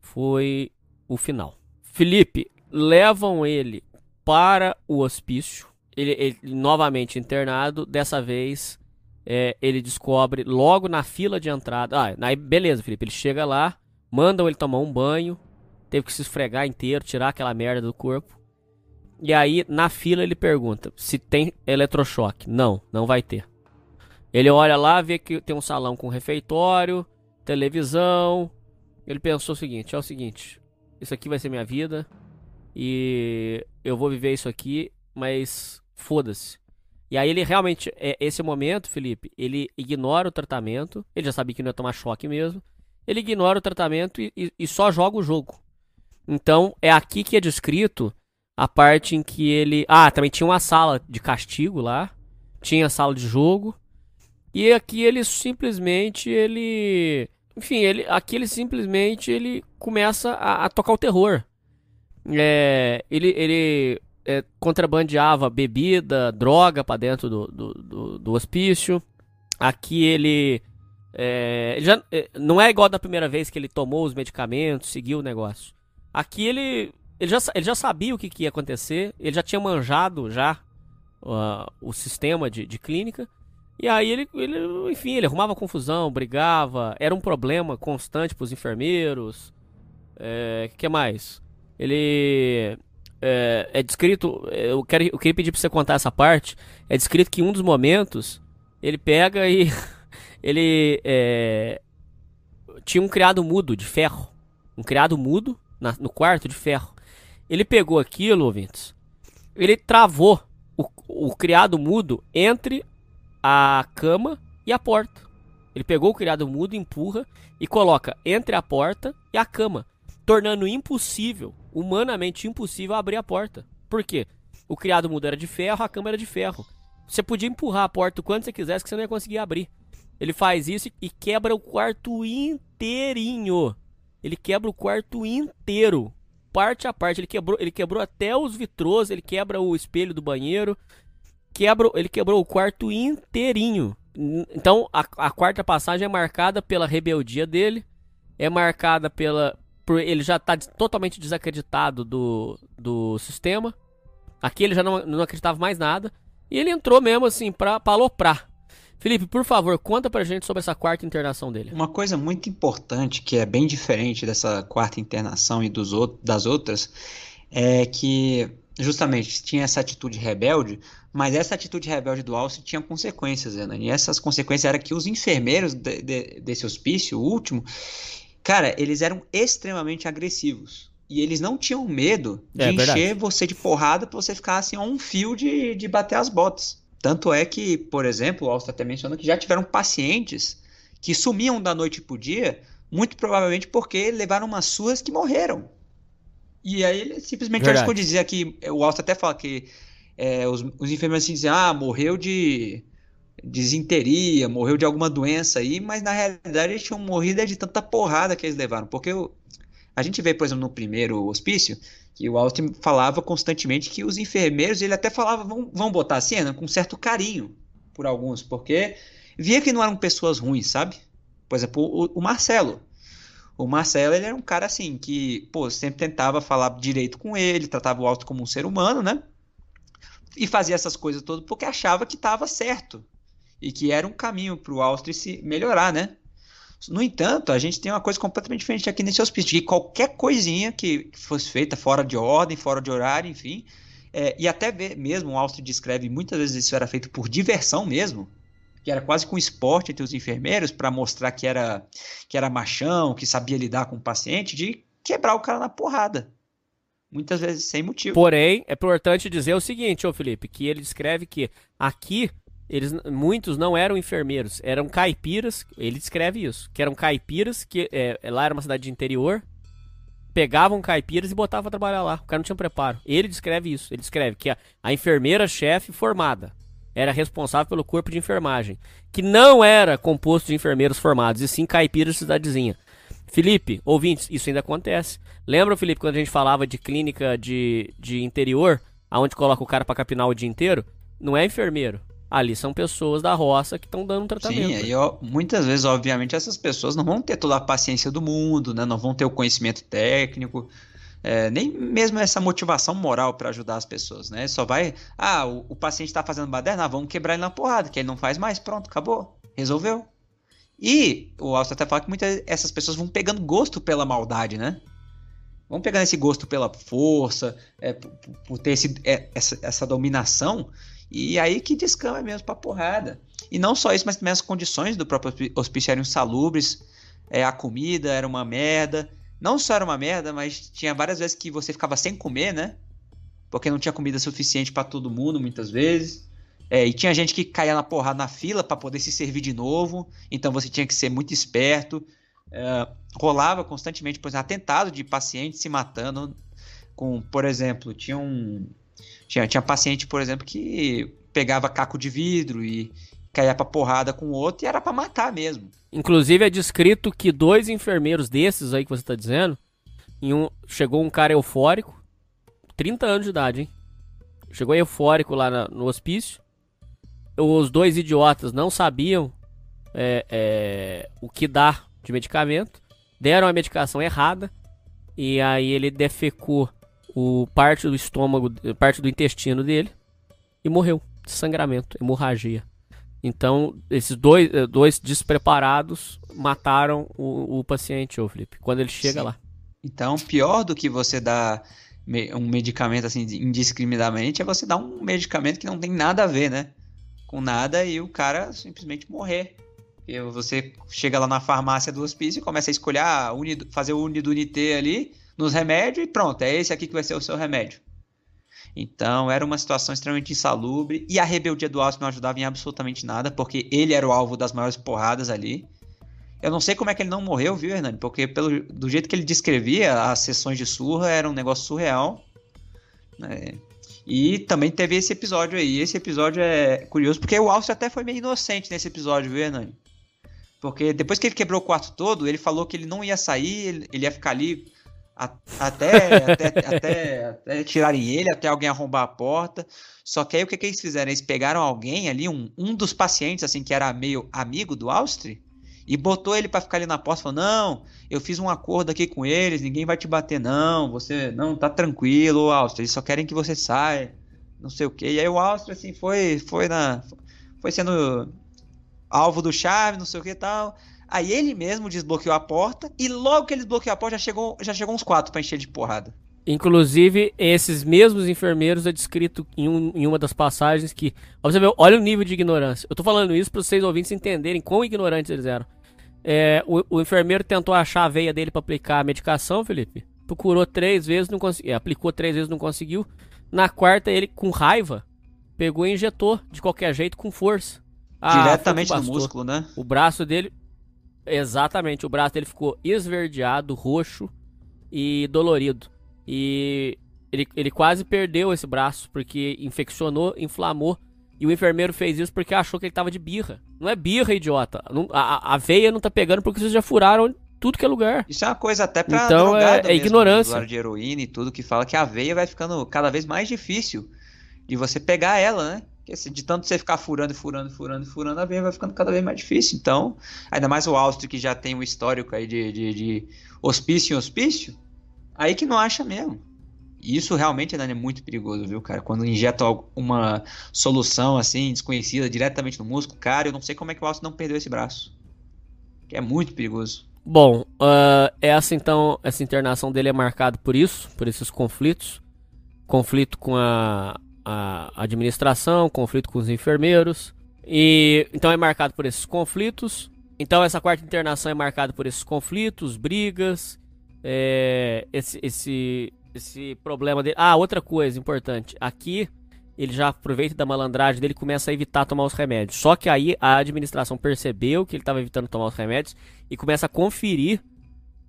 foi o final. Felipe, levam ele para o hospício. Ele, ele novamente internado. Dessa vez, é, ele descobre logo na fila de entrada. Ah, aí beleza, Felipe. Ele chega lá, mandam ele tomar um banho. Teve que se esfregar inteiro, tirar aquela merda do corpo. E aí, na fila, ele pergunta se tem eletrochoque. Não, não vai ter. Ele olha lá, vê que tem um salão com refeitório, televisão. Ele pensou o seguinte: é o seguinte, isso aqui vai ser minha vida e eu vou viver isso aqui, mas foda-se. E aí ele realmente, é esse momento, Felipe, ele ignora o tratamento, ele já sabia que não ia tomar choque mesmo. Ele ignora o tratamento e, e- e só joga o jogo. Então, é aqui que é descrito a parte em que ele. Ah, também tinha uma sala de castigo lá. Tinha sala de jogo. E aqui ele simplesmente ele, enfim, ele aqui ele simplesmente ele começa a, a tocar o terror. É, ele ele é, contrabandeava bebida, droga pra dentro do, do, do, do hospício. Aqui ele é, ele já é, não é igual da primeira vez que ele tomou os medicamentos, seguiu o negócio. Aqui ele ele já, ele já sabia o que, que ia acontecer, ele já tinha manjado já ah, o sistema de, de clínica. E aí ele, ele, enfim, ele arrumava confusão, brigava, era um problema constante pros enfermeiros. É, que mais? Ele é, é descrito, é, eu, quero, eu queria pedir pra você contar essa parte. É descrito que em um dos momentos ele pega e ele é, tinha um criado mudo de ferro, um criado mudo na- no quarto de ferro. Ele pegou aquilo, ouvintes. Ele travou o, o criado mudo entre a cama e a porta. Ele pegou o criado mudo, empurra e coloca entre a porta e a cama, tornando impossível, humanamente impossível, abrir a porta. Por quê? O criado mudo era de ferro, a cama era de ferro. Você podia empurrar a porta o quanto você quisesse que você não ia conseguir abrir. Ele faz isso e quebra o quarto inteirinho. Ele quebra o quarto inteiro, parte a parte. Ele quebrou, ele quebrou até os vitrôs, ele quebra o espelho do banheiro, quebra, ele quebrou o quarto inteirinho. Então, a, a quarta passagem é marcada pela rebeldia dele, é marcada pela. Por, ele já tá des- totalmente desacreditado do, do sistema. Aqui ele já não, não acreditava mais nada. E ele entrou mesmo assim pra, pra aloprar. Felipe, por favor, conta pra gente sobre essa quarta internação dele. Uma coisa muito importante, que é bem diferente dessa quarta internação e dos outros, das outras, é que justamente tinha essa atitude rebelde, mas essa atitude rebelde do Alce tinha consequências, Renan. E essas consequências eram que os enfermeiros de, de, desse hospício, o último, cara, eles eram extremamente agressivos. E eles não tinham medo de É, encher verdade. você de porrada pra você ficar assim a um fio de, de bater as botas. Tanto é que, por exemplo, o Alce até menciona que já tiveram pacientes que sumiam da noite pro dia, muito provavelmente porque levaram umas suas que morreram. E aí ele simplesmente Verdade. arriscou dizer que o Alce até fala que é, os, os enfermeiros assim, dizem, ah, morreu de desinteria, morreu de alguma doença aí, mas na realidade eles tinham morrido é de tanta porrada que eles levaram. Porque o- a gente vê, por exemplo, no primeiro hospício, que o Austin falava constantemente que os enfermeiros, ele até falava, vão, vão botar a cena com certo carinho por alguns, porque via que não eram pessoas ruins, sabe? Por exemplo, o, o Marcelo. O Marcelo, ele era um cara assim, que, pô, sempre tentava falar direito com ele, tratava o Austin como um ser humano, né? E fazia essas coisas todas porque achava que estava certo. E que era um caminho para o Austin se melhorar, né? No entanto, a gente tem uma coisa completamente diferente aqui nesse hospício, que qualquer coisinha que, fosse feita fora de ordem, fora de horário, enfim, é, e até mesmo o Austin descreve muitas vezes isso era feito por diversão mesmo, que era quase com esporte entre os enfermeiros para mostrar que era que era machão, que sabia lidar com o paciente, de quebrar o cara na porrada. Muitas vezes sem motivo. Porém, é importante dizer o seguinte, ô Felipe, que ele descreve que aqui eles muitos não eram enfermeiros, eram caipiras, ele descreve isso, que eram caipiras que é, lá era uma cidade de interior, pegavam caipiras e botavam pra trabalhar lá. O cara não tinha preparo. Ele descreve isso, ele descreve que a, a enfermeira chefe formada era responsável pelo corpo de enfermagem, que não era composto de enfermeiros formados, e sim caipiras de cidadezinha. Felipe, ouvintes, isso ainda acontece. Lembra, Felipe, quando a gente falava de clínica de, de interior, aonde coloca o cara pra capinar o dia inteiro? Não é enfermeiro. Ali são pessoas da roça que estão dando um tratamento. Sim, aí, ó, muitas vezes, obviamente, essas pessoas não vão ter toda a paciência do mundo, né? Não vão ter o conhecimento técnico, é, nem mesmo essa motivação moral para ajudar as pessoas, né? Só vai, ah, o, o paciente está fazendo baderna, ah, vamos quebrar ele na porrada, que ele não faz mais, pronto, acabou, resolveu. E o Austin até fala que muitas essas pessoas vão pegando gosto pela maldade, né? Vão pegando esse gosto pela força, é, por, por ter esse, é, essa, essa dominação, e aí que descama mesmo pra porrada. E não só isso, mas também as condições do próprio hospício eram insalubres, é, a comida era uma merda. Não só era uma merda, mas tinha várias vezes que você ficava sem comer, né? Porque não tinha comida suficiente pra todo mundo, muitas vezes. É, e tinha gente que caía na porrada na fila pra poder se servir de novo. Então você tinha que ser muito esperto. É, rolava constantemente, por exemplo, atentado de pacientes se matando. Com, por exemplo, tinha um. Tinha, tinha paciente, por exemplo, que pegava caco de vidro e caía pra porrada com o outro e era pra matar mesmo. Inclusive é descrito que dois enfermeiros desses aí que você tá dizendo, em um, chegou um cara eufórico, 30 anos de idade, hein? Chegou eufórico lá na- no hospício. Os dois idiotas não sabiam é, é, o que dar de medicamento, deram a medicação errada e aí ele defecou o parte do estômago, parte do intestino dele e morreu de sangramento, hemorragia. Então, esses dois, eh, dois despreparados mataram o, o paciente, ô Felipe, quando ele chega Sim. lá. Então, pior do que você dar um medicamento assim indiscriminadamente é você dar um medicamento que não tem nada a ver, né? Com nada e o cara simplesmente morrer. E você chega lá na farmácia do hospício e começa a escolher, ah, fazer o Unidunité ali nos remédios e pronto, é esse aqui que vai ser o seu remédio. Então era uma situação extremamente insalubre e a rebeldia do Alce não ajudava em absolutamente nada, porque ele era o alvo das maiores porradas ali. Eu não sei como é que ele não morreu, viu, Hernani? Porque pelo, do jeito que ele descrevia, as sessões de surra era um negócio surreal. né? E também teve esse episódio aí. Esse episódio é curioso, porque o Alce até foi meio inocente nesse episódio, viu, Hernani? Porque depois que ele quebrou o quarto todo, ele falou que ele não ia sair, ele, ia ficar ali até, até, até, até tirarem ele, até alguém arrombar a porta. Só que aí o que, que eles fizeram? Eles pegaram alguém ali, um, um dos pacientes, assim, que era meio amigo do Austri, e botou ele pra ficar ali na porta, falou, não, eu fiz um acordo aqui com eles, ninguém vai te bater não, você, não, tá tranquilo, Austria, eles só querem que você saia, não sei o que. E aí o Austria, assim, foi, foi na, foi sendo alvo do chave, não sei o que e tal. Aí ele mesmo desbloqueou a porta e logo que ele desbloqueou a porta já chegou, já chegou uns quatro pra encher de porrada. Inclusive, esses mesmos enfermeiros é descrito em, um, em uma das passagens que. Você vê, olha o nível de ignorância. Eu tô falando isso para vocês ouvintes entenderem quão ignorantes eles eram. É, o, o, enfermeiro tentou achar a veia dele para aplicar a medicação, Felipe. Procurou três vezes, não conseguiu. É, aplicou três vezes, não conseguiu. Na quarta, ele, com raiva, pegou e injetou de qualquer jeito, com força. Ah, Diretamente no músculo, né? O braço dele. Exatamente, o braço dele ficou esverdeado, roxo e dolorido. E ele, ele quase perdeu esse braço, porque infeccionou, inflamou. E o enfermeiro fez isso porque achou que ele tava de birra. Não é birra, idiota. Não, a, a veia não tá pegando porque vocês já furaram tudo que é lugar. Isso é uma coisa até pra então, é, é ignorância. de heroína e tudo, que fala que a veia vai ficando cada vez mais difícil de você pegar ela, né? Porque de tanto você ficar furando, furando, furando, furando, a veia vai ficando cada vez mais difícil. Então, ainda mais o Austro que já tem um histórico aí de, de, de hospício em hospício, Aí que não acha mesmo. E isso realmente é muito perigoso, viu, cara? Quando injeta uma solução assim, desconhecida, diretamente no músculo, cara, eu não sei como é que o Alce não perdeu esse braço. Que é muito perigoso. Bom, uh, essa então, essa internação dele é marcada por isso, por esses conflitos. Conflito com a, a administração, conflito com os enfermeiros. E então é marcado por esses conflitos. Então essa quarta internação é marcada por esses conflitos, brigas é, esse, esse, esse problema dele. Ah, outra coisa importante. Aqui ele já aproveita da malandragem dele e começa a evitar tomar os remédios. Só que aí a administração percebeu que ele estava evitando tomar os remédios e começa a conferir,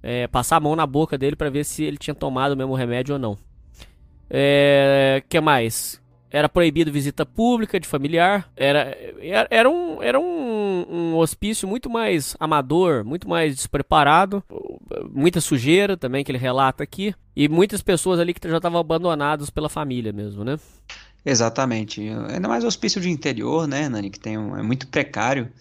é, passar a mão na boca dele para ver se ele tinha tomado o mesmo remédio ou não. É, que mais? Era proibido visita pública de familiar. Era, era, era, um, era um, um hospício muito mais amador, muito mais despreparado. Muita sujeira também, que ele relata aqui. E muitas pessoas ali que já estavam abandonadas pela família mesmo, né? Exatamente. Ainda mais hospício de interior, né, Nani? Que tem um, é muito precário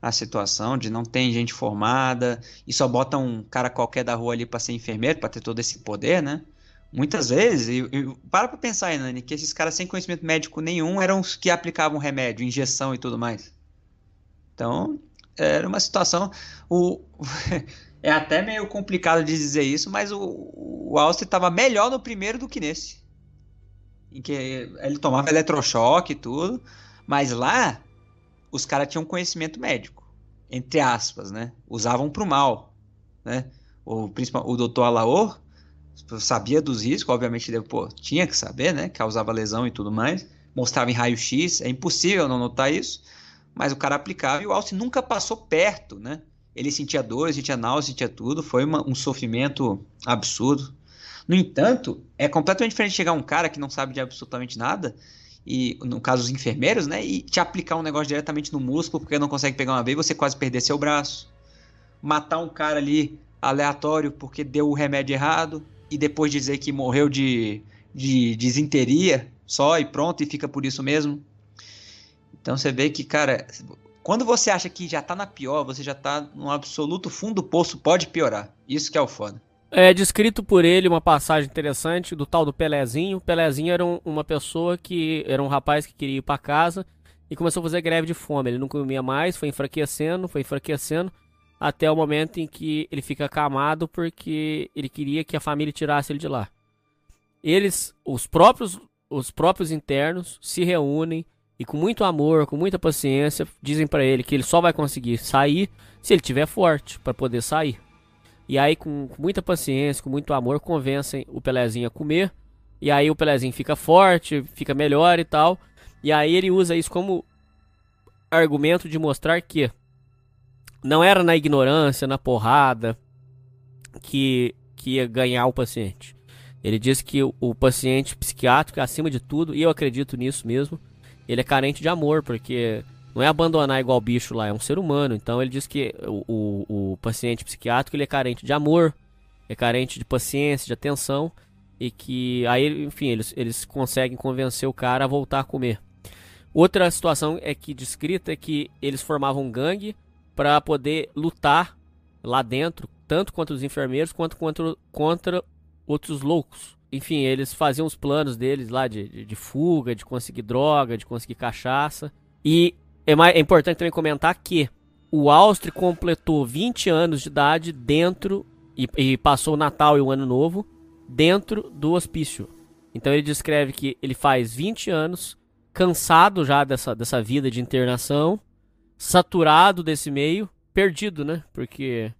a situação de não tem gente formada e só bota um cara qualquer da rua ali para ser enfermeiro, para ter todo esse poder, né? Muitas vezes, e, e para pra pensar Nani, que esses caras sem conhecimento médico nenhum eram os que aplicavam remédio, injeção e tudo mais. Então, era uma situação. O, é até meio complicado de dizer isso, mas o, o Austin estava melhor no primeiro do que nesse. Em que ele tomava eletrochoque e tudo, mas lá os caras tinham conhecimento médico, entre aspas, né? Usavam pro mal, né? O, o doutor Alaor sabia dos riscos, obviamente, pô, tinha que saber, né? Causava lesão e tudo mais. Mostrava em raio-x, é impossível não notar isso. Mas o cara aplicava e o Alce nunca passou perto, né? Ele sentia dor, sentia náusea, sentia tudo. Foi uma, um sofrimento absurdo. No entanto, é completamente diferente chegar um cara que não sabe de absolutamente nada, e no caso os enfermeiros, né? E te aplicar um negócio diretamente no músculo porque não consegue pegar uma vez e você quase perder seu braço. Matar um cara ali aleatório porque deu o remédio errado e depois dizer que morreu de, de desinteria só e pronto, e fica por isso mesmo. Então você vê que, cara, quando você acha que já tá na pior, você já tá no absoluto fundo do poço, pode piorar. Isso que é o foda. É descrito por ele uma passagem interessante do tal do Pelezinho. Pelezinho era um, uma pessoa que era um rapaz que queria ir para casa e começou a fazer greve de fome. Ele não comia mais, foi enfraquecendo, foi enfraquecendo até o momento em que ele fica acamado porque ele queria que a família tirasse ele de lá. Eles, os próprios, os próprios internos, se reúnem e com muito amor, com muita paciência, dizem para ele que ele só vai conseguir sair se ele tiver forte para poder sair. E aí, com, com muita paciência, com muito amor, convencem o Pelezinho a comer. E aí o Pelezinho fica forte, fica melhor e tal. E aí ele usa isso como argumento de mostrar que não era na ignorância, na porrada que, que ia ganhar o paciente. Ele disse que o, o paciente psiquiátrico, acima de tudo, e eu acredito nisso mesmo, ele é carente de amor, porque não é abandonar igual bicho lá, é um ser humano. Então ele diz que o, o, o paciente psiquiátrico ele é carente de amor, é carente de paciência, de atenção, e que aí, enfim, eles, eles conseguem convencer o cara a voltar a comer. Outra situação é que descrita é que eles formavam um gangue para poder lutar lá dentro, tanto contra os enfermeiros quanto contra, contra outros loucos. Enfim, eles faziam os planos deles lá de, de, de fuga, de conseguir droga, de conseguir cachaça. E é, mais, é importante também comentar que o Austri completou 20 anos de idade dentro e, e passou o Natal e o Ano Novo dentro do hospício. Então ele descreve que ele faz 20 anos, cansado já dessa, dessa vida de internação, saturado desse meio, perdido, né? Porque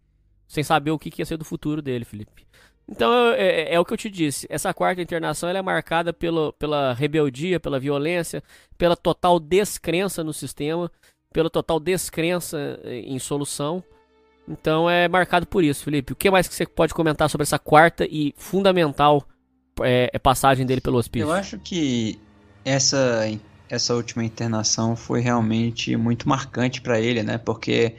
sem saber o que, que ia ser do futuro dele, Felipe. Então é, é, é, o que eu te disse. Essa quarta internação é marcada pelo, pela rebeldia, pela violência, pela total descrença no sistema, pela total descrença eh, em solução. Então é marcado por isso, Felipe. O que mais que você pode comentar sobre essa quarta e fundamental é, é passagem dele pelo hospício? Eu acho que essa essa última internação foi realmente muito marcante para ele, né? Porque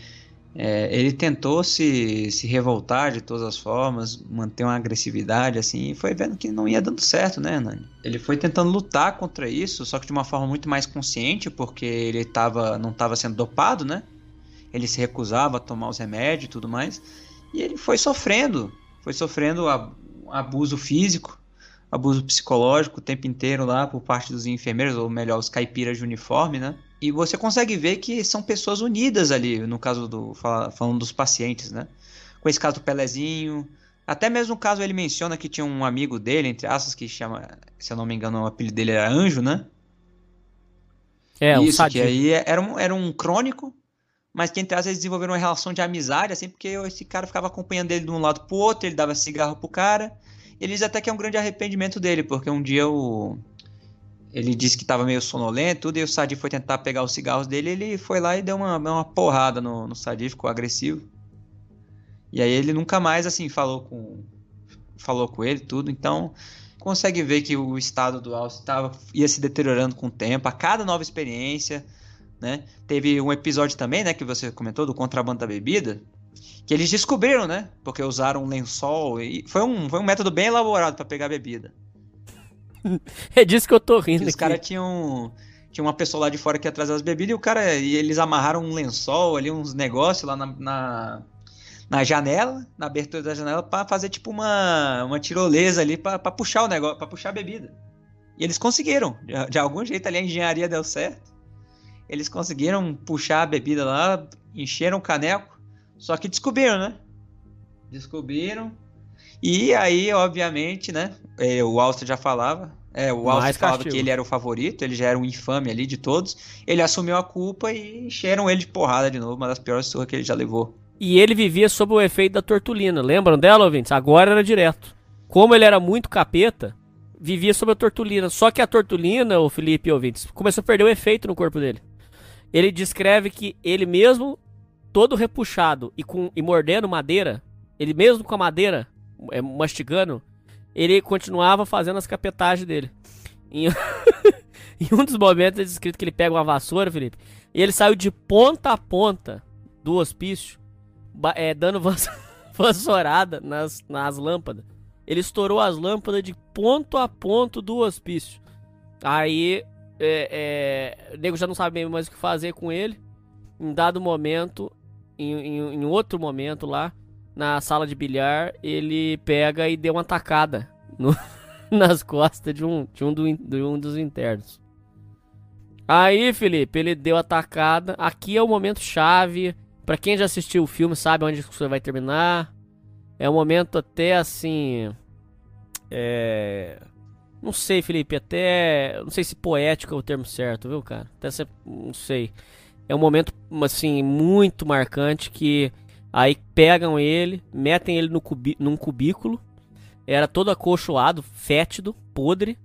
é, ele tentou se, se revoltar de todas as formas, manter uma agressividade assim, e foi vendo que não ia dando certo, né, Nani? Ele foi tentando lutar contra isso, só que de uma forma muito mais consciente, porque ele tava, não estava sendo dopado, né? Ele se recusava a tomar os remédios e tudo mais, e ele foi sofrendo, foi sofrendo abuso físico, abuso psicológico o tempo inteiro lá por parte dos enfermeiros, ou melhor, os caipiras de uniforme, né? E você consegue ver que são pessoas unidas ali, no caso do. falando dos pacientes, né? Com esse caso do Pelezinho. Até mesmo no caso ele menciona que tinha um amigo dele, entre aspas, que chama, se eu não me engano, o apelido dele era Anjo, né? É, Isso, que aí era um, era um crônico, mas que entre aspas eles desenvolveram uma relação de amizade, assim, porque esse cara ficava acompanhando ele de um lado pro outro, ele dava cigarro pro cara. Eles até que é um grande arrependimento dele, porque um dia o ele disse que estava meio sonolento, e o Sadi foi tentar pegar os cigarros dele, ele foi lá e deu uma, uma porrada no, no Sadi, ficou agressivo. E aí ele nunca mais assim falou com falou com ele tudo, então consegue ver que o estado do Alce tava, ia se deteriorando com o tempo, a cada nova experiência, né? Teve um episódio também, né, que você comentou do contrabando da bebida, que eles descobriram, né? Porque usaram um lençol e foi um, foi um método bem elaborado para pegar a bebida. é disso que eu tô rindo. Os caras tinham. Tinha uma pessoa lá de fora que ia trazer as bebidas e o cara. E eles amarraram um lençol ali, uns negócios lá na, na, na janela, na abertura da janela, para fazer tipo uma, uma tirolesa ali para puxar o negócio, para puxar a bebida. E eles conseguiram. De, de algum jeito ali a engenharia deu certo. Eles conseguiram puxar a bebida lá, encheram o caneco. Só que descobriram, né? Descobriram e aí, obviamente, né? É, o Alster já falava. É, o Alster falava castigo. que ele era o favorito, ele já era um infame ali de todos. Ele assumiu a culpa e encheram ele de porrada de novo, uma das piores surras que ele já levou. E ele vivia sob o efeito da tortulina. Lembram dela, ouvintes? Agora era direto. Como ele era muito capeta, vivia sob a tortulina. Só que a tortulina, o Felipe ouvintes, começou a perder o efeito no corpo dele. Ele descreve que ele mesmo, todo repuxado e, com, e mordendo madeira, ele mesmo com a madeira é, mastigando, ele continuava fazendo as capetagens dele. Em, em um dos momentos é descrito que ele pega uma vassoura, Felipe, e ele saiu de ponta a ponta do hospício, é, dando vassourada nas, nas lâmpadas. Ele estourou as lâmpadas de ponto a ponto do hospício. Aí é, é, o nego já não sabe mais o que fazer com ele. Em dado momento, em, em, em outro momento lá, na sala de bilhar, ele pega e deu uma tacada no, nas costas de um, de, um do, de um dos internos. Aí, Felipe, ele deu a tacada. Aqui é o momento chave. Para quem já assistiu o filme, sabe onde isso vai terminar. É um momento até assim. É. Não sei, Felipe, até. Não sei se poético é o termo certo, viu, cara? Até se... Não sei. É um momento, assim, muito marcante que Aí pegam ele, metem ele no cubi num cubículo. Era todo acolchoado, fétido, podre.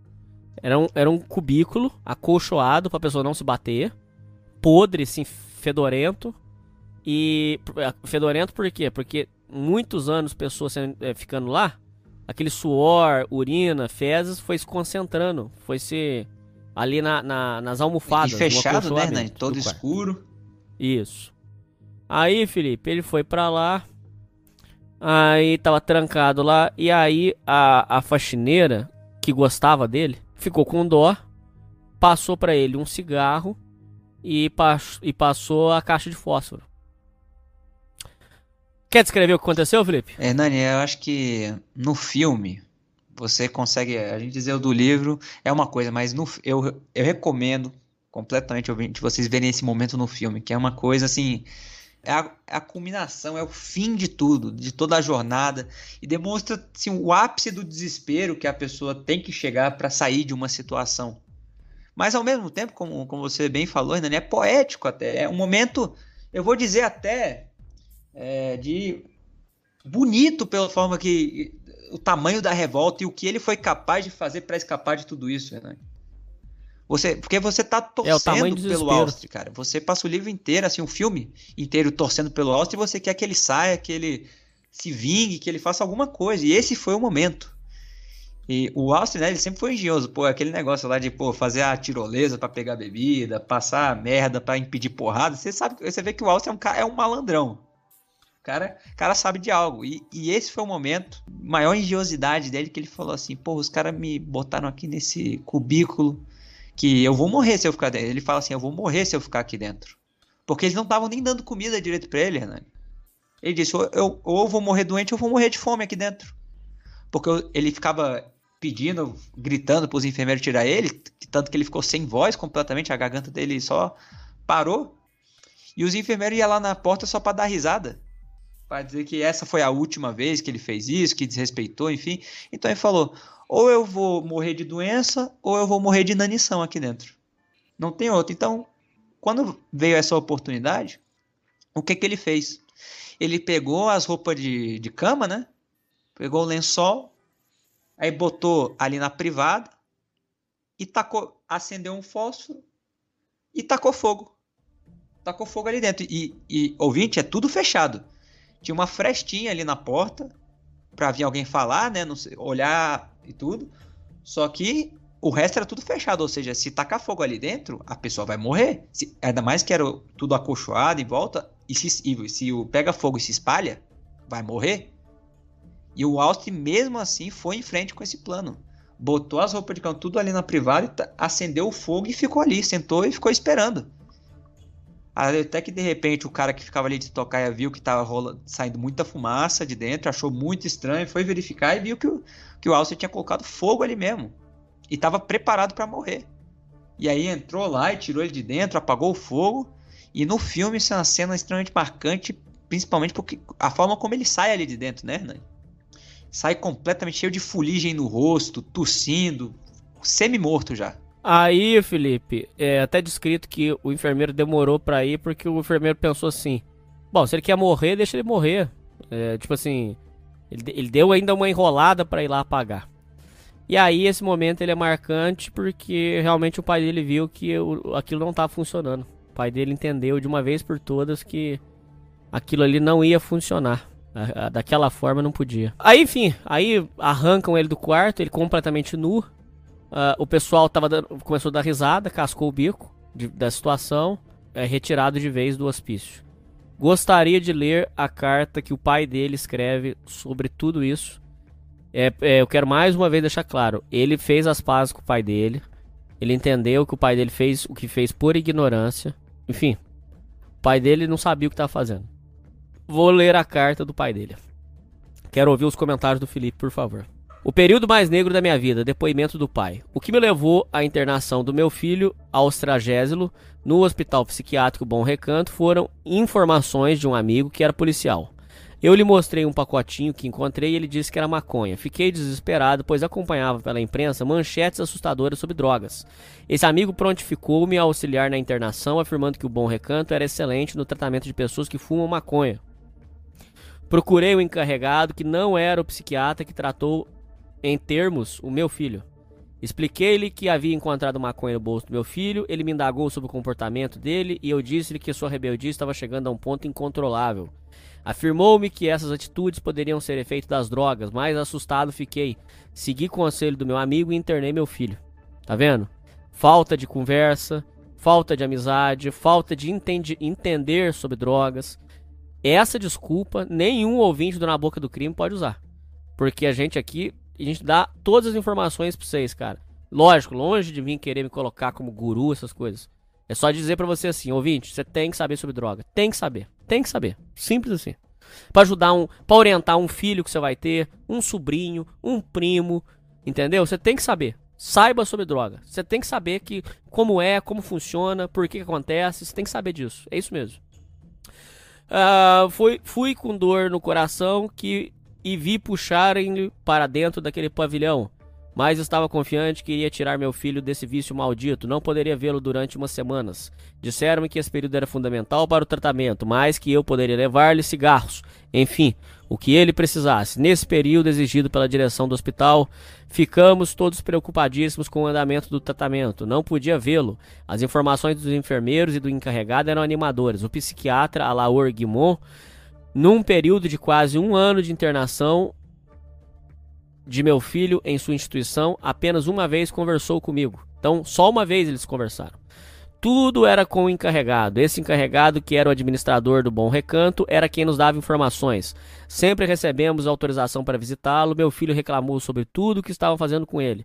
Era um, era um cubículo acolchoado pra pessoa não se bater. Podre, assim, fedorento. E é, fedorento por quê? Porque muitos anos pessoas é, ficando lá, aquele suor, urina, fezes foi se concentrando, foi se ali na, na nas almofadas. E fechado, né, né? Todo escuro. Isso. Aí, Felipe, ele foi pra lá. Aí tava trancado lá. E aí a, a faxineira, que gostava dele, ficou com dó. Passou para ele um cigarro e, e passou a caixa de fósforo. Quer descrever o que aconteceu, Felipe? É, Nani, eu acho que no filme você consegue. A gente dizer o do livro é uma coisa, mas no, eu, eu recomendo completamente ouvinte, vocês verem esse momento no filme, que é uma coisa assim. É a, é a culminação, é o fim de tudo, de toda a jornada, e demonstra assim, o ápice do desespero que a pessoa tem que chegar para sair de uma situação. Mas ao mesmo tempo, como, como você bem falou, Hernani, é poético até. É um momento, eu vou dizer até, é, de bonito pela forma que. O tamanho da revolta e o que ele foi capaz de fazer para escapar de tudo isso, Hernani. Você, porque você tá torcendo é, pelo Austria, cara. Você passa o livro inteiro, assim, um filme inteiro torcendo pelo Austria e você quer que ele saia, que ele se vingue, que ele faça alguma coisa. E esse foi o momento. E o Austria, né, ele sempre foi engenhoso. Pô, aquele negócio lá de, pô, fazer a tirolesa para pegar bebida, passar merda para impedir porrada. Você sabe, você vê que o Austria é um, é um malandrão. Cara, cara sabe de algo. E, e esse foi o momento, maior engenhosidade dele, que ele falou assim, pô, os caras me botaram aqui nesse cubículo que eu vou morrer se eu ficar dentro. Ele fala assim, eu vou morrer se eu ficar aqui dentro. Porque eles não estavam nem dando comida direito para ele, Hernani. Ele disse, ou eu, ou eu vou morrer doente ou vou morrer de fome aqui dentro. Porque eu, ele ficava pedindo, gritando para os enfermeiros tirar ele, tanto que ele ficou sem voz completamente, a garganta dele só parou. E os enfermeiros iam lá na porta só para dar risada. Para dizer que essa foi a última vez que ele fez isso, que desrespeitou, enfim. Então ele falou: ou eu vou morrer de doença, ou eu vou morrer de inanição aqui dentro. Não tem outro. Então, quando veio essa oportunidade, o que, que ele fez? Ele pegou as roupas de, de cama, né? Pegou o lençol, aí botou ali na privada e tacou, acendeu um fósforo e tacou fogo. Tacou fogo ali dentro. E, e ouvinte, é tudo fechado. Tinha uma frestinha ali na porta para vir alguém falar, né? Sei, olhar e tudo. Só que o resto era tudo fechado, ou seja, se tacar fogo ali dentro, a pessoa vai morrer. Se, ainda mais que era tudo acolchoado em volta, e se, e, se o pega fogo e se espalha, vai morrer. E o Austin, mesmo assim, foi em frente com esse plano. Botou as roupas de cão tudo ali na privada, acendeu o fogo e ficou ali, sentou e ficou esperando. Até que de repente o cara que ficava ali de tocaia viu que estava saindo muita fumaça de dentro, achou muito estranho, foi verificar e viu que o, que o Alce tinha colocado fogo ali mesmo. E estava preparado para morrer. E aí entrou lá e tirou ele de dentro, apagou o fogo. E no filme isso é uma cena extremamente marcante, principalmente porque a forma como ele sai ali de dentro, né, Hernani? Sai completamente cheio de fuligem no rosto, tossindo, semi-morto já. Aí, Felipe, é até descrito que o enfermeiro demorou pra ir porque o enfermeiro pensou assim: bom, se ele quer morrer, deixa ele morrer. É, tipo assim, ele, ele deu ainda uma enrolada para ir lá apagar. E aí, esse momento ele é marcante porque realmente o pai dele viu que o, aquilo não estava funcionando. O pai dele entendeu de uma vez por todas que aquilo ali não ia funcionar. Daquela forma não podia. Aí, enfim, aí arrancam ele do quarto, ele completamente nu. Uh, o pessoal tava dando, começou a dar risada, cascou o bico de, da situação, é retirado de vez do hospício. Gostaria de ler a carta que o pai dele escreve sobre tudo isso. É, é, eu quero mais uma vez deixar claro: ele fez as pazes com o pai dele. Ele entendeu que o pai dele fez o que fez por ignorância. Enfim, o pai dele não sabia o que estava fazendo. Vou ler a carta do pai dele. Quero ouvir os comentários do Felipe, por favor. O período mais negro da minha vida, depoimento do pai. O que me levou à internação do meu filho ao Estragésilo no Hospital Psiquiátrico Bom Recanto foram informações de um amigo que era policial. Eu lhe mostrei um pacotinho que encontrei e ele disse que era maconha. Fiquei desesperado, pois acompanhava pela imprensa manchetes assustadoras sobre drogas. Esse amigo prontificou-me a auxiliar na internação, afirmando que o Bom Recanto era excelente no tratamento de pessoas que fumam maconha. Procurei o encarregado, que não era o psiquiatra que tratou em termos o meu filho. Expliquei-lhe que havia encontrado maconha no bolso do meu filho, ele me indagou sobre o comportamento dele e eu disse-lhe que sua rebeldia estava chegando a um ponto incontrolável. Afirmou-me que essas atitudes poderiam ser efeito das drogas, mas assustado fiquei. Segui o conselho do meu amigo e internei meu filho. Tá vendo? Falta de conversa, falta de amizade, falta de entender sobre drogas. Essa desculpa nenhum ouvinte do Na Boca do Crime pode usar. Porque a gente aqui a gente dá todas as informações pra vocês, cara. Lógico, longe de mim querer me colocar como guru, essas coisas. É só dizer para você assim, ouvinte, você tem que saber sobre droga. Tem que saber. Tem que saber. Simples assim. Para ajudar um, para orientar um filho que você vai ter, um sobrinho, um primo, entendeu? Você tem que saber. Saiba sobre droga. Você tem que saber que como é, como funciona, por que, que acontece. Você tem que saber disso. É isso mesmo. Uh, fui, fui com dor no coração que e vi puxarem para dentro daquele pavilhão. Mas estava confiante que iria tirar meu filho desse vício maldito. Não poderia vê-lo durante umas semanas. Disseram-me que esse período era fundamental para o tratamento, mas que eu poderia levar-lhe cigarros. Enfim, o que ele precisasse. Nesse período exigido pela direção do hospital, ficamos todos preocupadíssimos com o andamento do tratamento. Não podia vê-lo. As informações dos enfermeiros e do encarregado eram animadoras. O psiquiatra Alaor Guimont, num período de quase um ano de internação, de meu filho em sua instituição apenas uma vez conversou comigo. Então, só uma vez eles conversaram. Tudo era com o encarregado. Esse encarregado, que era o administrador do Bom Recanto, era quem nos dava informações. Sempre recebemos autorização para visitá-lo. Meu filho reclamou sobre tudo o que estavam fazendo com ele.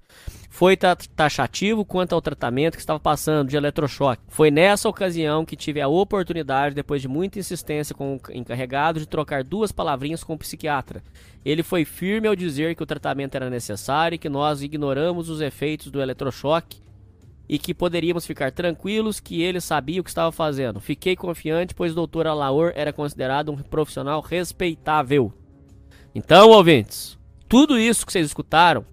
Foi taxativo quanto ao tratamento que estava passando de eletrochoque. Foi nessa ocasião que tive a oportunidade, depois de muita insistência com o encarregado, de trocar duas palavrinhas com o psiquiatra. Ele foi firme ao dizer que o tratamento era necessário e que nós ignoramos os efeitos do eletrochoque e que poderíamos ficar tranquilos que ele sabia o que estava fazendo. Fiquei confiante, pois o Dr. Alaor era considerado um profissional respeitável. Então, ouvintes, tudo isso que vocês escutaram,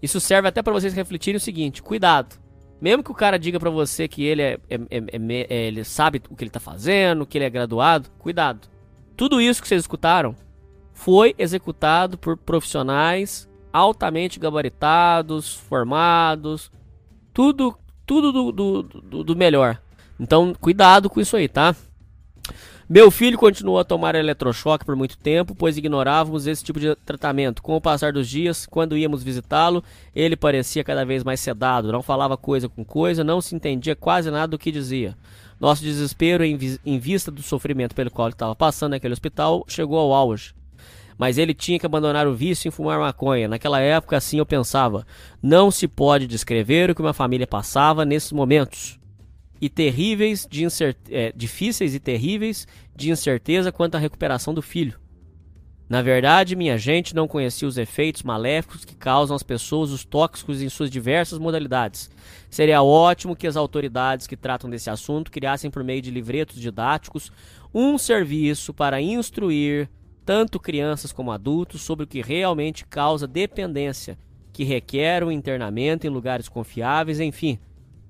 isso serve até para vocês refletirem o seguinte: cuidado. Mesmo que o cara diga para você que ele é, é, é, é, ele sabe o que ele tá fazendo, que ele é graduado, cuidado. Tudo isso que vocês escutaram foi executado por profissionais altamente gabaritados, formados, tudo tudo do, do, do, do melhor. Então, cuidado com isso aí, tá? Meu filho continuou a tomar eletrochoque por muito tempo, pois ignorávamos esse tipo de tratamento. Com o passar dos dias, quando íamos visitá-lo, ele parecia cada vez mais sedado, não falava coisa com coisa, não se entendia quase nada do que dizia. Nosso desespero em, vi em vista do sofrimento pelo qual ele estava passando naquele hospital chegou ao auge mas ele tinha que abandonar o vício em fumar maconha. Naquela época, assim eu pensava. Não se pode descrever o que uma família passava nesses momentos. E terríveis, de é, difíceis e terríveis de incerteza quanto à recuperação do filho. Na verdade, minha gente não conhecia os efeitos maléficos que causam às pessoas os tóxicos em suas diversas modalidades. Seria ótimo que as autoridades que tratam desse assunto criassem por meio de livretos didáticos um serviço para instruir, tanto crianças como adultos, sobre o que realmente causa dependência, que requer um internamento em lugares confiáveis, enfim,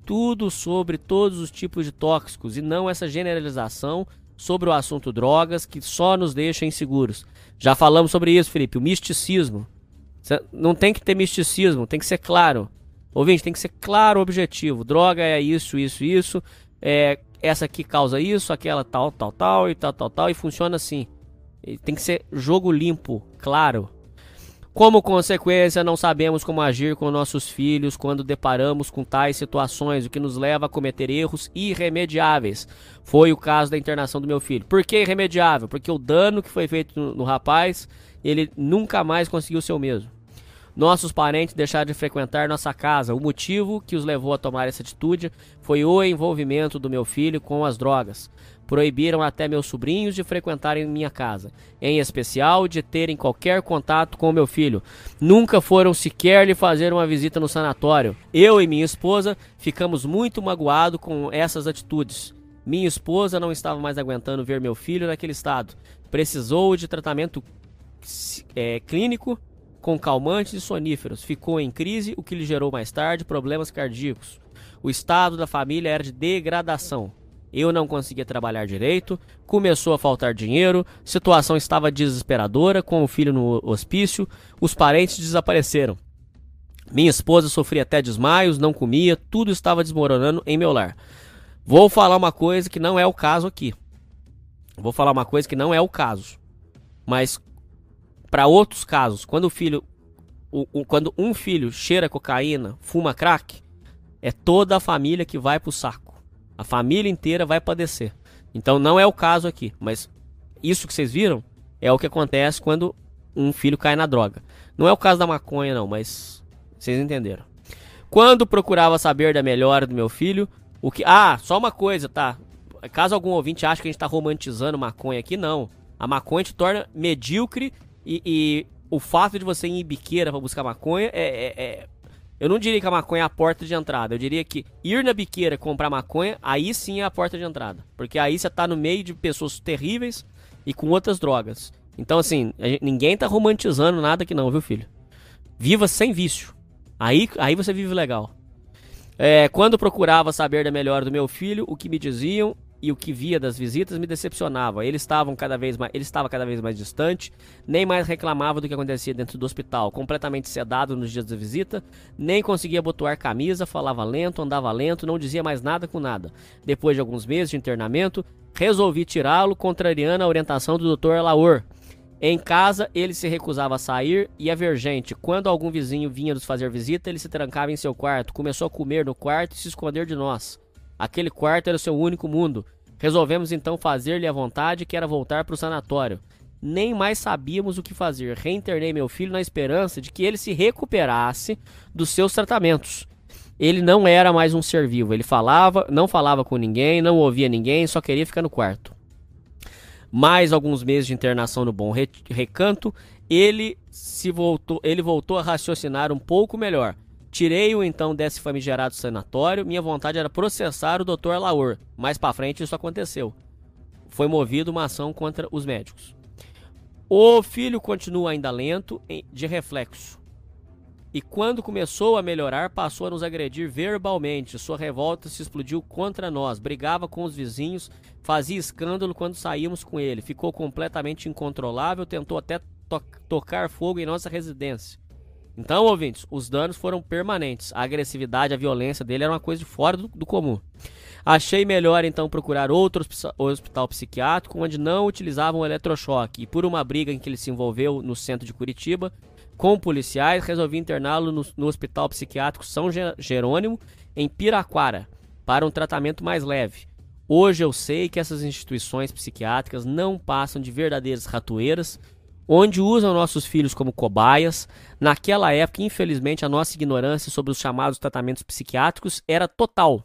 tudo sobre todos os tipos de tóxicos e não essa generalização sobre o assunto drogas que só nos deixa inseguros. Já falamos sobre isso, Felipe, o misticismo. Não tem que ter misticismo, tem que ser claro. Ouvinte, tem que ser claro o objetivo. Droga é isso, isso, isso. É, essa aqui causa isso, aquela tal, tal, tal e tal, tal, tal. E funciona assim. Tem que ser jogo limpo, claro. Como consequência, não sabemos como agir com nossos filhos quando deparamos com tais situações, o que nos leva a cometer erros irremediáveis. Foi o caso da internação do meu filho. Por que irremediável? Porque o dano que foi feito no, no rapaz, ele nunca mais conseguiu ser o mesmo. Nossos parentes deixaram de frequentar nossa casa. O motivo que os levou a tomar essa atitude foi o envolvimento do meu filho com as drogas proibiram até meus sobrinhos de frequentarem minha casa, em especial de terem qualquer contato com meu filho. Nunca foram sequer lhe fazer uma visita no sanatório. Eu e minha esposa ficamos muito magoados com essas atitudes. Minha esposa não estava mais aguentando ver meu filho naquele estado. Precisou de tratamento é, clínico com calmantes e soníferos. Ficou em crise, o que lhe gerou mais tarde problemas cardíacos. O estado da família era de degradação. Eu não conseguia trabalhar direito, começou a faltar dinheiro, situação estava desesperadora com o filho no hospício, os parentes desapareceram. Minha esposa sofria até desmaios, não comia, tudo estava desmoronando em meu lar. Vou falar uma coisa que não é o caso aqui. Vou falar uma coisa que não é o caso. Mas para outros casos, quando o filho o, o, quando um filho cheira cocaína, fuma crack, é toda a família que vai pro saco. A família inteira vai padecer. Então não é o caso aqui, mas isso que vocês viram é o que acontece quando um filho cai na droga. Não é o caso da maconha não, mas vocês entenderam. Quando procurava saber da melhora do meu filho, o que Ah, só uma coisa, tá? Caso algum ouvinte ache que a gente tá romantizando maconha aqui, não. A maconha te torna medíocre e, e o fato de você ir em biqueira para buscar maconha é, é, é Eu não diria que a maconha é a porta de entrada. Eu diria que ir na biqueira comprar maconha, aí sim é a porta de entrada. Porque aí você tá no meio de pessoas terríveis e com outras drogas. Então, assim, gente, ninguém tá romantizando nada aqui não, viu, filho? Viva sem vício. Aí, aí você vive legal. É, quando procurava saber da melhor do meu filho, o que me diziam e o que via das visitas me decepcionava. Cada vez mais, ele estava cada vez mais distante, nem mais reclamava do que acontecia dentro do hospital, completamente sedado nos dias da visita, nem conseguia botoar camisa, falava lento, andava lento, não dizia mais nada com nada. Depois de alguns meses de internamento, resolvi tirá-lo, contrariando a orientação do Dr. Laur. Em casa, ele se recusava a sair e a ver gente. Quando algum vizinho vinha nos fazer visita, ele se trancava em seu quarto, começou a comer no quarto e se esconder de nós. Aquele quarto era o seu único mundo. Resolvemos então fazer-lhe a vontade, que era voltar para o sanatório. Nem mais sabíamos o que fazer. Reinternei meu filho na esperança de que ele se recuperasse dos seus tratamentos. Ele não era mais um ser vivo. Ele falava, não falava com ninguém, não ouvia ninguém, só queria ficar no quarto mais alguns meses de internação no Bom Recanto, ele se voltou, ele voltou a raciocinar um pouco melhor. Tirei-o então desse famigerado sanatório. Minha vontade era processar o Dr. Laur. Mais para frente isso aconteceu. Foi movido uma ação contra os médicos. O filho continua ainda lento de reflexo. E quando começou a melhorar, passou a nos agredir verbalmente. Sua revolta se explodiu contra nós, brigava com os vizinhos, fazia escândalo quando saímos com ele. Ficou completamente incontrolável, tentou até to tocar fogo em nossa residência. Então, ouvintes, os danos foram permanentes. A agressividade, a violência dele era uma coisa de fora do, do comum. Achei melhor então procurar outro hospital psiquiátrico onde não utilizavam eletrochoque. E por uma briga em que ele se envolveu no centro de Curitiba, com policiais, resolvi interná-lo no, no, Hospital Psiquiátrico São Jerônimo, em Piraquara, para um tratamento mais leve. Hoje eu sei que essas instituições psiquiátricas não passam de verdadeiras ratoeiras, onde usam nossos filhos como cobaias. Naquela época, infelizmente, a nossa ignorância sobre os chamados tratamentos psiquiátricos era total.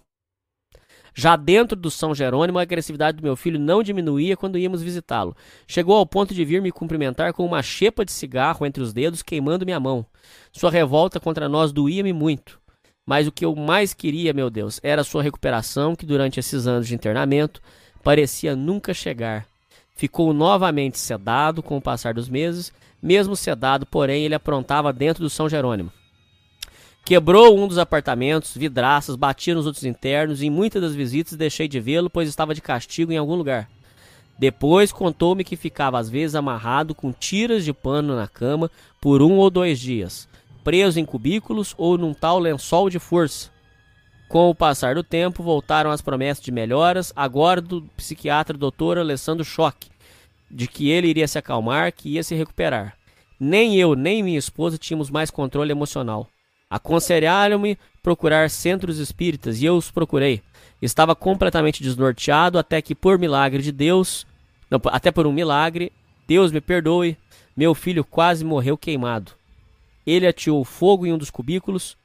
Já dentro do São Jerônimo, a agressividade do meu filho não diminuía quando íamos visitá-lo. Chegou ao ponto de vir me cumprimentar com uma chepa de cigarro entre os dedos, queimando minha mão. Sua revolta contra nós doía-me muito. Mas o que eu mais queria, meu Deus, era sua recuperação, que durante esses anos de internamento parecia nunca chegar. Ficou novamente sedado com o passar dos meses, mesmo sedado, porém ele aprontava dentro do São Jerônimo. Quebrou um dos apartamentos, vidraças, batia nos outros internos e em muitas das visitas deixei de vê-lo, pois estava de castigo em algum lugar. Depois contou-me que ficava às vezes amarrado com tiras de pano na cama por um ou dois dias, preso em cubículos ou num tal lençol de força. Com o passar do tempo, voltaram as promessas de melhoras, agora do psiquiatra Dr. Alessandro Choque, de que ele iria se acalmar, que ia se recuperar. Nem eu, nem minha esposa tínhamos mais controle emocional. Aconselharam-me procurar centros espíritas e eu os procurei. Estava completamente desnorteado até que, por milagre de Deus, não, até por um milagre, Deus me perdoe, meu filho quase morreu queimado. Ele ateou fogo em um dos cubículos,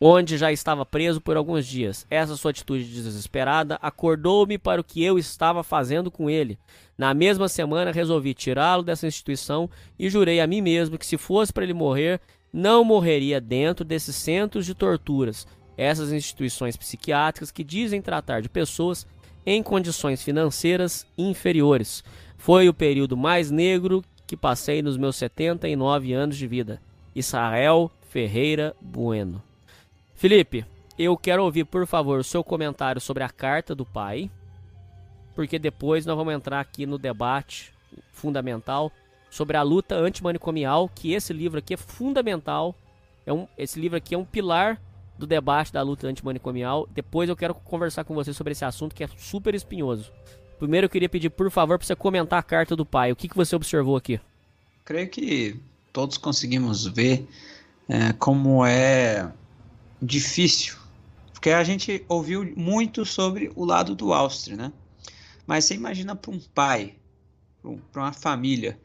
onde já estava preso por alguns dias. Essa sua atitude desesperada acordou-me para o que eu estava fazendo com ele. Na mesma semana resolvi tirá-lo dessa instituição e jurei a mim mesmo que se fosse para ele morrer, não morreria dentro desses centros de torturas, essas instituições psiquiátricas que dizem tratar de pessoas em condições financeiras inferiores. Foi o período mais negro que passei nos meus 79 anos de vida. Israel Ferreira Bueno. Felipe, eu quero ouvir, por favor, o seu comentário sobre a carta do pai, porque depois nós vamos entrar aqui no debate fundamental sobre a luta antimanicomial, que esse livro aqui é fundamental. É um, esse livro aqui é um pilar do debate da luta antimanicomial. Depois eu quero conversar com você sobre esse assunto que é super espinhoso. Primeiro eu queria pedir, por favor, para você comentar a carta do pai. O que, que você observou aqui? Creio que todos conseguimos ver é, como é difícil. Porque a gente ouviu muito sobre o lado do Áustria, né? Mas você imagina para um pai, para uma família,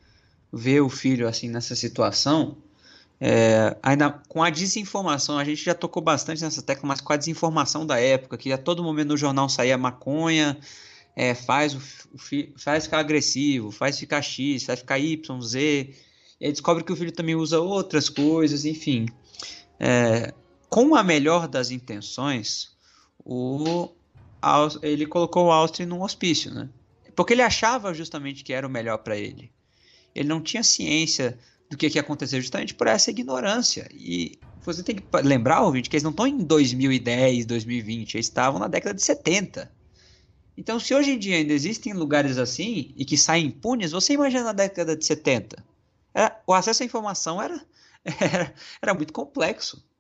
ver o filho assim nessa situação, é, ainda com a desinformação, a gente já tocou bastante nessa tecla, mas com a desinformação da época, que a todo momento no jornal saía maconha, é, faz o, o faz ficar agressivo, faz ficar X, faz ficar Y, Z, e aí descobre que o filho também usa outras coisas, enfim. É, com a melhor das intenções, o, ele colocou o Austin num hospício, né? Porque ele achava justamente que era o melhor para ele. Ele não tinha ciência do que, que ia acontecer justamente por essa ignorância. E você tem que lembrar, ouvinte, que eles não estão em 2010, 2020, eles estavam na década de 70. Então, se hoje em dia ainda existem lugares assim e que saem impunes, você imagina na década de 70. Era, o acesso à informação era, era, era muito complexo.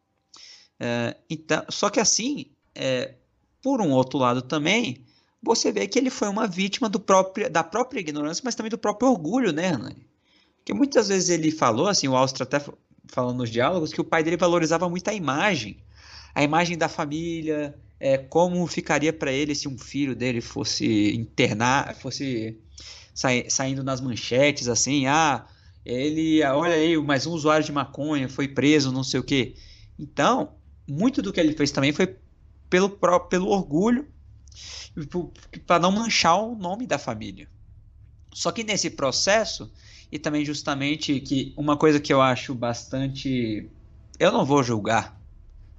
É, então, só que assim, é, por um outro lado também, você vê que ele foi uma vítima do próprio, da própria ignorância, mas também do próprio orgulho, né, Hernani? Porque muitas vezes ele falou, assim, o Austro até falando nos diálogos, que o pai dele valorizava muito a imagem. A imagem da família, é, como ficaria para ele se um filho dele fosse internar, fosse sa saindo nas manchetes, assim, ah, ele, olha aí, mais um usuário de maconha foi preso, não sei o quê. Então, muito do que ele fez também foi pelo, pelo orgulho para não manchar o nome da família. Só que nesse processo, e também justamente que uma coisa que eu acho bastante. Eu não vou julgar,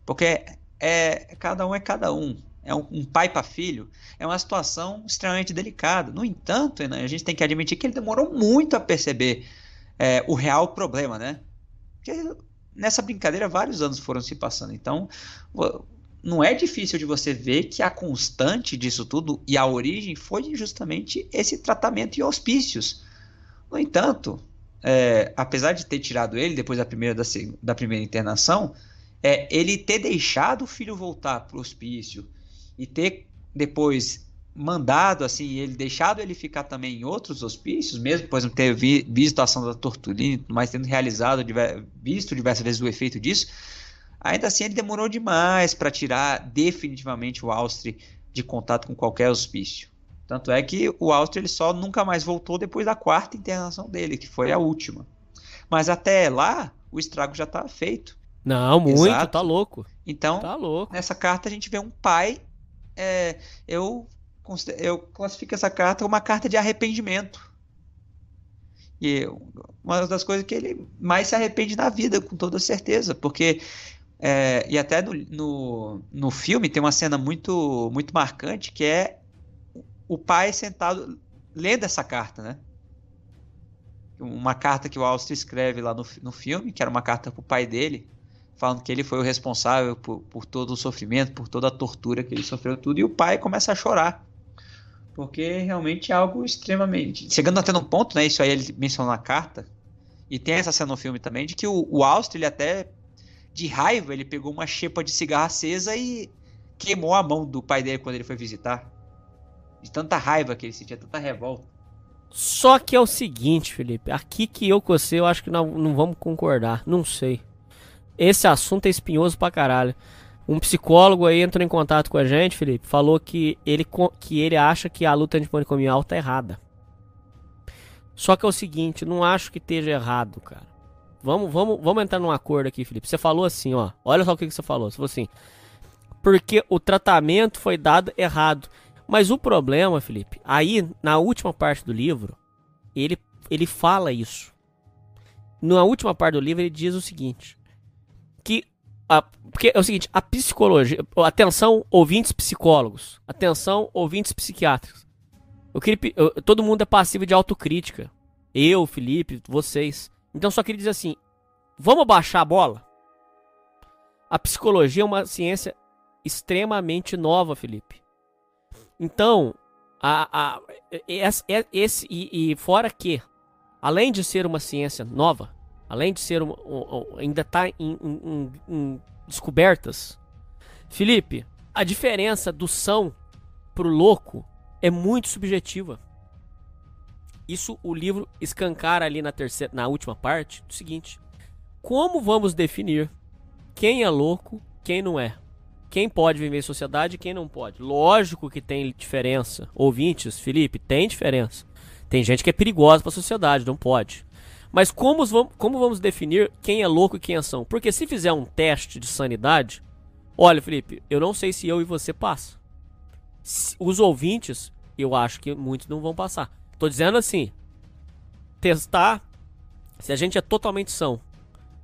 porque é cada um é cada um. É um, um pai para filho, é uma situação extremamente delicada. No entanto, a gente tem que admitir que ele demorou muito a perceber é, o real problema, né? Porque nessa brincadeira vários anos foram se passando. Então, não é difícil de você ver que a constante disso tudo e a origem foi justamente esse tratamento e hospícios. No entanto, é, apesar de ter tirado ele depois da primeira, da, da primeira internação, é, ele ter deixado o filho voltar para o hospício e ter depois mandado assim ele deixado ele ficar também em outros hospícios mesmo por exemplo ter vi, visto a ação da torturina mas tendo realizado visto diversas vezes o efeito disso Ainda assim, ele demorou demais para tirar definitivamente o Austri de contato com qualquer hospício. Tanto é que o Austri ele só nunca mais voltou depois da quarta internação dele, que foi a última. Mas até lá, o estrago já estava feito. Não, muito, Exato. tá louco. Então, tá louco. nessa carta a gente vê um pai. É, eu, eu classifico essa carta como uma carta de arrependimento. E uma das coisas que ele mais se arrepende na vida, com toda certeza, porque é, e até no, no, no, filme tem uma cena muito, muito marcante que é o pai sentado lendo essa carta, né? Uma carta que o Austin escreve lá no, no filme, que era uma carta para o pai dele, falando que ele foi o responsável por, por todo o sofrimento, por toda a tortura que ele sofreu, tudo, e o pai começa a chorar. Porque realmente é algo extremamente. Chegando até num ponto, né? Isso aí ele mencionou na carta, e tem essa cena no filme também, de que o, o Austin ele até de raiva, ele pegou uma xepa de cigarro acesa e queimou a mão do pai dele quando ele foi visitar. De tanta raiva que ele sentia, tanta revolta. Só que é o seguinte, Felipe, aqui que eu com você, eu acho que não, não vamos concordar, não sei. Esse assunto é espinhoso pra caralho. Um psicólogo aí entrou em contato com a gente, Felipe, falou que ele, que ele acha que a luta antimanicomial tá errada. Só que é o seguinte, não acho que esteja errado, cara. Vamos, vamos, vamos entrar num acordo aqui, Felipe. Você falou assim, ó. Olha só o que, que você falou. Você falou assim. Porque o tratamento foi dado errado. Mas o problema, Felipe, aí na última parte do livro, ele, ele fala isso. Na última parte do livro, ele diz o seguinte: que a, porque é o seguinte, a psicologia, atenção ouvintes psicólogos, atenção ouvintes psiquiátricos. Eu queria, eu, todo mundo é passivo de autocrítica. Eu, Felipe, vocês. Então só queria dizer assim: vamos baixar a bola? A psicologia é uma ciência extremamente nova, Felipe. Então, a, a, esse, e, e, fora que, além de ser uma ciência nova, além de ser uma, um, ainda está em, em, em, descobertas, Felipe, a diferença do são pro louco é muito subjetiva. Isso o livro escancara ali na terceira, na última parte, o seguinte: como vamos definir quem é louco, quem não é? Quem pode viver em sociedade e quem não pode? Lógico que tem diferença. Ouvintes, Felipe, tem diferença. Tem gente que é perigosa para a sociedade, não pode. Mas como, como vamos definir quem é louco e quem é são? Porque se fizer um teste de sanidade, olha, Felipe, eu não sei se eu e você passa. Os ouvintes, eu acho que muitos não vão passar. Tô dizendo assim, testar se a gente é totalmente são.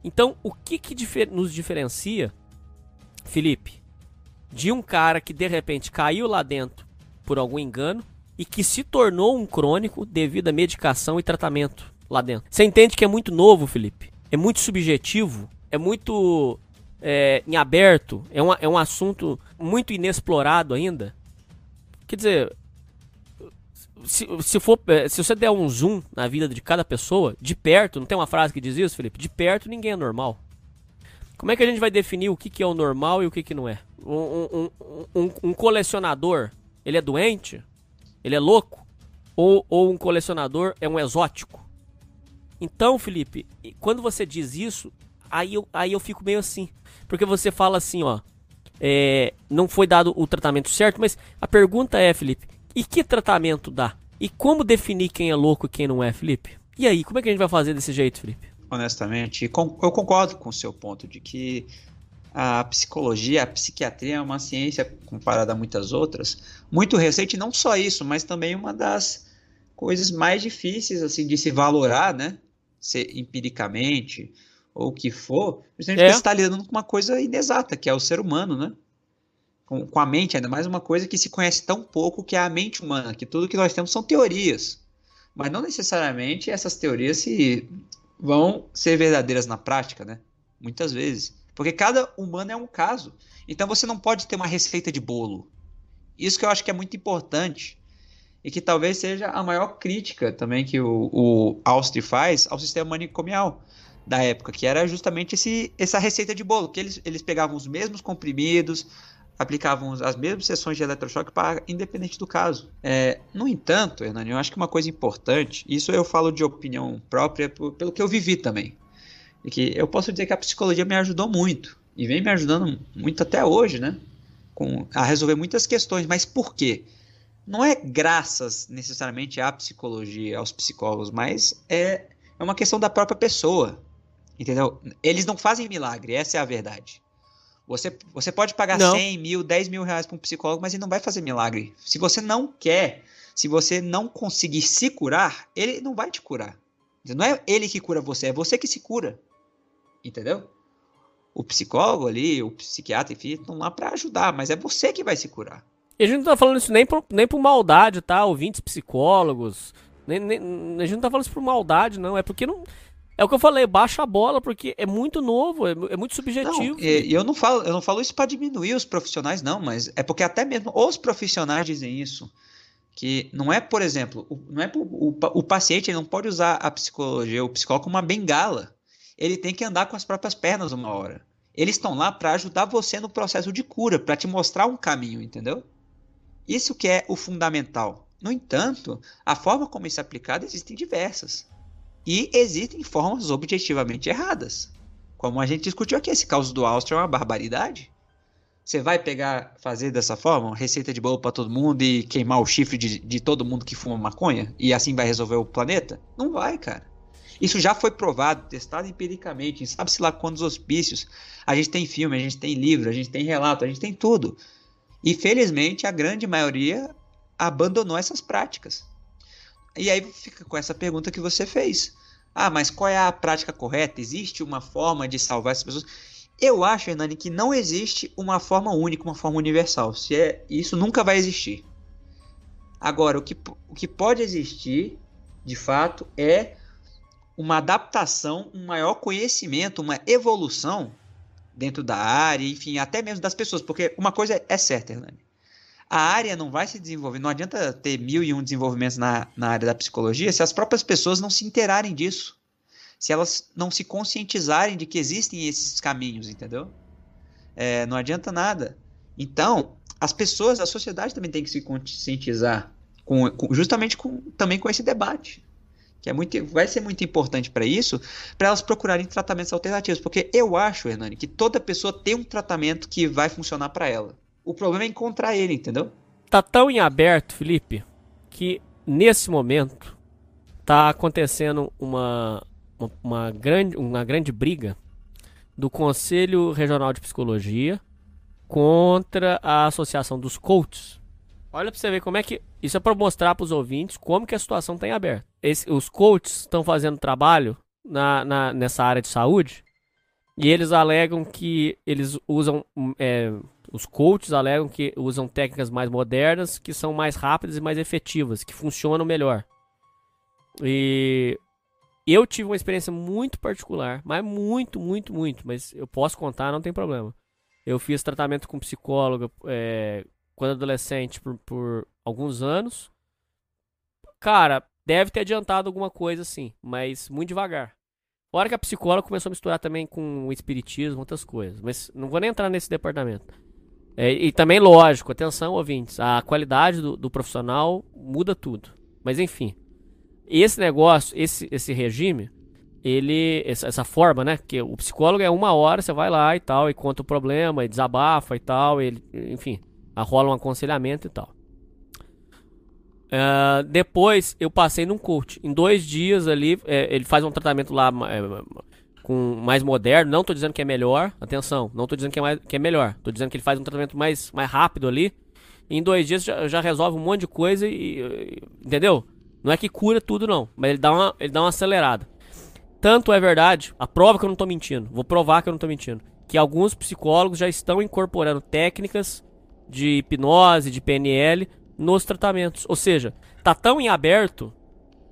Então, o que, que difer nos diferencia Felipe, de um cara que de repente caiu lá dentro por algum engano e que se tornou um crônico devido à medicação e tratamento lá dentro. Você entende que é muito novo, Felipe? É muito subjetivo, é muito é, em aberto, é um, é um assunto muito inexplorado ainda. Quer dizer, se, se, for, é, se você der um zoom na vida de cada pessoa, de perto, não tem uma frase que diz isso, Felipe? De perto ninguém é normal. Como é que a gente vai definir o que, que é o normal e o que, que não é? Um, um, um, um colecionador, ele é doente? Ele é louco? Ou, ou um colecionador é um exótico? Então, Felipe, quando você diz isso, aí eu, aí eu fico meio assim. Porque você fala assim, ó. É, não foi dado o tratamento certo, mas a pergunta é, Felipe, e que tratamento dá? E como definir quem é louco e quem não é, Felipe? E aí, como é que a gente vai fazer desse jeito, Felipe? Honestamente, eu concordo com o seu ponto de que a psicologia, a psiquiatria é uma ciência, comparada a muitas outras, muito recente, não só isso, mas também uma das coisas mais difíceis assim de se valorar, né? Se, empiricamente, ou o que for, justamente é. porque você está lidando com uma coisa inexata, que é o ser humano, né? com, com a mente, ainda mais uma coisa que se conhece tão pouco, que é a mente humana, que tudo que nós temos são teorias. Mas não necessariamente essas teorias se vão ser verdadeiras na prática, né? Muitas vezes. Porque cada humano é um caso. Então você não pode ter uma receita de bolo. Isso que eu acho que é muito importante. E que talvez seja a maior crítica também que o, o Austri faz ao sistema manicomial da época, que era justamente esse, essa receita de bolo, que eles, eles pegavam os mesmos comprimidos, aplicavam as mesmas sessões de eletrochoque para independente do caso. É, no entanto, Hernani, eu acho que uma coisa importante, isso eu falo de opinião própria pelo que eu vivi também, é que eu posso dizer que a psicologia me ajudou muito e vem me ajudando muito até hoje, né? Com, a resolver muitas questões, mas por quê? Não é graças necessariamente à psicologia, aos psicólogos, mas é, é uma questão da própria pessoa, entendeu? Eles não fazem milagre, essa é a verdade. Você, você pode pagar não. 100 mil, 10 mil reais para um psicólogo, mas ele não vai fazer milagre. Se você não quer, se você não conseguir se curar, ele não vai te curar. Não é ele que cura você, é você que se cura. Entendeu? O psicólogo ali, o psiquiatra, enfim, estão lá para ajudar, mas é você que vai se curar. E a gente não tá falando isso nem por, nem por maldade, tá? Ouvintes psicólogos. Nem, nem, a gente não tá falando isso por maldade, não. É porque não. É o que eu falei, baixa a bola, porque é muito novo, é, é muito subjetivo. E eu não falo, eu não falo isso para diminuir os profissionais, não, mas é porque até mesmo os profissionais dizem isso. Que não é, por exemplo, não é o, o paciente não pode usar a psicologia, o psicólogo como uma bengala. Ele tem que andar com as próprias pernas uma hora. Eles estão lá para ajudar você no processo de cura, para te mostrar um caminho, entendeu? Isso que é o fundamental. No entanto, a forma como isso é aplicado existem diversas. E existem formas objetivamente erradas. Como a gente discutiu aqui, esse caso do Áustria é uma barbaridade. Você vai pegar, fazer dessa forma, receita de bolo para todo mundo e queimar o chifre de, de todo mundo que fuma maconha? E assim vai resolver o planeta? Não vai, cara. Isso já foi provado, testado empiricamente, sabe-se lá quantos hospícios. A gente tem filme, a gente tem livro, a gente tem relato, a gente tem tudo. E felizmente a grande maioria abandonou essas práticas. E aí fica com essa pergunta que você fez. Ah, mas qual é a prática correta? Existe uma forma de salvar essas pessoas? Eu acho, Hernani, que não existe uma forma única, uma forma universal. Se é, isso nunca vai existir. Agora, o que, o que pode existir, de fato, é uma adaptação, um maior conhecimento, uma evolução dentro da área, enfim, até mesmo das pessoas. Porque uma coisa é certa, Hernani a área não vai se desenvolver. Não adianta ter mil e um desenvolvimentos na, na área da psicologia se as próprias pessoas não se interarem disso. Se elas não se conscientizarem de que existem esses caminhos, entendeu? É, não adianta nada. Então, as pessoas, a sociedade também tem que se conscientizar com, com, justamente com, também com esse debate. Que é muito, vai ser muito importante para isso, para elas procurarem tratamentos alternativos. Porque eu acho, Hernani, que toda pessoa tem um tratamento que vai funcionar para ela. O problema é encontrar ele, entendeu? Tá tão em aberto, Felipe, que nesse momento tá acontecendo uma, uma, uma, grande, uma grande briga do Conselho Regional de Psicologia contra a Associação dos Coaches. Olha para você ver como é que. Isso é para mostrar para os ouvintes como que a situação está em aberto. Esse, os coaches estão fazendo trabalho na, na, nessa área de saúde E eles alegam que eles usam. é, os coaches alegam que usam técnicas mais modernas, que são mais rápidas e mais efetivas, que funcionam melhor. E eu tive uma experiência muito particular, mas muito, muito, muito. Mas eu posso contar, não tem problema. Eu fiz tratamento com psicóloga é, quando adolescente por, por alguns anos. Cara, deve ter adiantado alguma coisa sim, mas muito devagar. A hora que a psicóloga começou a misturar também com o espiritismo, outras coisas. Mas não vou nem entrar nesse departamento. É, e também, lógico, atenção, ouvintes, a qualidade do, do, profissional muda tudo. Mas enfim, esse negócio, esse, esse regime, ele, essa, essa, forma, né? Que o psicólogo é uma hora, você vai lá e tal, e conta o problema, e desabafa e tal, ele, enfim, rola um aconselhamento e tal. Uh, depois eu passei num coach. Em dois dias ali, é, ele faz um tratamento lá é, com mais moderno. Não tô dizendo que é melhor, atenção, não tô dizendo que é, mais, que é melhor. Tô dizendo que ele faz um tratamento mais, mais rápido ali. em dois dias já, já, resolve um monte de coisa e, e, Entendeu? Não é que cura tudo, não. Mas ele dá uma, ele dá uma acelerada. Tanto é verdade, a prova que eu não tô mentindo, vou provar que eu não tô mentindo, que alguns psicólogos já estão incorporando técnicas de hipnose, de PNL nos tratamentos. Ou seja, tá tão em aberto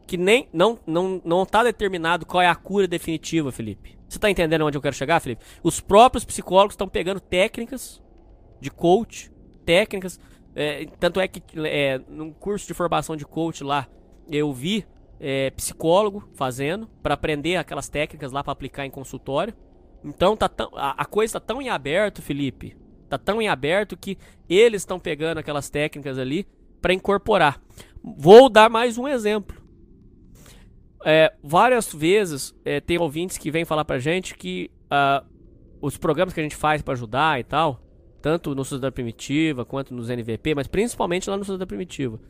que nem não não não tá determinado qual é a cura definitiva, Felipe. Você tá entendendo onde eu quero chegar, Felipe? Os próprios psicólogos estão pegando técnicas de coach, técnicas, é, tanto é que é, num curso de formação de coach lá eu vi é, psicólogo fazendo para aprender aquelas técnicas lá para aplicar em consultório. Então tá tão, a, a coisa tá tão em aberto, Felipe. Tá tão em aberto que eles estão pegando aquelas técnicas ali para incorporar. Vou dar mais um exemplo. É, várias vezes é, tem ouvintes que vêm falar pra gente que uh, os programas que a gente faz para ajudar e tal, tanto no Sociedade Primitiva quanto nos NVP, mas principalmente lá no Sociedade Primitiva,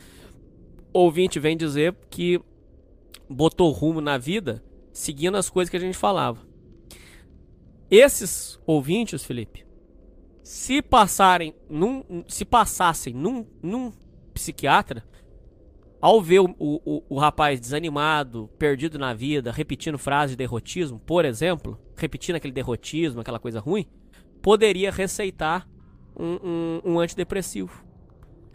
ouvinte vem dizer que botou rumo na vida seguindo as coisas que a gente falava. Esses ouvintes, Felipe, se passarem num, se passassem num, num psiquiatra, ao ver o, o, o, rapaz desanimado, perdido na vida, repetindo frases de derrotismo, por exemplo, repetindo aquele derrotismo, aquela coisa ruim, poderia receitar um, um, um antidepressivo.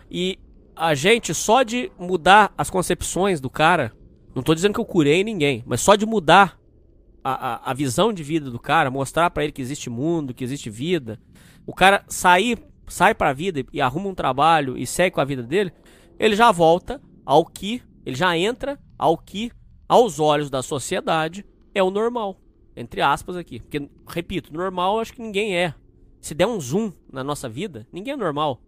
E a gente, só de mudar as concepções do cara, não estou dizendo que eu curei ninguém, mas só de mudar a, a, a visão de vida do cara, mostrar para ele que existe mundo, que existe vida, o cara sair sai para a vida e arruma um trabalho e segue com a vida dele, ele já volta ao que, ele já entra ao que, aos olhos da sociedade, é o normal. Entre aspas aqui. Porque, repito, normal acho que ninguém é. Se der um zoom na nossa vida, ninguém é normal.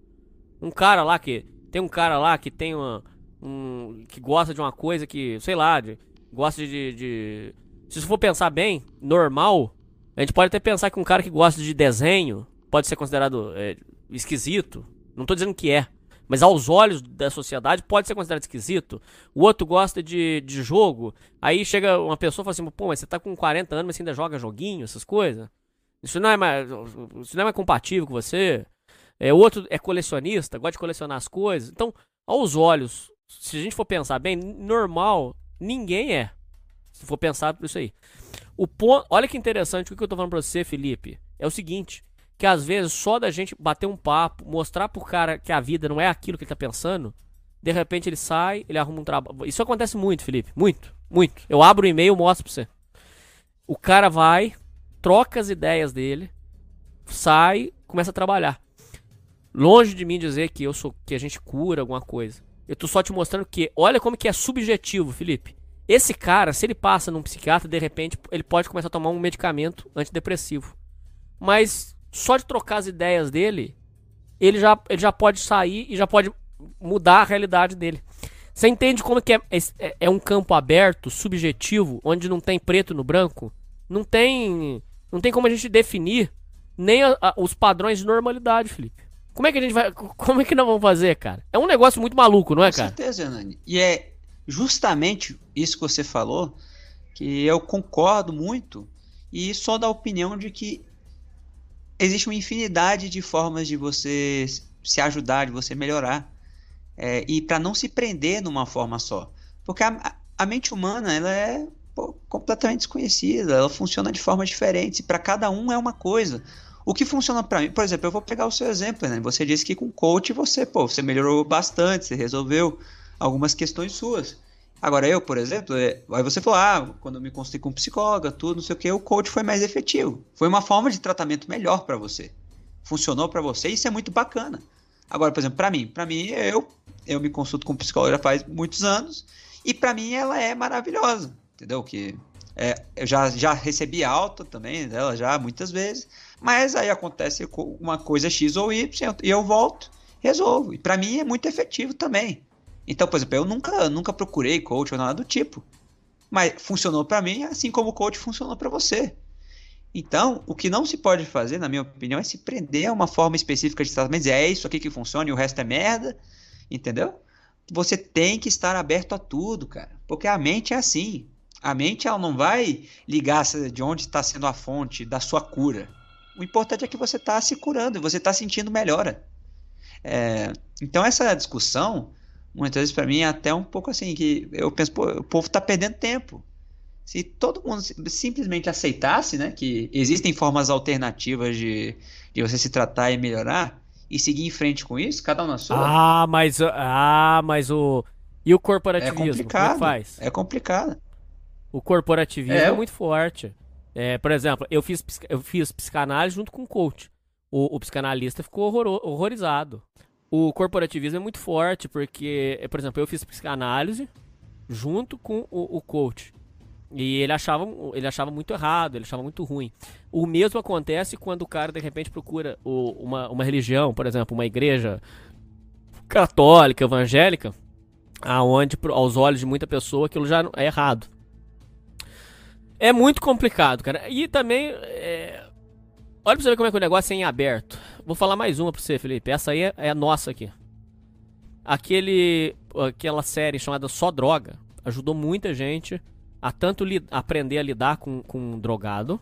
Um cara lá que. Tem um cara lá que tem uma. Um, que gosta de uma coisa que, sei lá, de, gosta de, de. Se for pensar bem, normal. A gente pode até pensar que um cara que gosta de desenho pode ser considerado é, esquisito. Não tô dizendo que é. Mas aos olhos da sociedade pode ser considerado esquisito. O outro gosta de, de jogo. Aí chega uma pessoa e fala assim: pô, mas você tá com 40 anos, mas você ainda joga joguinho, essas coisas? Isso não é mais, isso não é mais compatível com você. É, o outro é colecionista, gosta de colecionar as coisas. Então, aos olhos, se a gente for pensar bem, normal, ninguém é. Se for pensar por isso aí. O ponto, olha que interessante o que eu tô falando pra você, Felipe. É o seguinte: que às vezes só da gente bater um papo, mostrar pro cara que a vida não é aquilo que ele tá pensando, de repente ele sai, ele arruma um trabalho. Isso acontece muito, Felipe. Muito, muito. Eu abro o e-mail, mostro pra você. O cara vai, troca as ideias dele, sai, começa a trabalhar. Longe de mim dizer que eu sou que a gente cura alguma coisa. Eu tô só te mostrando que, olha como que é subjetivo, Felipe. Esse cara, se ele passa num psiquiatra, de repente ele pode começar a tomar um medicamento antidepressivo. Mas só de trocar as ideias dele, ele já, ele já pode sair e já pode mudar a realidade dele. Você entende como que é, é, é um campo aberto, subjetivo, onde não tem preto no branco? Não tem, não tem como a gente definir nem a, a, os padrões de normalidade, Felipe. Como é que a gente vai. Como é que nós vamos fazer, cara? É um negócio muito maluco, não é, cara? Com certeza, Hernani. E é justamente isso que você falou que eu concordo muito e sou da opinião de que existe uma infinidade de formas de você se ajudar, de você melhorar. É, e para não se prender numa forma só. Porque a, a mente humana ela é pô, completamente desconhecida, ela funciona de forma diferente, para cada um é uma coisa. O que funciona para mim, por exemplo, eu vou pegar o seu exemplo, né? Você disse que com coach você, pô, você melhorou bastante, você resolveu algumas questões suas. Agora eu, por exemplo, é, aí você falou, ah, quando eu me consultei com um psicólogo, tudo, não sei o que, o coach foi mais efetivo. Foi uma forma de tratamento melhor para você. Funcionou para você, isso é muito bacana. Agora, por exemplo, para mim, para mim eu eu me consulto com psicólogo já faz muitos anos e para mim ela é maravilhosa, entendeu? Que é, eu já, já recebi alta também dela já muitas vezes, mas aí acontece uma coisa X ou Y e eu volto, resolvo. E para mim é muito efetivo também. Então, por exemplo, eu nunca, nunca procurei coach ou nada do tipo. Mas funcionou para mim, assim como o coach funcionou para você. Então, o que não se pode fazer, na minha opinião, é se prender a uma forma específica de tratamento, é isso aqui que funciona e o resto é merda, entendeu? Você tem que estar aberto a tudo, cara, porque a mente é assim. A mente ela não vai ligar de onde está sendo a fonte da sua cura. O importante é que você está se curando, você está sentindo melhora. É, então essa discussão, muitas vezes para mim é até um pouco assim que eu penso, pô, o povo está perdendo tempo. Se todo mundo simplesmente aceitasse, né, que existem formas alternativas de, de você se tratar e melhorar e seguir em frente com isso, cada um na sua. Ah, mas ah, mas o e o corporativismo, é complicado, como é faz? É complicado. O corporativismo é, é muito forte. É, por exemplo, eu fiz, eu fiz psicanálise junto com o coach. O, o psicanalista ficou horror, horrorizado. O corporativismo é muito forte, porque, por exemplo, eu fiz psicanálise junto com o, o coach. E ele achava, ele achava muito errado, ele achava muito ruim. O mesmo acontece quando o cara, de repente, procura o, uma, uma religião, por exemplo, uma igreja católica, evangélica, aonde, aos olhos de muita pessoa, aquilo já é errado. É muito complicado, cara. E também. É... Olha pra você ver como é que o negócio é em aberto. Vou falar mais uma pra você, Felipe. Essa aí é, é a nossa aqui. Aquele. Aquela série chamada Só Droga ajudou muita gente a tanto aprender a lidar com, com um drogado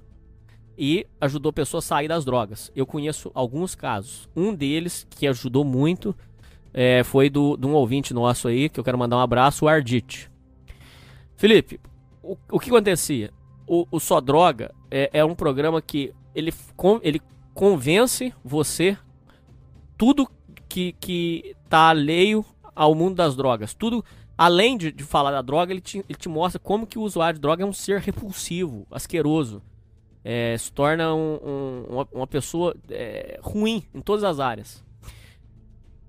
e ajudou pessoas a sair das drogas. Eu conheço alguns casos. Um deles que ajudou muito é, foi do, de um ouvinte nosso aí, que eu quero mandar um abraço, o Ardite. Felipe, o, o que acontecia? o, o Só Droga é, é, um programa que ele, ele convence você tudo que, que tá alheio ao mundo das drogas. Tudo, além de, de falar da droga, ele te, ele te mostra como que o usuário de droga é um ser repulsivo, asqueroso. É, se torna um, um, uma, uma, pessoa é, ruim em todas as áreas.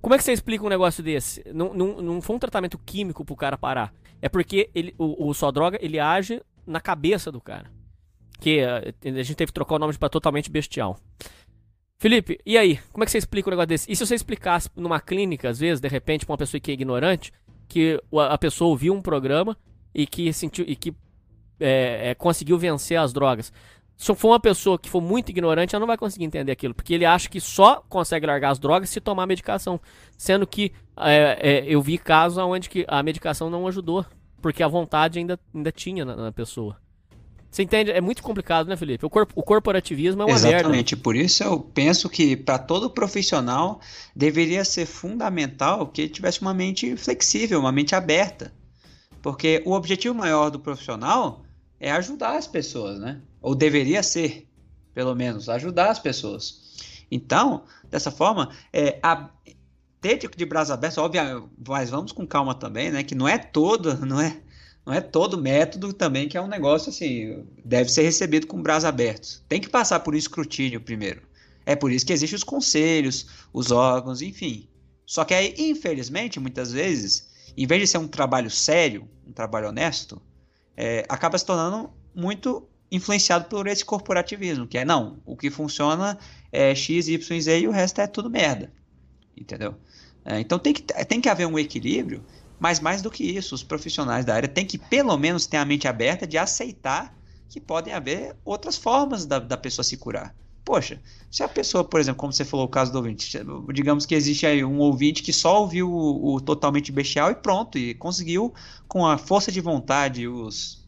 Como é que você explica um negócio desse? Não, não, não foi um tratamento químico pro cara parar. É porque ele, o, o só droga ele age na cabeça do cara. Que eh, a gente teve que trocar o nome para totalmente bestial. Felipe, e aí? Como é que você explica um negócio desse? E se você explicasse numa clínica, às vezes, de repente, pra uma pessoa que é ignorante, que a pessoa ouviu um programa e que sentiu e que é, é, conseguiu vencer as drogas. Se for uma pessoa que for muito ignorante, ela não vai conseguir entender aquilo, porque ele acha que só consegue largar as drogas se tomar medicação, sendo que é, eu vi casos onde que a medicação não ajudou porque a vontade ainda, ainda tinha na, na pessoa. Você entende? É muito complicado, né, Felipe? O, corp o corporativismo é uma Exatamente. merda. Exatamente. Por isso eu penso que para todo profissional deveria ser fundamental que ele tivesse uma mente flexível, uma mente aberta. Porque o objetivo maior do profissional é ajudar as pessoas, né? Ou deveria ser, pelo menos, ajudar as pessoas. Então, dessa forma, é, a, ter de, braços abertos, óbvio, mas vamos com calma também, né? Que não é todo, não é, não é todo método também que é um negócio assim, deve ser recebido com braços abertos. Tem que passar por um escrutínio primeiro. É por isso que existem os conselhos, os órgãos, enfim. Só que aí, infelizmente, muitas vezes, em vez de ser um trabalho sério, um trabalho honesto, é, acaba se tornando muito influenciado por esse corporativismo, que é não, o que funciona é X, Y, Z e o resto é tudo merda. Entendeu? É, então tem que, tem que haver um equilíbrio, mas mais do que isso, os profissionais da área têm que pelo menos ter a mente aberta de aceitar que podem haver outras formas da, da pessoa se curar. Poxa, se a pessoa, por exemplo, como você falou o caso do ouvinte, digamos que existe aí um ouvinte que só ouviu o, o totalmente bestial e pronto, e conseguiu, com a força de vontade os,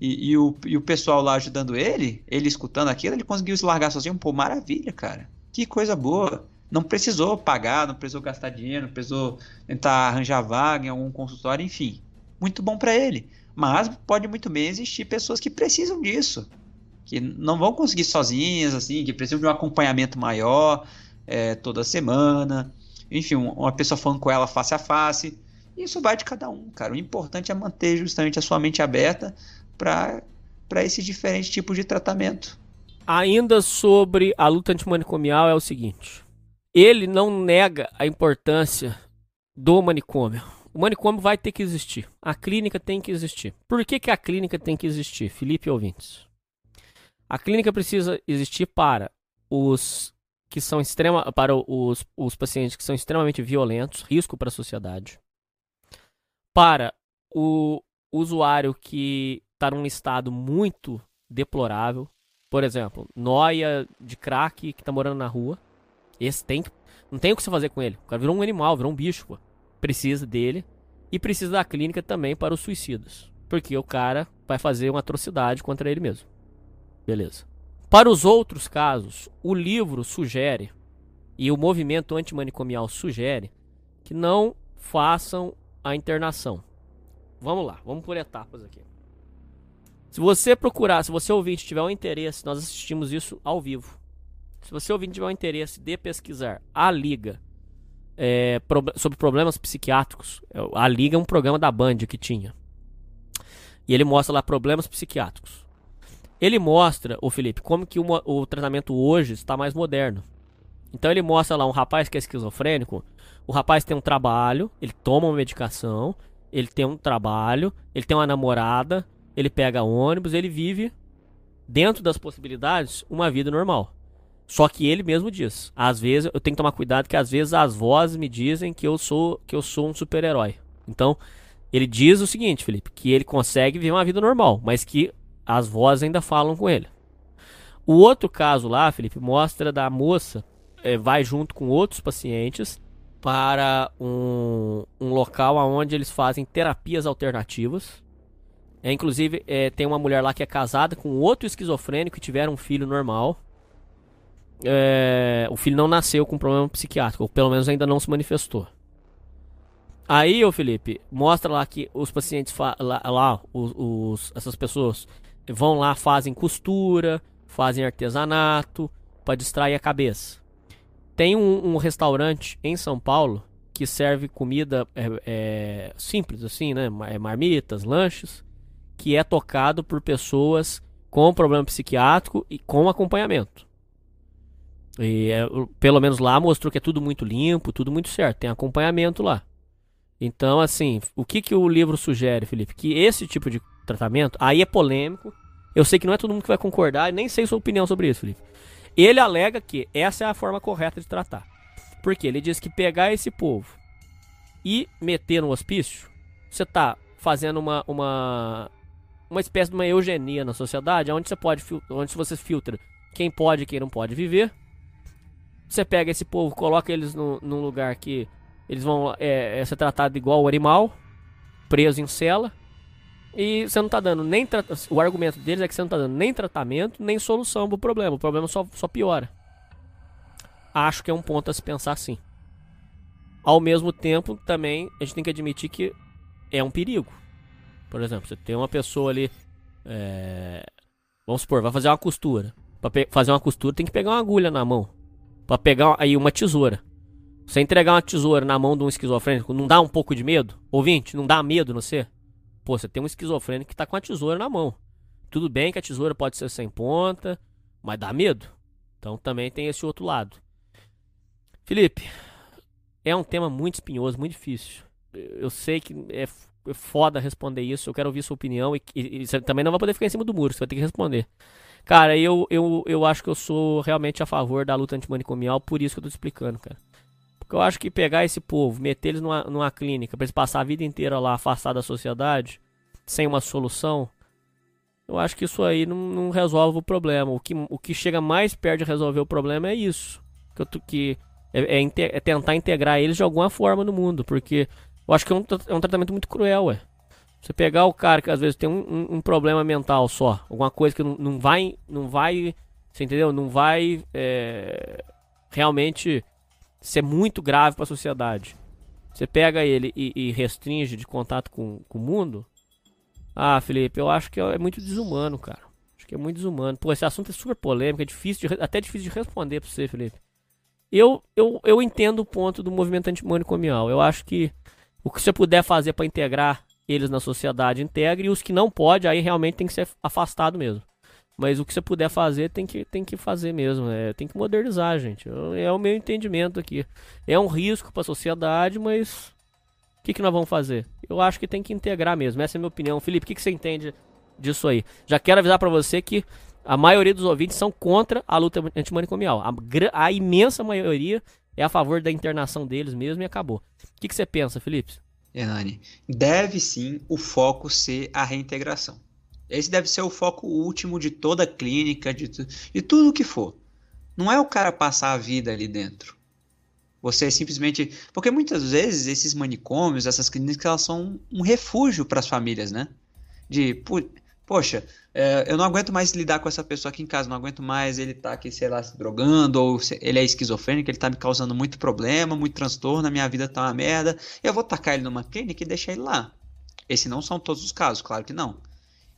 e, e, o, e o pessoal lá ajudando ele, ele escutando aquilo, ele conseguiu se largar sozinho. Pô, maravilha, cara. Que coisa boa não precisou pagar, não precisou gastar dinheiro, não precisou tentar arranjar vaga em algum consultório, enfim. Muito bom para ele. Mas pode muito bem existir pessoas que precisam disso, que não vão conseguir sozinhas, assim, que precisam de um acompanhamento maior é, toda semana. Enfim, uma pessoa falando com ela face a face. Isso vai de cada um, cara. O importante é manter justamente a sua mente aberta para esses diferentes tipos de tratamento. Ainda sobre a luta antimanicomial é o seguinte: ele não nega a importância do manicômio. O manicômio vai ter que existir. A clínica tem que existir. Por que, que a clínica tem que existir, Felipe ouvintes? A clínica precisa existir para os que são extrema, para os, os pacientes que são extremamente violentos, risco para a sociedade. Para o usuário que está num estado muito deplorável, por exemplo, noia de crack que está morando na rua, esse tem que, não tem o que você fazer com ele. O cara virou um animal, virou um bicho, pô. Precisa dele e precisa da clínica também para os suicidas, porque o cara vai fazer uma atrocidade contra ele mesmo. Beleza. Para os outros casos, o livro sugere e o movimento antimanicomial sugere que não façam a internação. Vamos lá, vamos por etapas aqui. Se você procurar, se você ouvinte tiver um interesse, nós assistimos isso ao vivo. Se você ouvinte tiver um interesse de pesquisar a Liga é, pro, sobre problemas psiquiátricos, é, a Liga é um programa da Band que tinha. E ele mostra lá problemas psiquiátricos. Ele mostra, o Felipe, como que uma, o tratamento hoje está mais moderno. Então ele mostra lá um rapaz que é esquizofrênico. O rapaz tem um trabalho, ele toma uma medicação, ele tem um trabalho, ele tem uma namorada, ele pega ônibus, ele vive dentro das possibilidades uma vida normal. Só que ele mesmo diz, às vezes eu tenho que tomar cuidado que às vezes as vozes me dizem que eu sou que eu sou um super-herói. Então, ele diz o seguinte, Felipe, que ele consegue viver uma vida normal, mas que as vozes ainda falam com ele. O outro caso lá, Felipe, mostra da moça é, vai junto com outros pacientes para um, um local onde eles fazem terapias alternativas. É, inclusive, é, tem uma mulher lá que é casada com outro esquizofrênico e tiveram um filho normal. É, o filho não nasceu com problema psiquiátrico, ou pelo menos ainda não se manifestou. Aí, ô Felipe, mostra lá que os pacientes lá, lá os, os, essas pessoas vão lá, fazem costura, fazem artesanato para distrair a cabeça. Tem um, um, restaurante em São Paulo que serve comida é, é, simples, assim, né? É marmitas, lanches, que é tocado por pessoas com problema psiquiátrico e com acompanhamento. E é, pelo menos lá mostrou que é tudo muito limpo, tudo muito certo, tem acompanhamento lá. Então, assim, o que, que o livro sugere, Felipe? Que esse tipo de tratamento, aí é polêmico. Eu sei que não é todo mundo que vai concordar, nem sei sua opinião sobre isso, Felipe. Ele alega que essa é a forma correta de tratar. Porque ele diz que pegar esse povo e meter no hospício, você está fazendo uma, uma, uma espécie de uma eugenia na sociedade, onde você pode, onde você filtra quem pode e quem não pode viver. Você pega esse povo, coloca eles no, num lugar que eles vão é, é ser tratados igual o animal, preso em cela. E você não tá dando nem. O argumento deles é que você não tá dando nem tratamento, nem solução pro problema. O problema só, só piora. Acho que é um ponto a se pensar assim. Ao mesmo tempo, também a gente tem que admitir que é um perigo. Por exemplo, você tem uma pessoa ali. É... Vamos supor, vai fazer uma costura. Pra fazer uma costura tem que pegar uma agulha na mão. Pra pegar aí uma tesoura. Você entregar uma tesoura na mão de um esquizofrênico, não dá um pouco de medo? Ouvinte, não dá medo no você? Pô, você tem um esquizofrênico que tá com a tesoura na mão. Tudo bem que a tesoura pode ser sem ponta, mas dá medo. Então também tem esse outro lado. Felipe, é um tema muito espinhoso, muito difícil. Eu sei que é, é foda responder isso, eu quero ouvir sua opinião e, e, e, você também não vai poder ficar em cima do muro, você vai ter que responder. Cara, eu, eu, eu acho que eu sou realmente a favor da luta antimanicomial, por isso que eu tô te explicando, cara. Porque eu acho que pegar esse povo, meter eles numa, numa clínica, para eles passar a vida inteira lá afastado da sociedade, sem uma solução, eu acho que isso aí não, não resolve o problema. O que, o que chega mais perto de resolver o problema é isso. Que, eu, que é, é, é, tentar integrar eles de alguma forma no mundo. Porque eu acho que é um, é um tratamento muito cruel, ué. Você pegar o cara que às vezes tem um, um, um problema mental só, alguma coisa que não, não vai. Não vai. Você entendeu? Não vai é, realmente ser muito grave para a sociedade. Você pega ele e, e, restringe de contato com, com o mundo, Ah, Felipe, eu acho que é muito desumano, cara. Acho que é muito desumano. Pô, esse assunto é super polêmico, é difícil, de, até difícil de responder pra você, Felipe. Eu, eu, eu entendo o ponto do movimento antimanicomial. Eu acho que o que você puder fazer para integrar eles na sociedade, integre. E os que não pode, aí realmente tem que ser afastado mesmo. Mas o que você puder fazer, tem que, tem que fazer mesmo. É, tem que modernizar, gente. É o meu entendimento aqui. É um risco para a sociedade, mas o que, que nós vamos fazer? Eu acho que tem que integrar mesmo. Essa é a minha opinião. Felipe, o que, que você entende disso aí? Já quero avisar para você que a maioria dos ouvintes são contra a luta antimanicomial. A, a imensa maioria é a favor da internação deles mesmo e acabou. O que, que você pensa, Felipe? Hernani, deve sim o foco ser a reintegração. Esse deve ser o foco último de toda a clínica, de, de tudo que for. Não é o cara passar a vida ali dentro. Você simplesmente. Porque muitas vezes esses manicômios, essas clínicas, elas são um refúgio para as famílias, né? De, poxa, é, eu não aguento mais lidar com essa pessoa aqui em casa, não aguento mais ele tá aqui, sei lá, se drogando, ou se, ele é esquizofrênico, ele tá me causando muito problema, muito transtorno, a minha vida tá uma merda. Eu vou tacar ele numa clínica e deixar ele lá. Esses não são todos os casos, claro que não.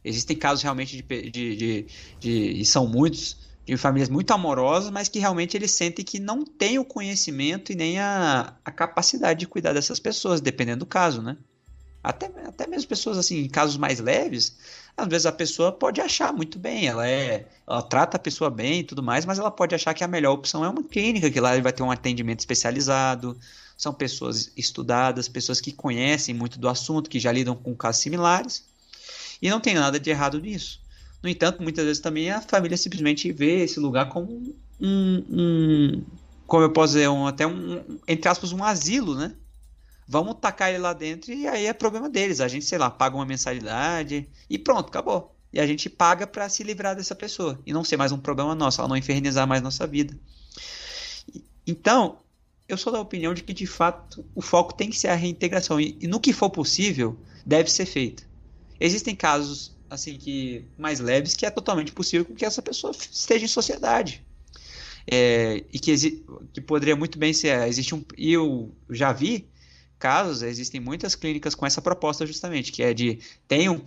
Existem casos realmente de, de, de, de e são muitos, de famílias muito amorosas, mas que realmente eles sentem que não tem o conhecimento e nem a, a capacidade de cuidar dessas pessoas, dependendo do caso, né? Até, até mesmo pessoas assim, em casos mais leves, às vezes a pessoa pode achar muito bem, ela é, ela trata a pessoa bem e tudo mais, mas ela pode achar que a melhor opção é uma clínica, que lá ele vai ter um atendimento especializado, são pessoas estudadas, pessoas que conhecem muito do assunto, que já lidam com casos similares, e não tem nada de errado nisso. No entanto, muitas vezes também a família simplesmente vê esse lugar como um, um como eu posso dizer, um, até um, entre aspas, um asilo, né? Vamos tacar ele lá dentro e aí é problema deles. A gente, sei lá, paga uma mensalidade e pronto, acabou. E a gente paga para se livrar dessa pessoa e não ser mais um problema nosso, ela não infernizar mais nossa vida. Então, eu sou da opinião de que de fato o foco tem que ser a reintegração e, e no que for possível deve ser feito. Existem casos assim que mais leves que é totalmente possível que essa pessoa esteja em sociedade. É, e que, que poderia muito bem ser. Existe um. E eu já vi casos, existem muitas clínicas com essa proposta justamente, que é de tem um,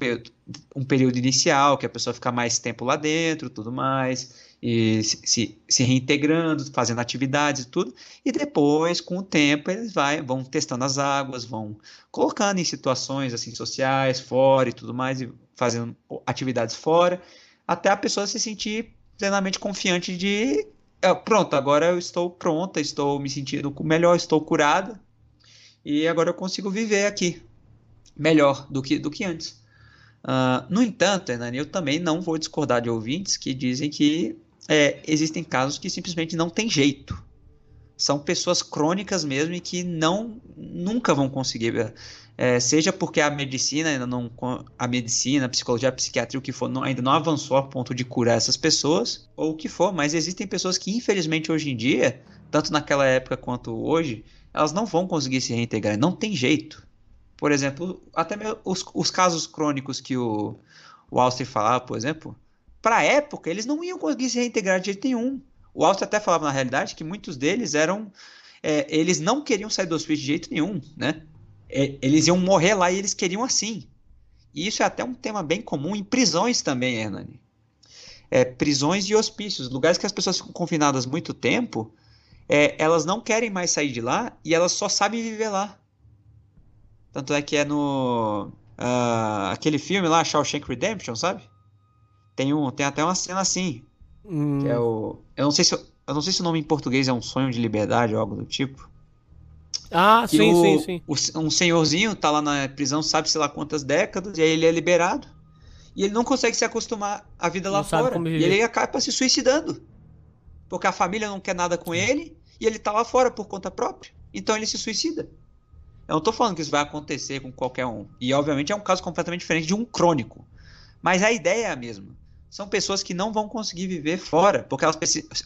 um período inicial, que a pessoa fica mais tempo lá dentro, tudo mais, e se, se, reintegrando, fazendo atividades e tudo, e depois, com o tempo, eles vai, vão testando as águas, vão colocando em situações assim sociais, fora e tudo mais, e fazendo atividades fora, até a pessoa se sentir plenamente confiante de ah, pronto, agora eu estou pronta, estou me sentindo melhor, estou curada, e agora eu consigo viver aqui melhor do que, do que antes. Uh, no entanto, Hernani, eu também não vou discordar de ouvintes que dizem que é, existem casos que simplesmente não tem jeito. São pessoas crônicas mesmo e que não nunca vão conseguir. É, seja porque a medicina ainda não. A medicina, a psicologia, a psiquiatria, o que for, não, ainda não avançou a ponto de curar essas pessoas, ou o que for, mas existem pessoas que, infelizmente, hoje em dia, tanto naquela época quanto hoje, elas não vão conseguir se reintegrar, não tem jeito. Por exemplo, até os, os casos crônicos que o, o Auster falava, por exemplo, para a época eles não iam conseguir se reintegrar de jeito nenhum. O Auster até falava na realidade que muitos deles eram. É, eles não queriam sair do hospício de jeito nenhum, né? É, eles iam morrer lá e eles queriam assim. E isso é até um tema bem comum em prisões também, Hernani. É, prisões e hospícios, lugares que as pessoas ficam confinadas muito tempo, é, elas não querem mais sair de lá e elas só sabem viver lá. Tanto é que é no. Uh, aquele filme lá, Shawshank Redemption, sabe? Tem, um, tem até uma cena assim. Hum. Que é o. Eu não, sei se, eu não sei se o nome em português é um sonho de liberdade ou algo do tipo. Ah, que sim, o, sim, sim. O, um senhorzinho tá lá na prisão, sabe sei lá quantas décadas, e aí ele é liberado. E ele não consegue se acostumar à vida não lá fora. E ele acaba se suicidando porque a família não quer nada com ele e ele tá lá fora por conta própria. Então ele se suicida. Eu não tô falando que isso vai acontecer com qualquer um. E obviamente é um caso completamente diferente de um crônico. Mas a ideia é a mesma. São pessoas que não vão conseguir viver fora, porque elas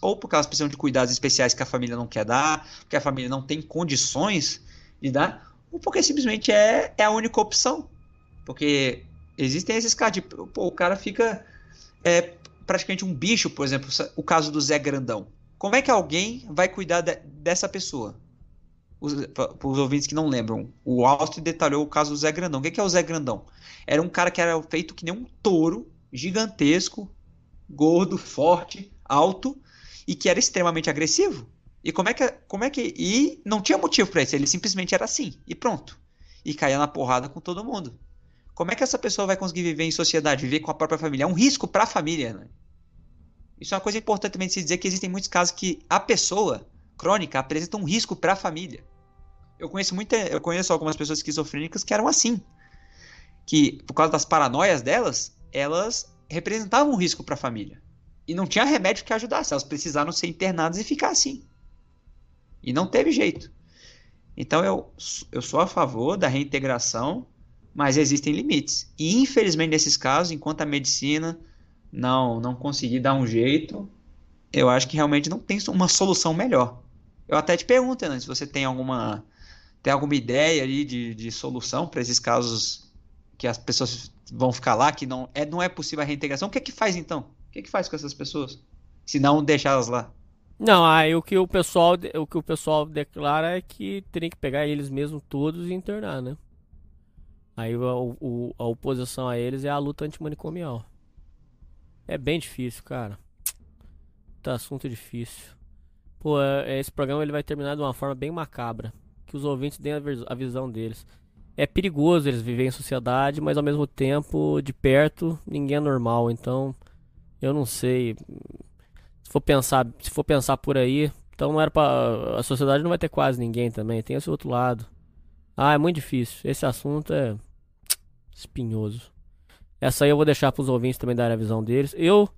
ou porque elas precisam de cuidados especiais que a família não quer dar, porque a família não tem condições de dar, ou porque simplesmente é, é a única opção. Porque existem esses casos de, pô, o cara fica é, praticamente um bicho, por exemplo, o caso do Zé Grandão. Como é que alguém vai cuidar de, dessa pessoa? para os ouvintes que não lembram, o Austin detalhou o caso do Zé Grandão. O que é o Zé Grandão? Era um cara que era feito que nem um touro, gigantesco, gordo, forte, alto, e que era extremamente agressivo. E como é que, como é que e não tinha motivo para isso, ele simplesmente era assim e pronto. E caía na porrada com todo mundo. Como é que essa pessoa vai conseguir viver em sociedade, viver com a própria família? É um risco para a família, né? Isso é uma coisa importante também de se dizer que existem muitos casos que a pessoa crônica apresenta um risco para a família. Eu conheço muita, eu conheço algumas pessoas esquizofrênicas que eram assim, que por causa das paranoias delas, elas representavam um risco para a família. E não tinha remédio que ajudasse, elas precisaram ser internadas e ficar assim. E não teve jeito. Então eu, eu sou a favor da reintegração, mas existem limites. E infelizmente nesses casos, enquanto a medicina não não conseguir dar um jeito, eu acho que realmente não tem uma solução melhor. Eu até te pergunto, Ana, se você tem alguma tem alguma ideia ali de, de solução para esses casos que as pessoas vão ficar lá, que não é, não é possível a reintegração. O que é que faz então? O que é que faz com essas pessoas? Se não deixá-las lá? Não, aí o que o pessoal o que o pessoal declara é que teria que pegar eles mesmos todos e internar, né? Aí a, a, a oposição a eles é a luta antimanicomial. É bem difícil, cara. Tá assunto difícil. Pô, é, esse programa ele vai terminar de uma forma bem macabra. Que os ouvintes deem a visão deles. É perigoso eles viverem em sociedade, mas ao mesmo tempo, de perto, ninguém é normal. Então, eu não sei. Se for pensar, se for pensar por aí, então não era a sociedade não vai ter quase ninguém também. Tem esse outro lado. Ah, é muito difícil. Esse assunto é espinhoso. Essa aí eu vou deixar para os ouvintes também darem a visão deles. Eu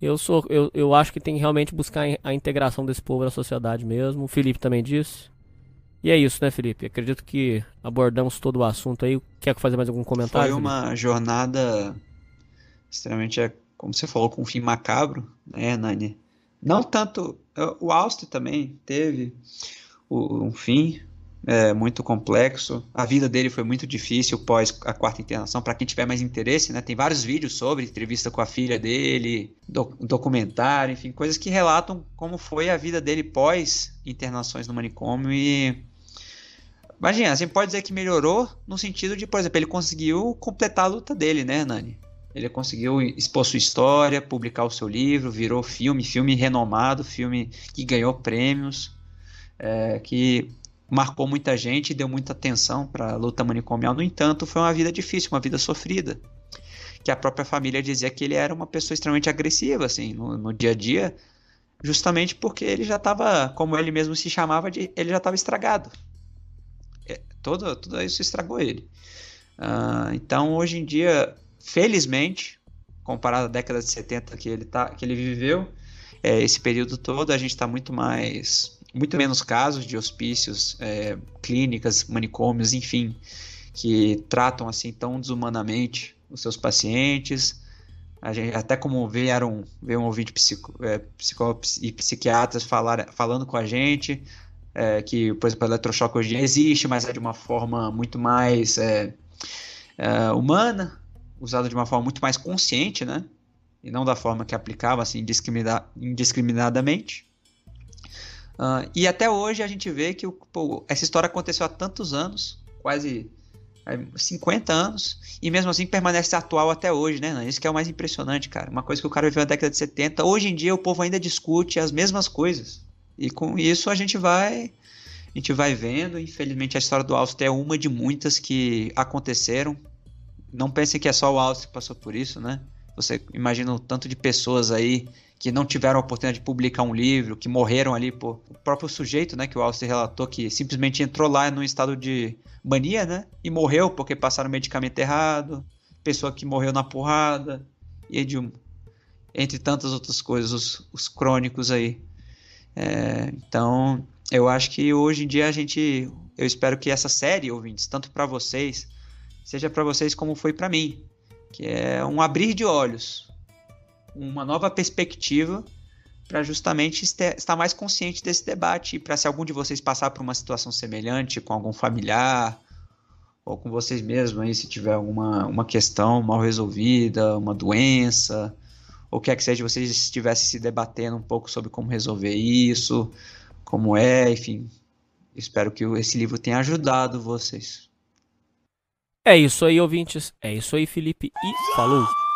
eu sou eu, eu acho que tem que realmente buscar a integração desse povo na sociedade mesmo. O Felipe também disse. E é isso, né, Felipe? Acredito que abordamos todo o assunto aí. Quer fazer mais algum comentário? Foi uma Felipe? jornada extremamente, é, como você falou, com um fim macabro, né, Nani? Não tanto. O Austin também teve um fim, é, muito complexo. A vida dele foi muito difícil pós a quarta internação. Para quem tiver mais interesse, né, tem vários vídeos sobre entrevista com a filha dele, do, documentário, enfim, coisas que relatam como foi a vida dele pós internações no manicômio e Imagina, a gente pode dizer que melhorou no sentido de, por exemplo, ele conseguiu completar a luta dele, né, Nani? Ele conseguiu expor sua história, publicar o seu livro, virou filme, filme renomado, filme que ganhou prêmios, é, que marcou muita gente e deu muita atenção para a luta manicomial. No entanto, foi uma vida difícil, uma vida sofrida. Que a própria família dizia que ele era uma pessoa extremamente agressiva, assim, no, no dia a dia, justamente porque ele já estava, como ele mesmo se chamava, de, ele já estava estragado. É, todo, tudo isso estragou ele. Uh, então, hoje em dia, felizmente, comparado à década de 70 que ele, tá, que ele viveu, é, esse período todo, a gente está muito mais muito menos casos de hospícios, é, clínicas, manicômios, enfim, que tratam assim tão desumanamente os seus pacientes. A gente, até como vieram, veio um ouvinte psico, é, psicólogos e psiquiatras falar, falando com a gente é, que, por exemplo, o eletrochoque hoje existe, mas é de uma forma muito mais é, é, humana, usada de uma forma muito mais consciente, né? E não da forma que aplicava assim indiscriminadamente. Uh, e até hoje a gente vê que pô, essa história aconteceu há tantos anos, quase 50 anos, e mesmo assim permanece atual até hoje, né? Isso que é o mais impressionante, cara. Uma coisa que o cara viveu na década de 70, hoje em dia o povo ainda discute as mesmas coisas. E com isso a gente vai a gente vai vendo, infelizmente a história do Austin é uma de muitas que aconteceram. Não pensem que é só o Austin que passou por isso, né? Você imagina o tanto de pessoas aí que não tiveram a oportunidade de publicar um livro, que morreram ali por o próprio sujeito, né, que o Alster relatou que simplesmente entrou lá num estado de mania, né, e morreu porque passaram medicamento errado, pessoa que morreu na porrada, e de um, entre tantas outras coisas, os, os crônicos aí. É, então, eu acho que hoje em dia a gente, eu espero que essa série, ouvintes, tanto para vocês, seja para vocês como foi para mim, que é um abrir de olhos, uma nova perspectiva para justamente estar mais consciente desse debate e para se algum de vocês passar por uma situação semelhante com algum familiar ou com vocês mesmos aí se tiver alguma uma questão mal resolvida, uma doença, ou quer que seja vocês estivessem se debatendo um pouco sobre como resolver isso, como é, enfim, Espero que esse livro tenha ajudado vocês. É isso aí, ouvintes. É isso aí, Felipe. E falou!